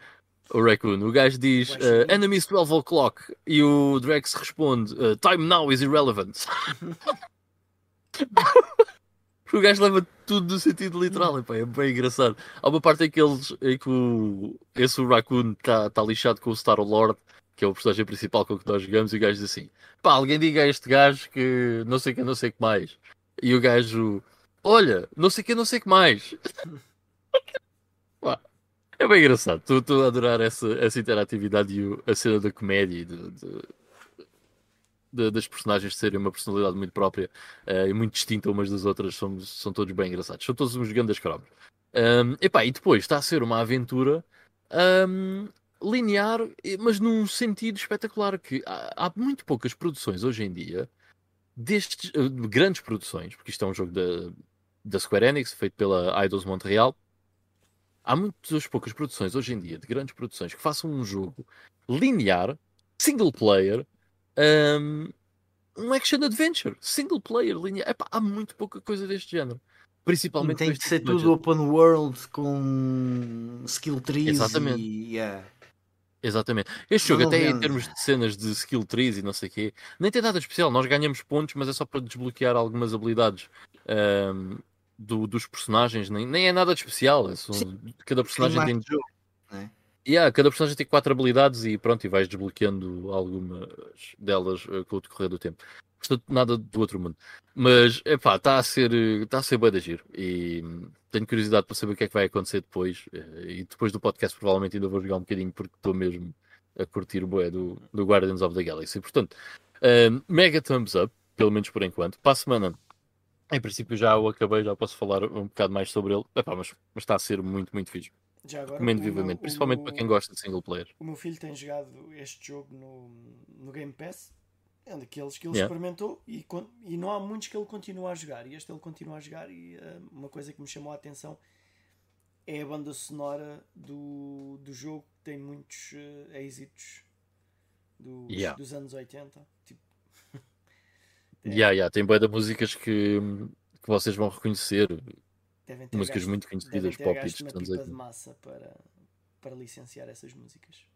O Raccoon. O gajo diz uh, Enemies 12 o'clock e o Drex responde uh, Time now is irrelevant. o gajo leva tudo no sentido literal, epá, é bem engraçado. Há uma parte em que, eles, em que o, esse o Raccoon está tá lixado com o Star Lord, que é o personagem principal com o que nós jogamos, e o gajo diz assim: pá, alguém diga a este gajo que não sei o que, não sei o que mais. E o gajo, olha, não sei o que, não sei o que mais. é bem engraçado, estou a adorar essa, essa interatividade e a cena da comédia de, de de, das personagens serem uma personalidade muito própria uh, e muito distinta umas das outras, são, são todos bem engraçados. São todos uns grandes cromos. Um, epá, e depois está a ser uma aventura um, linear, mas num sentido espetacular. Que há, há, muito poucas produções hoje em dia destes uh, grandes produções, porque isto é um jogo da, da Square Enix, feito pela Idols Montreal. Há muitas poucas produções hoje em dia, de grandes produções, que façam um jogo linear, single player, um, um action adventure, single player, linha. Epá, há muito pouca coisa deste género. Principalmente
tem de ser tipo tudo open world com skill trees
Exatamente.
e yeah.
Exatamente. Este jogo, até em termos de cenas de skill trees e não sei o quê, nem tem nada especial. Nós ganhamos pontos, mas é só para desbloquear algumas habilidades um, do, dos personagens. Nem, nem é nada de especial. É só, cada personagem tem. Jogo, né? Yeah, cada personagem tem quatro habilidades e pronto, e vais desbloqueando algumas delas uh, com o decorrer do tempo. Portanto, nada do outro mundo. Mas, é pá, está a ser, está a ser bem de giro. E tenho curiosidade para saber o que é que vai acontecer depois. Eh, e depois do podcast, provavelmente ainda vou jogar um bocadinho, porque estou mesmo a curtir o boé do, do Guardians of the Galaxy. Portanto, uh, mega thumbs up, pelo menos por enquanto. Para a semana, em princípio já o acabei, já posso falar um bocado mais sobre ele. Epá, mas, mas está a ser muito, muito fixe. Já agora, Recomendo vivamente, principalmente meu, para quem gosta de single player.
O meu filho tem jogado este jogo no, no Game Pass. É um daqueles que ele yeah. experimentou e, e não há muitos que ele continua a jogar. E este ele continua a jogar. E uh, uma coisa que me chamou a atenção é a banda sonora do, do jogo, que tem muitos uh, êxitos dos, yeah. dos anos 80. Tipo.
Yeah, yeah. Tem boa de músicas que, que vocês vão reconhecer. músicas gasto, muito conhecidas, pop hits
uma pipa de massa para, para licenciar essas músicas.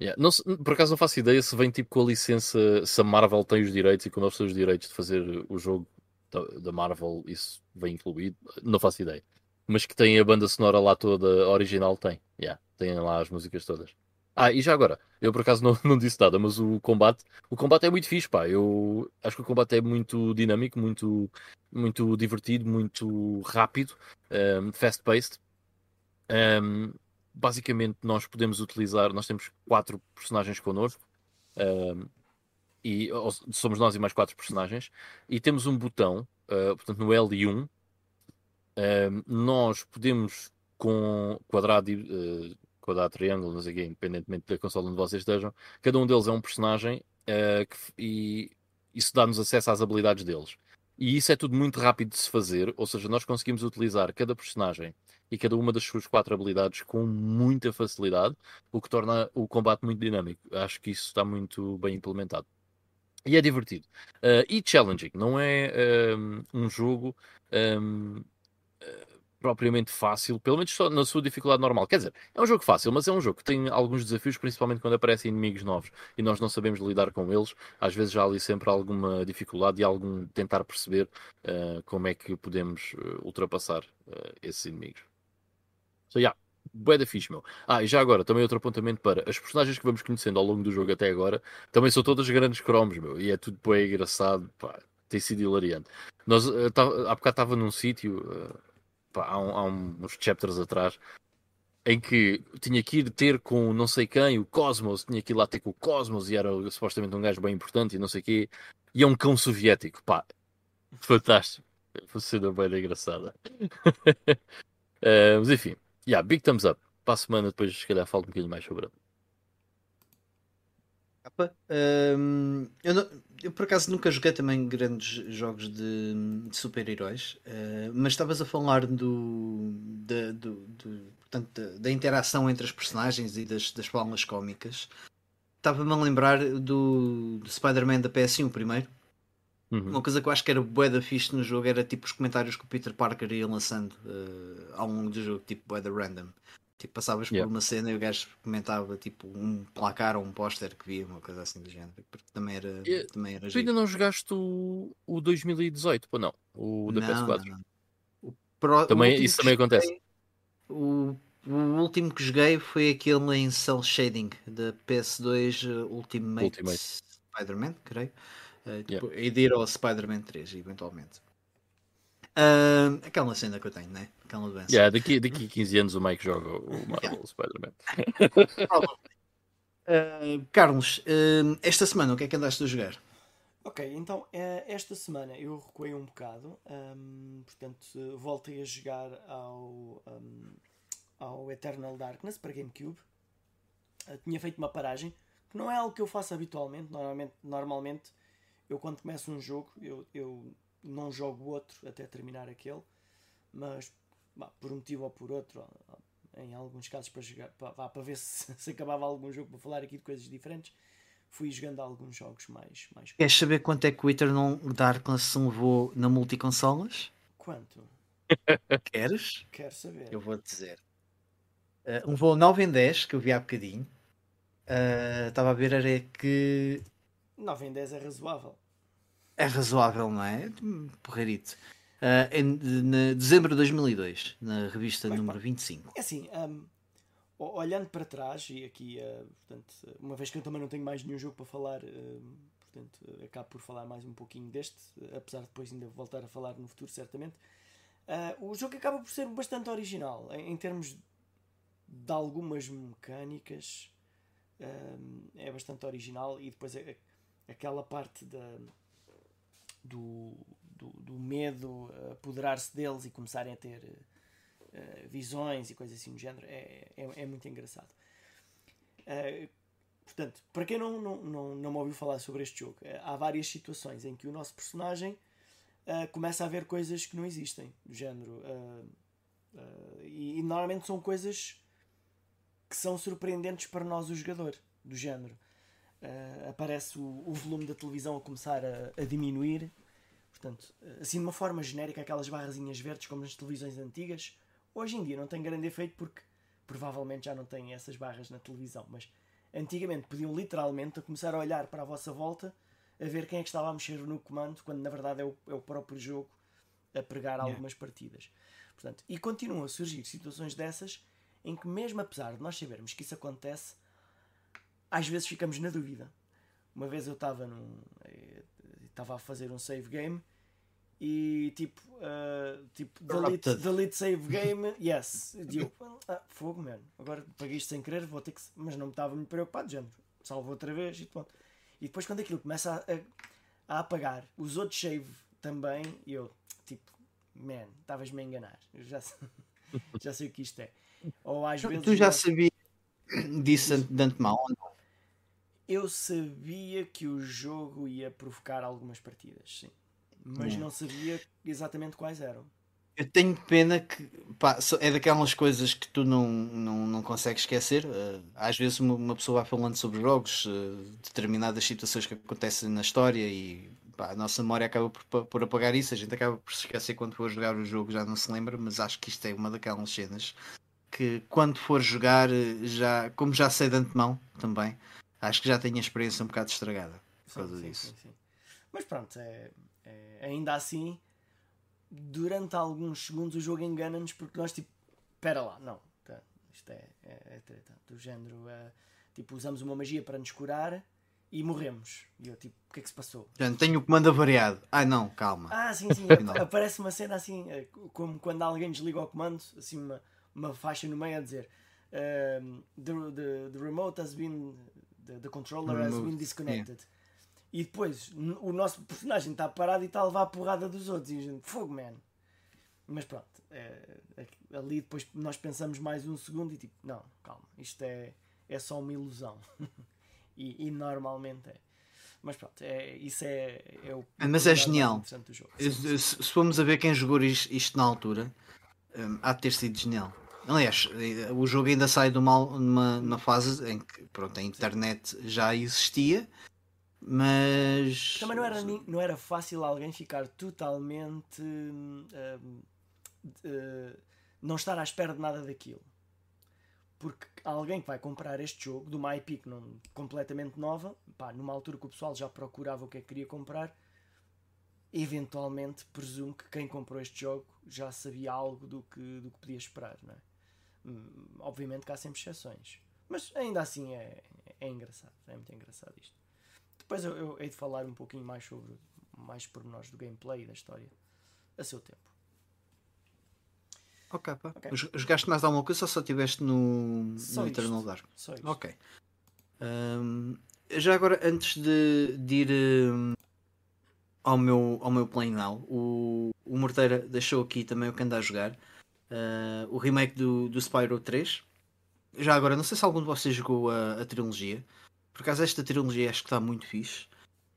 Yeah. Não, por acaso não faço ideia se vem tipo com a licença, se a Marvel tem os direitos e quando oferece os direitos de fazer o jogo da, da, Marvel, isso vem incluído. Não faço ideia. Mas que tem a banda sonora lá toda original, tem. Yeah. Tem lá as músicas todas. Ah, e já agora, eu por acaso não, não disse nada, mas o combate, o combate é muito fixe, pá. Eu acho que o combate é muito dinâmico, muito, muito divertido, muito rápido, um, fast-paced. Um, basicamente nós podemos utilizar, nós temos quatro personagens connosco, um, e somos nós e mais quatro personagens, e temos um botão, uh, portanto no L1, um, nós podemos com quadrado, uh, quadrado, triângulo, não sei quê, independentemente da consola onde vocês estejam, cada um deles é um personagem uh, que, e isso dá-nos acesso às habilidades deles. E isso é tudo muito rápido de se fazer, ou seja, nós conseguimos utilizar cada personagem e cada uma das suas quatro habilidades com muita facilidade, o que torna o combate muito dinâmico. Acho que isso está muito bem implementado. E é divertido. Uh, e challenging, não é um, um jogo um, uh, eh, propriamente fácil, pelo menos só na sua dificuldade normal. Quer dizer, é um jogo fácil, mas é um jogo que tem alguns desafios, principalmente quando aparecem inimigos novos e nós não sabemos lidar com eles. Às vezes há ali sempre alguma dificuldade e algum tentar perceber uh, como é que podemos ultrapassar esses inimigos. So, yeah, bué da fixe, meu. Ah, e já agora, também outro apontamento para as personagens que vamos conhecendo ao longo do jogo até agora, também são todas grandes cromos, meu, e é tudo bué engraçado, pá, tem sido hilariante. Nós, uh, tá, há bocado estava num sítio, uh, há, um, há uns chapters atrás, em que tinha que ir ter com não sei quem, o Cosmos, tinha que ir lá ter com o Cosmos e era supostamente um gajo bem importante e não sei o quê, e é um cão soviético, pá, fantástico. Foi cena bem engraçada. uh, mas enfim, Yeah, big thumbs up. Para a semana depois, se calhar, falo um bocadinho mais sobre ele.
Um, eu, não, eu, por acaso nunca joguei também grandes jogos de, de super-heróis, uh, mas estavas a falar do, de, do, do portanto, da, da, interação entre as personagens e das, das palmas cómicas. Estava-me a lembrar do, do Spider-Man da PS1 primeiro, Uhum. Uma coisa que eu acho que era bué da fixe no jogo era tipo os comentários que o Peter Parker ia lançando uh, ao longo do jogo, tipo bué da random. Tipo, passavas yeah. por uma cena e o gajo comentava tipo um placar ou um póster que via, uma coisa assim do género. Porque também era. Yeah. Também era
tu ainda não jogaste o, o 2018, ou não? O da não, PS4? Não, não. O pro, também, o isso também acontece.
o, o último que joguei foi aquele em Cell Shading da PS2 uh, Ultimate, Ultimate. Spider-Man, creio. Uh, tipo, yeah. E de ir ao Spider-Man 3, eventualmente. Uh, aquela cena que eu tenho, né? Aquela doença.
Yeah, daqui, daqui a 15 anos o Mike joga o Marvel yeah. Spider-Man.
uh, Carlos, uh, esta semana o que é que andaste a jogar?
Ok, então esta semana eu recuei um bocado, um, portanto voltei a jogar ao, um, ao Eternal Darkness para GameCube. tinha feito uma paragem, que não é algo que eu faço habitualmente, normalmente, normalmente eu quando começo um jogo, eu, eu não jogo outro até terminar aquele, mas bah, por um motivo ou por outro, em alguns casos para jogar, para, para ver se, se acabava algum jogo para falar aqui de coisas diferentes, fui jogando alguns jogos mais. mais
Queres saber quanto é que o Eternal Darkness levou na multiconsolas?
Quanto?
Queres?
Quero saber.
Eu vou dizer. Uh, um voo 9 em 10 que eu vi há bocadinho. Uh, estava a ver era que
9 em 10 é razoável
é razoável, não é? Porreirito. Uh, em de, dezembro de 2002, na revista Bem, número pá, 25.
É assim, um, olhando para trás, e aqui, uh, portanto, uma vez que eu também não tenho mais nenhum jogo para falar, uh, portanto acabo por falar mais um pouquinho deste, apesar de depois ainda voltar a falar no futuro, certamente. Uh, o jogo acaba por ser bastante original em, em termos de algumas mecânicas. Uh, é bastante original e depois é, aquela parte da, do, do, do medo apoderar-se deles e começarem a ter uh, visões e coisas assim do género é, é, é muito engraçado. Uh, portanto, para quem não, não, não, não me ouviu falar sobre este jogo, uh, há várias situações em que o nosso personagem começa a ver coisas que não existem, do género. E, e, normalmente são coisas que são surpreendentes para nós, o jogador, do género. aparece o, o volume da televisão a começar a, a diminuir Portanto, assim de uma forma genérica, aquelas barrazinhas verdes como nas televisões antigas, hoje em dia não tem grande efeito porque provavelmente já não têm essas barras na televisão, mas antigamente podiam literalmente a começar a olhar para a vossa volta a ver quem é que estava a mexer no comando, quando na verdade é o, é o próprio jogo a pregar yeah. algumas partidas. Portanto, e continuam a surgir situações dessas em que, mesmo apesar de nós sabermos que isso acontece, às vezes ficamos na dúvida. Uma vez eu estava num. Eh, estava a fazer um save game e tipo, uh, tipo delete, delete save game, yes. E eu, ah, fogo, mano, agora paguei isto sem querer, vou ter que. Mas não me estava muito preocupado, gente. Salvo outra vez e pronto. E depois, quando aquilo começa a, a, apagar os outros save também, eu, tipo, man, estavas-me a enganar. Eu já, já sei o que isto é. Ou às vezes.
Tu já sabias disso de antemão ou não?
Eu sabia que o jogo ia provocar algumas partidas, sim mas não sabia exatamente quais eram.
Eu tenho pena que pá, é daquelas coisas que tu não, não, não consegues esquecer. Uh, às vezes uma, pessoa vai falando sobre jogos, uh, determinadas situações que acontecem na história e pá, a nossa memória acaba por, por apagar isso. A gente acaba por se esquecer quando for jogar o jogo, já não se lembra, mas acho que isto é uma daquelas cenas que quando for jogar, já, como já sei de antemão também, acho que já tenho a experiência um bocado estragada por causa sim, disso. Sim, sim.
Mas pronto, é, é, ainda assim, durante alguns segundos o jogo engana-nos porque nós tipo, espera lá, não, tá, isto é, é, é treta, do género, é, tipo, usamos uma magia para nos curar e morremos. E eu tipo, o que é que se passou?
Já tenho o comando variado. Ah não, calma.
Ah, sim, sim, aparece uma cena assim, é, como quando alguém desliga o comando, assim uma, uma faixa no meio a dizer um, the, the, the remote has been the, the controller has been disconnected. Yeah. E depois o nosso personagem está parado e está a levar a porrada dos outros. E a gente, fogo, man. Mas pronto, é, é, ali depois nós pensamos mais um segundo e tipo, não, calma, isto é, é só uma ilusão. e, e, normalmente é. Mas pronto, é, isso é, é o.
Mas é genial. Se, se, formos a ver quem jogou isto, isto na altura, um, há de ter sido genial. Aliás, o jogo ainda sai de uma, numa, numa fase em que pronto, a internet já existia mas.
Também não era, não era fácil alguém ficar totalmente. Uh, uh, não estar à espera de nada daquilo. Porque alguém que vai comprar este jogo, de uma IP completamente nova, pá, numa altura que o pessoal já procurava o que é que queria comprar, eventualmente presumo que quem comprou este jogo já sabia algo do que, do que podia esperar. Não é? Hum, obviamente que há sempre exceções. Mas ainda assim é, é engraçado. É muito engraçado isto. Depois eu, eu hei de falar um pouquinho mais sobre mais pormenores do gameplay e da história a seu tempo.
Ok, pá. Okay. Jogaste mais alguma coisa ou só estiveste no, no Eternal Dark?
Só isto.
Ok. Um, já agora, antes de, de ir um, ao, meu, ao meu Play Now, o, o Morteira deixou aqui também o que anda a jogar. Uh, o remake do, do Spyro 3. Já agora, não sei se algum de vocês jogou a, a trilogia. Por acaso esta trilogia acho que está muito fixe.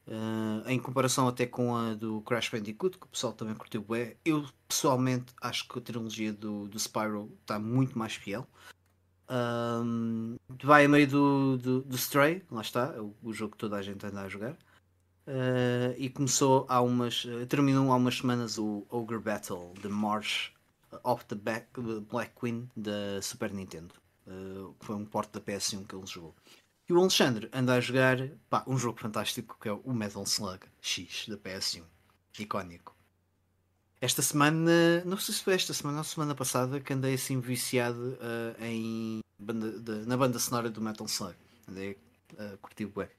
Uh, em comparação até com a do Crash Bandicoot, que o pessoal também curtiu bem. Eu pessoalmente acho que a trilogia do, do Spyro está muito mais fiel. Um, vai a meio do, do, do Stray, lá está, é o, o, jogo que toda a gente anda a jogar. Uh, e começou há umas. Terminou há umas semanas o Ogre Battle The March of the Black Queen da Super Nintendo. Uh, foi um porte da PS1 que ele jogou. E o Alexandre anda a jogar pá, um jogo fantástico que é o Metal Slug X da PS1. Icónico. Esta semana, não sei se foi esta semana ou semana passada, que andei assim viciado uh, em banda, de, na banda sonora do Metal Slug. Andei a uh, curtir bué.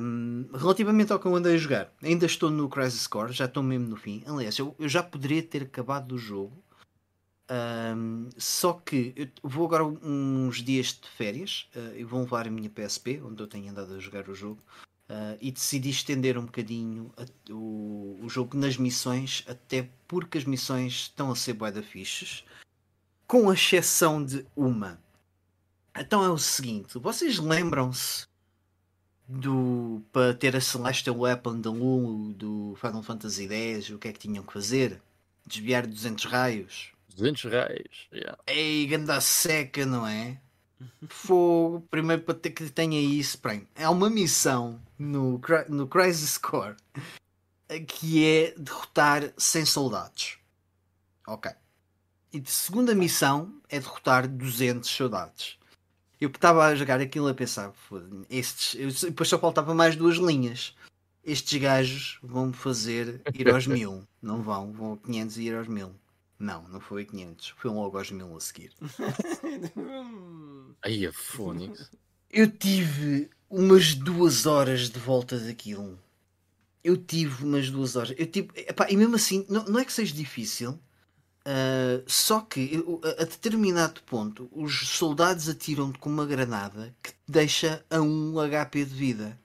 Um, relativamente ao que eu andei a jogar, ainda estou no Crisis Core, já estou mesmo no fim. Aliás, eu, eu já poderia ter acabado o jogo, um, só que eu vou agora uns dias de férias uh, e vou levar a minha PSP, onde eu tenho andado a jogar o jogo, uh, e decidi estender um bocadinho a, o, o jogo nas missões, até porque as missões estão a ser bué da fichas, com exceção de uma. Então é o seguinte, vocês lembram-se do para ter a Celestial Weapon da Lulu do Final Fantasy X, o que é que tinham que fazer? Desviar 200 raios.
200 raios, yeah.
Ei, ganda seca, não é? Fogo, primeiro para ter que tenha isso, bem, é uma missão no, no Crisis Core que é derrotar 100 soldados. Ok. E de segunda missão é derrotar 200 soldados. Eu estava a jogar aquilo a pensar, estes, depois só faltava mais duas linhas. Estes gajos vão-me fazer ir aos mil. Não vão, vão a 500 e ir aos mil. Não, não foi 500, foi logo aos mil a seguir.
Aí a Fónix.
Eu tive umas duas horas de volta daquilo. Eu tive umas duas horas. Eu tive, epá, e mesmo assim, não, não é que seja difícil, Uh, só que a, determinado ponto os soldados atiram-te com uma granada que te deixa a um HP de vida.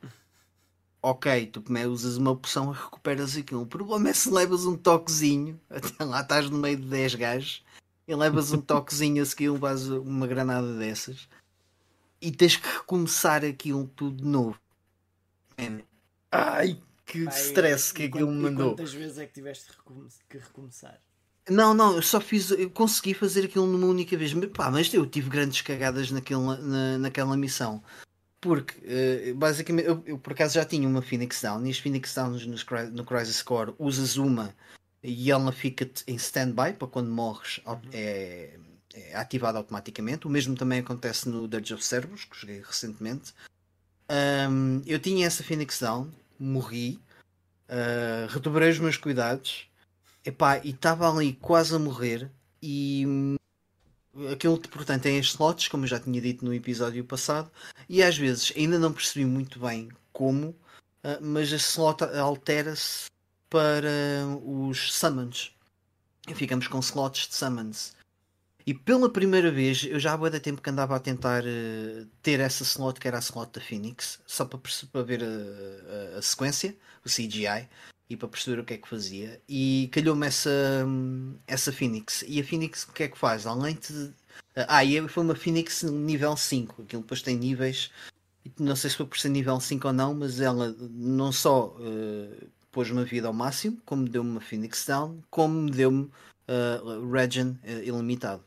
Ok, tu usas uma poção e recuperas aquilo. O problema é se levas um toquezinho, até lá estás no meio de 10 gajos e levas um toquezinho a seguir levas uma granada dessas e tens que recomeçar aquilo tudo de novo. Man. Ai, que Ai, stress que aquilo me mandou.
Quantas vezes é que tiveste que recomeçar?
Não, não, eu só fiz, eu consegui fazer aquilo numa única vez, mas, pá, mas eu tive grandes cagadas naquele, na, naquela missão. Porque, uh, basicamente, eu, eu, por acaso já tinha uma Phoenix Down e as Phoenix Downs no, no Crisis Core usas uma e ela fica em standby para quando morres uhum. é, é ativada automaticamente. O mesmo também acontece no Dirge of Cerberus, que joguei recentemente. Um, eu tinha essa Phoenix Down, morri, uh, redobrei os meus cuidados Epá, e estava ali quase a morrer e aquilo portanto tem as slots, como eu já tinha dito no episódio passado, e às vezes ainda não percebi muito bem como, uh, mas a slot altera-se para os summons. E ficamos com slots de summons. E pela primeira vez, eu já há muito tempo que andava a tentar uh, ter essa slot que era a slot da Phoenix, só para, para ver a, a, a sequência, o CGI e para perceber o que é que fazia. E calhou-me essa, essa Phoenix. E a Phoenix o que é que faz? Além de. Ah, e foi uma Phoenix nível 5. Aquilo depois tem níveis. Não sei se foi por ser nível 5 ou não, mas ela não só uh, pôs uma vida ao máximo, como deu-me uma Phoenix Down, como deu-me uh, Regen uh, ilimitado.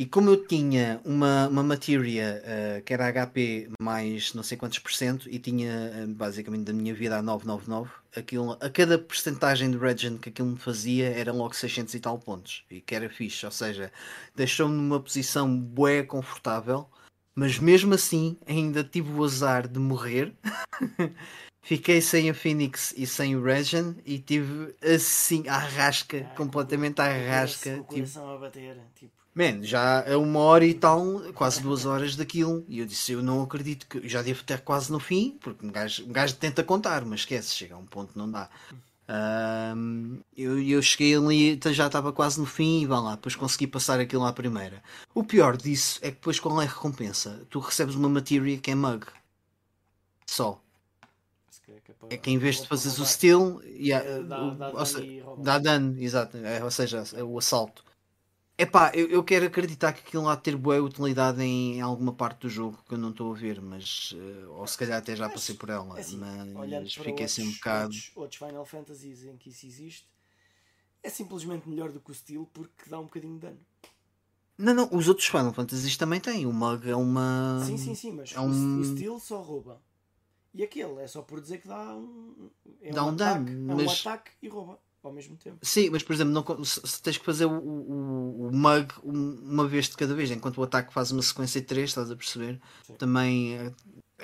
E como eu tinha uma, uma matéria uh, que era HP mais não sei quantos por cento e tinha uh, basicamente da minha vida a 999, aquilo, a cada porcentagem de regen que aquilo me fazia era logo 600 e tal pontos. E que era fixe, ou seja, deixou-me numa posição bué confortável, mas mesmo assim ainda tive o azar de morrer. Fiquei sem a Phoenix e sem o Regen e tive assim a rasca, ah, completamente a rasca.
O coração tipo... a bater, tipo
Man, já é uma hora e tal, quase duas horas daquilo. E eu disse: Eu não acredito que. Já devo ter quase no fim, porque um gajo, um gajo tenta contar, mas esquece, chega a um ponto não dá. Um, eu, eu cheguei ali, então já estava quase no fim e vá lá, depois consegui passar aquilo à primeira. O pior disso é que depois qual é a recompensa? Tu recebes uma matéria que é mug. Só. É que em vez de fazeres o steal, yeah, dá, dá, dá, dá dano, exato. É, ou seja, é o assalto. Epá, eu, eu quero acreditar que aquilo lá ter boa utilidade em, em, alguma parte do jogo que eu não estou a ver, mas uh, ou se calhar até já passei por ela, é assim, mas fiquei assim um bocado.
Outros, outros, Final Fantasies em que isso existe é simplesmente melhor do que o Steel porque dá um bocadinho de dano.
Não, não, os outros Final Fantasies também têm. O Mug é uma.
Sim, sim, sim, mas é um... o Steel só rouba. E aquele é só por dizer que dá um. É dá um, um dano, mas... é um ataque e rouba ao mesmo tempo.
Sim, mas por exemplo, não, se, tens que fazer o, o, o mug uma vez de cada vez, enquanto o ataque faz uma sequência de 3, estás a perceber? Sim. Também. É,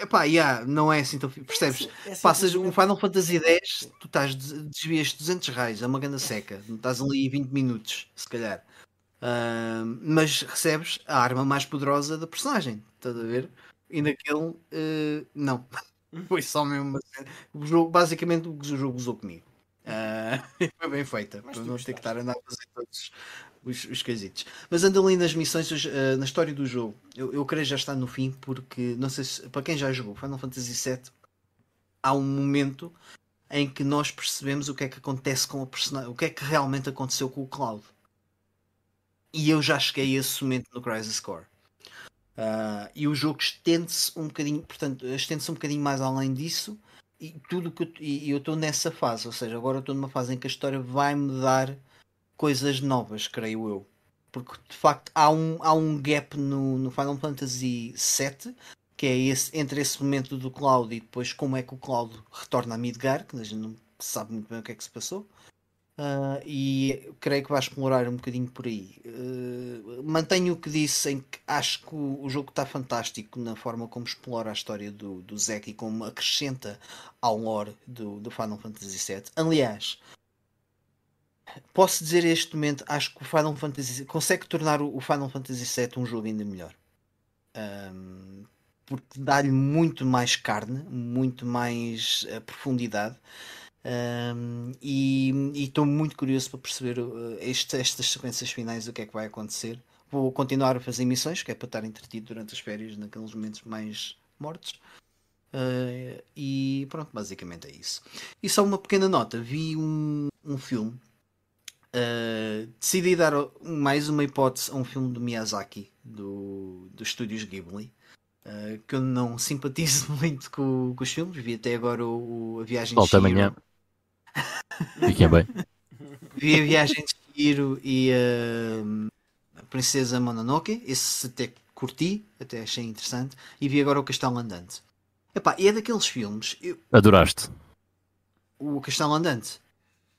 epá, yeah, não é assim tão. Percebes? É, é Passas um Final Fantasy X, tu estás, desvias 200 raios, é uma ganda seca, estás ali 20 minutos, se calhar. Uh, mas recebes a arma mais poderosa da personagem, estás a ver? E naquele, uh, não. Foi só mesmo. O jogo, basicamente o jogo usou comigo. Uh, foi bem feita, para não ter que estar a andar a fazer todos os, os quesitos. Mas ando ali nas missões, uh, na história do jogo, eu, eu creio já estar no fim, porque não sei se para quem já jogou Final Fantasy VII, há um momento em que nós percebemos o que é que acontece com a personagem, o que é que realmente aconteceu com o Cloud. E eu já cheguei a esse momento no Crisis Core. Uh, e o jogo estende-se um bocadinho, portanto, estende-se um bocadinho mais além disso. E tudo que eu, e eu estou nessa fase, ou seja, agora estou numa fase em que a história vai-me dar coisas novas, creio eu. Porque de facto há um, há um gap no, no Final Fantasy VII que é esse, entre esse momento do Cloud e depois como é que o Cloud retorna a Midgar, que a gente não sabe muito bem o que é que se passou. Uh, e creio que vai explorar um bocadinho por aí. Uh, mantenho o que disse em que acho que o, jogo está fantástico na forma como explora a história do, do Zack e como acrescenta ao lore do, do Final Fantasy VII. Aliás, posso dizer este momento, acho que o Final Fantasy consegue tornar o, Final Fantasy VII um jogo ainda melhor. Um, porque dá-lhe muito mais carne, muito mais uh, profundidade. Um, e estou muito curioso para perceber uh, este, estas sequências finais, o que é que vai acontecer. Vou continuar a fazer missões, que é para estar entretido durante as férias, naqueles momentos mais mortos. Uh, e pronto, basicamente é isso. E só uma pequena nota: vi um, um filme. Uh, decidi dar mais uma hipótese a um filme do Miyazaki, do, dos estúdios Ghibli. Uh, que eu não simpatizo muito com, com, os filmes. Vi até agora o, o A Viagem
Volta de Shiro. amanhã. Fiquem bem.
Vi a Viagem de Shiro e uh, a Princesa Mononoke. Esse até curti, até achei interessante. E vi agora o Castelo Andante. Epá, e é daqueles filmes. Eu...
Adoraste?
O Castelo Andante?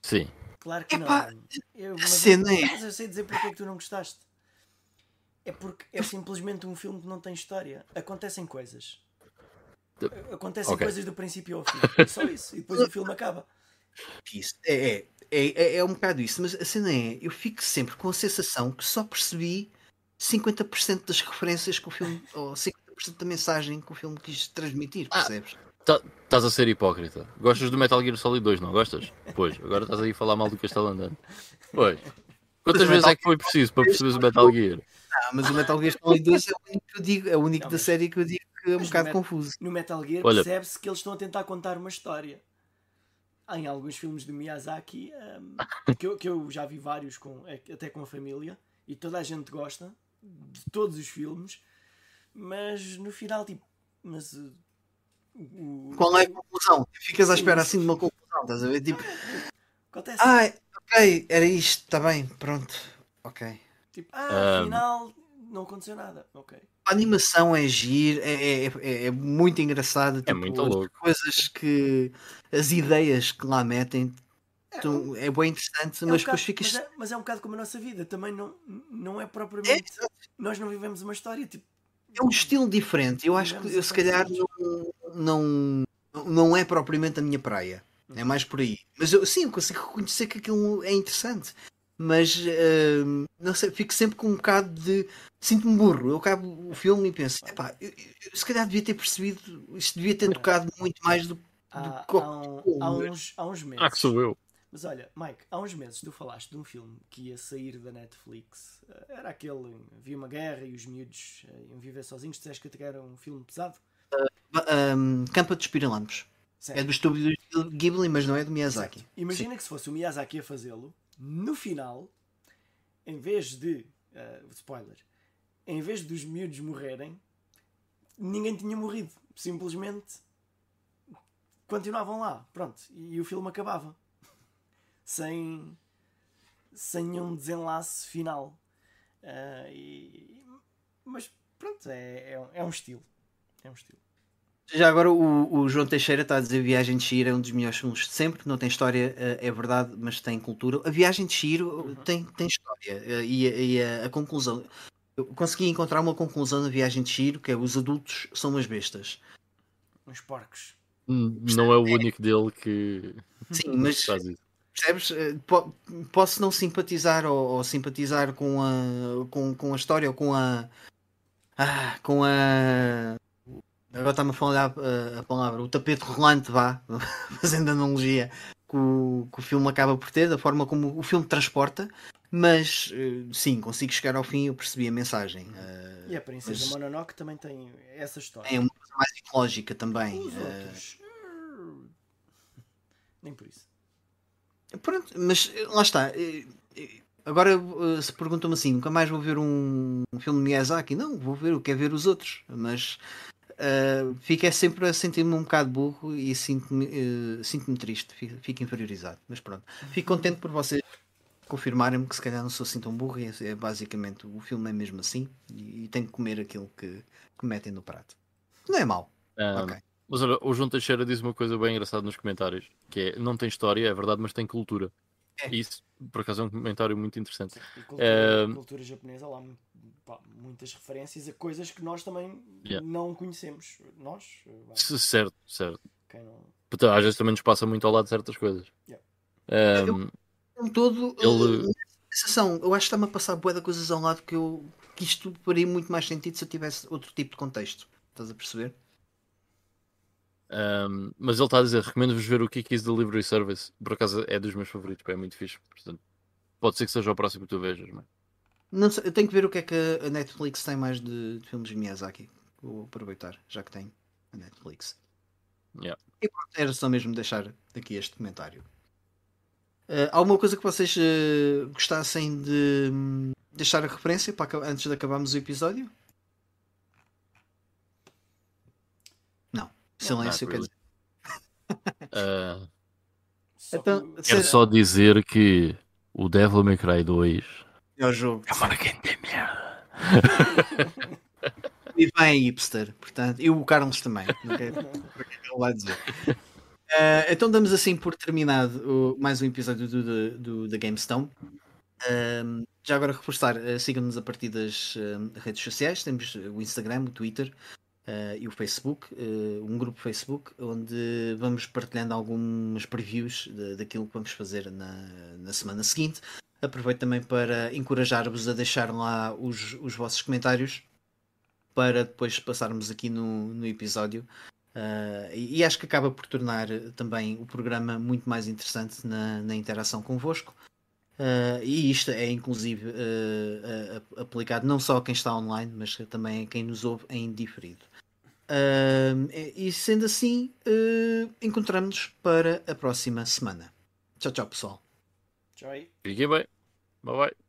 Sim.
Claro que Epá, não. Eu,
mas, cena é.
Mas eu sei dizer porque é que tu não gostaste. É porque é simplesmente um filme que não tem história. Acontecem coisas. Acontecem okay. coisas do princípio ao fim. É só isso. E depois o filme acaba.
Isso. É, é, é, é um bocado isso, mas a cena é, eu fico sempre com a sensação que só percebi 50% das referências que o filme, ou 50% da mensagem que o filme quis transmitir, ah, percebes?
Ah, estás a ser hipócrita. Gostas do Metal Gear Solid 2, não gostas? Pois, agora estás aí a falar mal do Castelo Andando. Pois. Quantas vezes Metal... é que foi preciso para perceberes o Metal Gear?
Ah, mas o Metal Gear Solid 2 é o único que eu digo, é o único não, da série que eu digo que é um bocado confuso.
No Metal Gear percebe-se que eles estão a tentar contar uma história em alguns filmes de Miyazaki, um, que, eu, que eu já vi vários, com, até com a família, e toda a gente gosta de todos os filmes, mas no final, tipo, mas. Uh,
o, Qual é a conclusão? Ficas à espera assim de uma conclusão, estás a ver? Tipo,
acontece.
Ah, ok, era isto, está bem, pronto, ok.
Tipo, ah, afinal não aconteceu nada, ok
a animação é giro, é, é, é, é muito engraçada. É tipo,
muito louco. As
coisas que. as ideias que lá metem. Tu, é bem interessante, é mas um depois ficas.
Mas é, mas é, um bocado como a nossa vida, também não, não é propriamente. É, nós não vivemos uma história tipo.
É um estilo diferente. Eu acho que eu, se calhar não, não, não é propriamente a minha praia. É uhum. mais por aí. Mas eu sim, eu consigo reconhecer que aquilo é interessante mas uh, não sei, fico sempre com um bocado de. Sinto-me burro. Eu acabo o filme e penso, epá, eu, eu, se calhar devia ter percebido, isto devia ter tocado muito mais do, do
há, que. Há, um, há, uns, há uns meses.
Ah, que sou eu.
Mas olha, Mike, há uns meses tu falaste de um filme que ia sair da Netflix. Eh, era aquele. Havia uma guerra e os miúdos eh, iam viver sozinhos. Disseste que era um filme pesado?
Uh, um, Campa dos Pirilampos. É do estúdio Ghibli, mas não é do Miyazaki.
Certo. Imagina Sim. que se fosse o Miyazaki a fazê-lo, no final, em vez de. Uh, spoiler. Em vez dos miúdos morrerem, ninguém tinha morrido. Simplesmente continuavam lá. Pronto. E o filme acabava. sem. sem nenhum desenlace final. Uh, e, mas pronto, é, é, é um estilo. É um estilo.
Já agora o, o, João Teixeira está a dizer Viagem de Shiro é um dos melhores filmes de sempre, não tem história, eh, é verdade, mas tem cultura. A Viagem de Shiro uhum. tem, tem história eh, e, e a, a, conclusão. Eu consegui encontrar uma conclusão na Viagem de Shiro que é os adultos são umas bestas.
Uns porcos.
Hum, não é o único dele que.
Sim, mas. Percebes? Eh, posso não simpatizar ou, ou, simpatizar com a, com, com a história ou com a. Ah, com a agora está-me a falar a, a, palavra, o tapete rolante, vá, fazendo analogia que o, que o filme acaba por ter, da forma como o filme transporta, mas uh, sim, consigo chegar ao fim e eu percebi a mensagem. Uh,
e a Princesa mas... Mononoke também tem essa história.
É uma coisa mais ecológica também.
Os uh... outros. Nem por isso.
Pronto, mas lá está. Agora se perguntam-me assim, nunca mais vou ver um filme de Miyazaki? Não, vou ver, eu quero ver os outros, mas uh, fico sempre a sentir-me um bocado burro e sinto-me uh, sinto triste, fico, fico, inferiorizado. Mas pronto, fico contente por vocês confirmarem-me que se calhar não sou assim tão burro e é, é basicamente o filme é mesmo assim e, e tenho que comer aquilo que, que metem no prato. Não é mau. Um, okay.
Mas olha, o João Teixeira diz uma coisa bem engraçada nos comentários, que é, não tem história, é verdade, mas tem cultura. É. Isso, por acaso, é um comentário muito interessante. Sim,
cultura, cultura, japonesa, lá pá, muitas referências a coisas que nós também yeah. não conhecemos. Nós?
Certo, certo. Não... Portanto, às vezes também nos passa muito ao lado de certas coisas. Yeah. Um,
eu, todo, ele... sensação, eu acho que está-me a passar boa de coisas ao lado que, eu, que isto faria muito mais sentido se eu tivesse outro tipo de contexto. Estás a perceber?
Um, mas ele está a dizer: recomendo-vos ver o Kiki's Delivery Service. Por acaso é dos meus favoritos, é muito fixe. Portanto, pode ser que seja o próximo que tu vejas. Mas...
Não sei, eu tenho que ver o que é que a Netflix tem mais de, de filmes de Miyazaki. Vou aproveitar, já que tem a Netflix.
Yeah.
E pronto, era só mesmo deixar aqui este comentário. Uh, alguma coisa que vocês uh, gostassem de um, deixar a referência para, antes de acabarmos o episódio? Silêncio, quer dizer.
Uh, então, quero só dizer que o Devil May Cry 2
é o jogo.
É uma grande merda.
e bem hipster, portanto, e o Carlos também. Não quero, não vai dizer. Uh, então damos assim por terminado o, mais um episódio do, do, da GameStone. Uh, já agora reforçar, uh, sigam-nos a partir das redes sociais, temos o Instagram, o Twitter e o Facebook, um grupo Facebook, onde vamos partilhando algumas previews daquilo que vamos fazer na, na semana seguinte. Aproveito também para encorajar-vos a deixar lá os, os vossos comentários para depois passarmos aqui no, no episódio. Uh, e, e, acho que acaba por tornar também o programa muito mais interessante na, na interação convosco. Uh, e isto é inclusive uh, aplicado não só a quem está online, mas também a quem nos ouve em diferido. E sendo assim, encontramos-nos para a próxima semana. Tchau, tchau, pessoal.
Tchau aí.
Fiquem bem. Bye bye.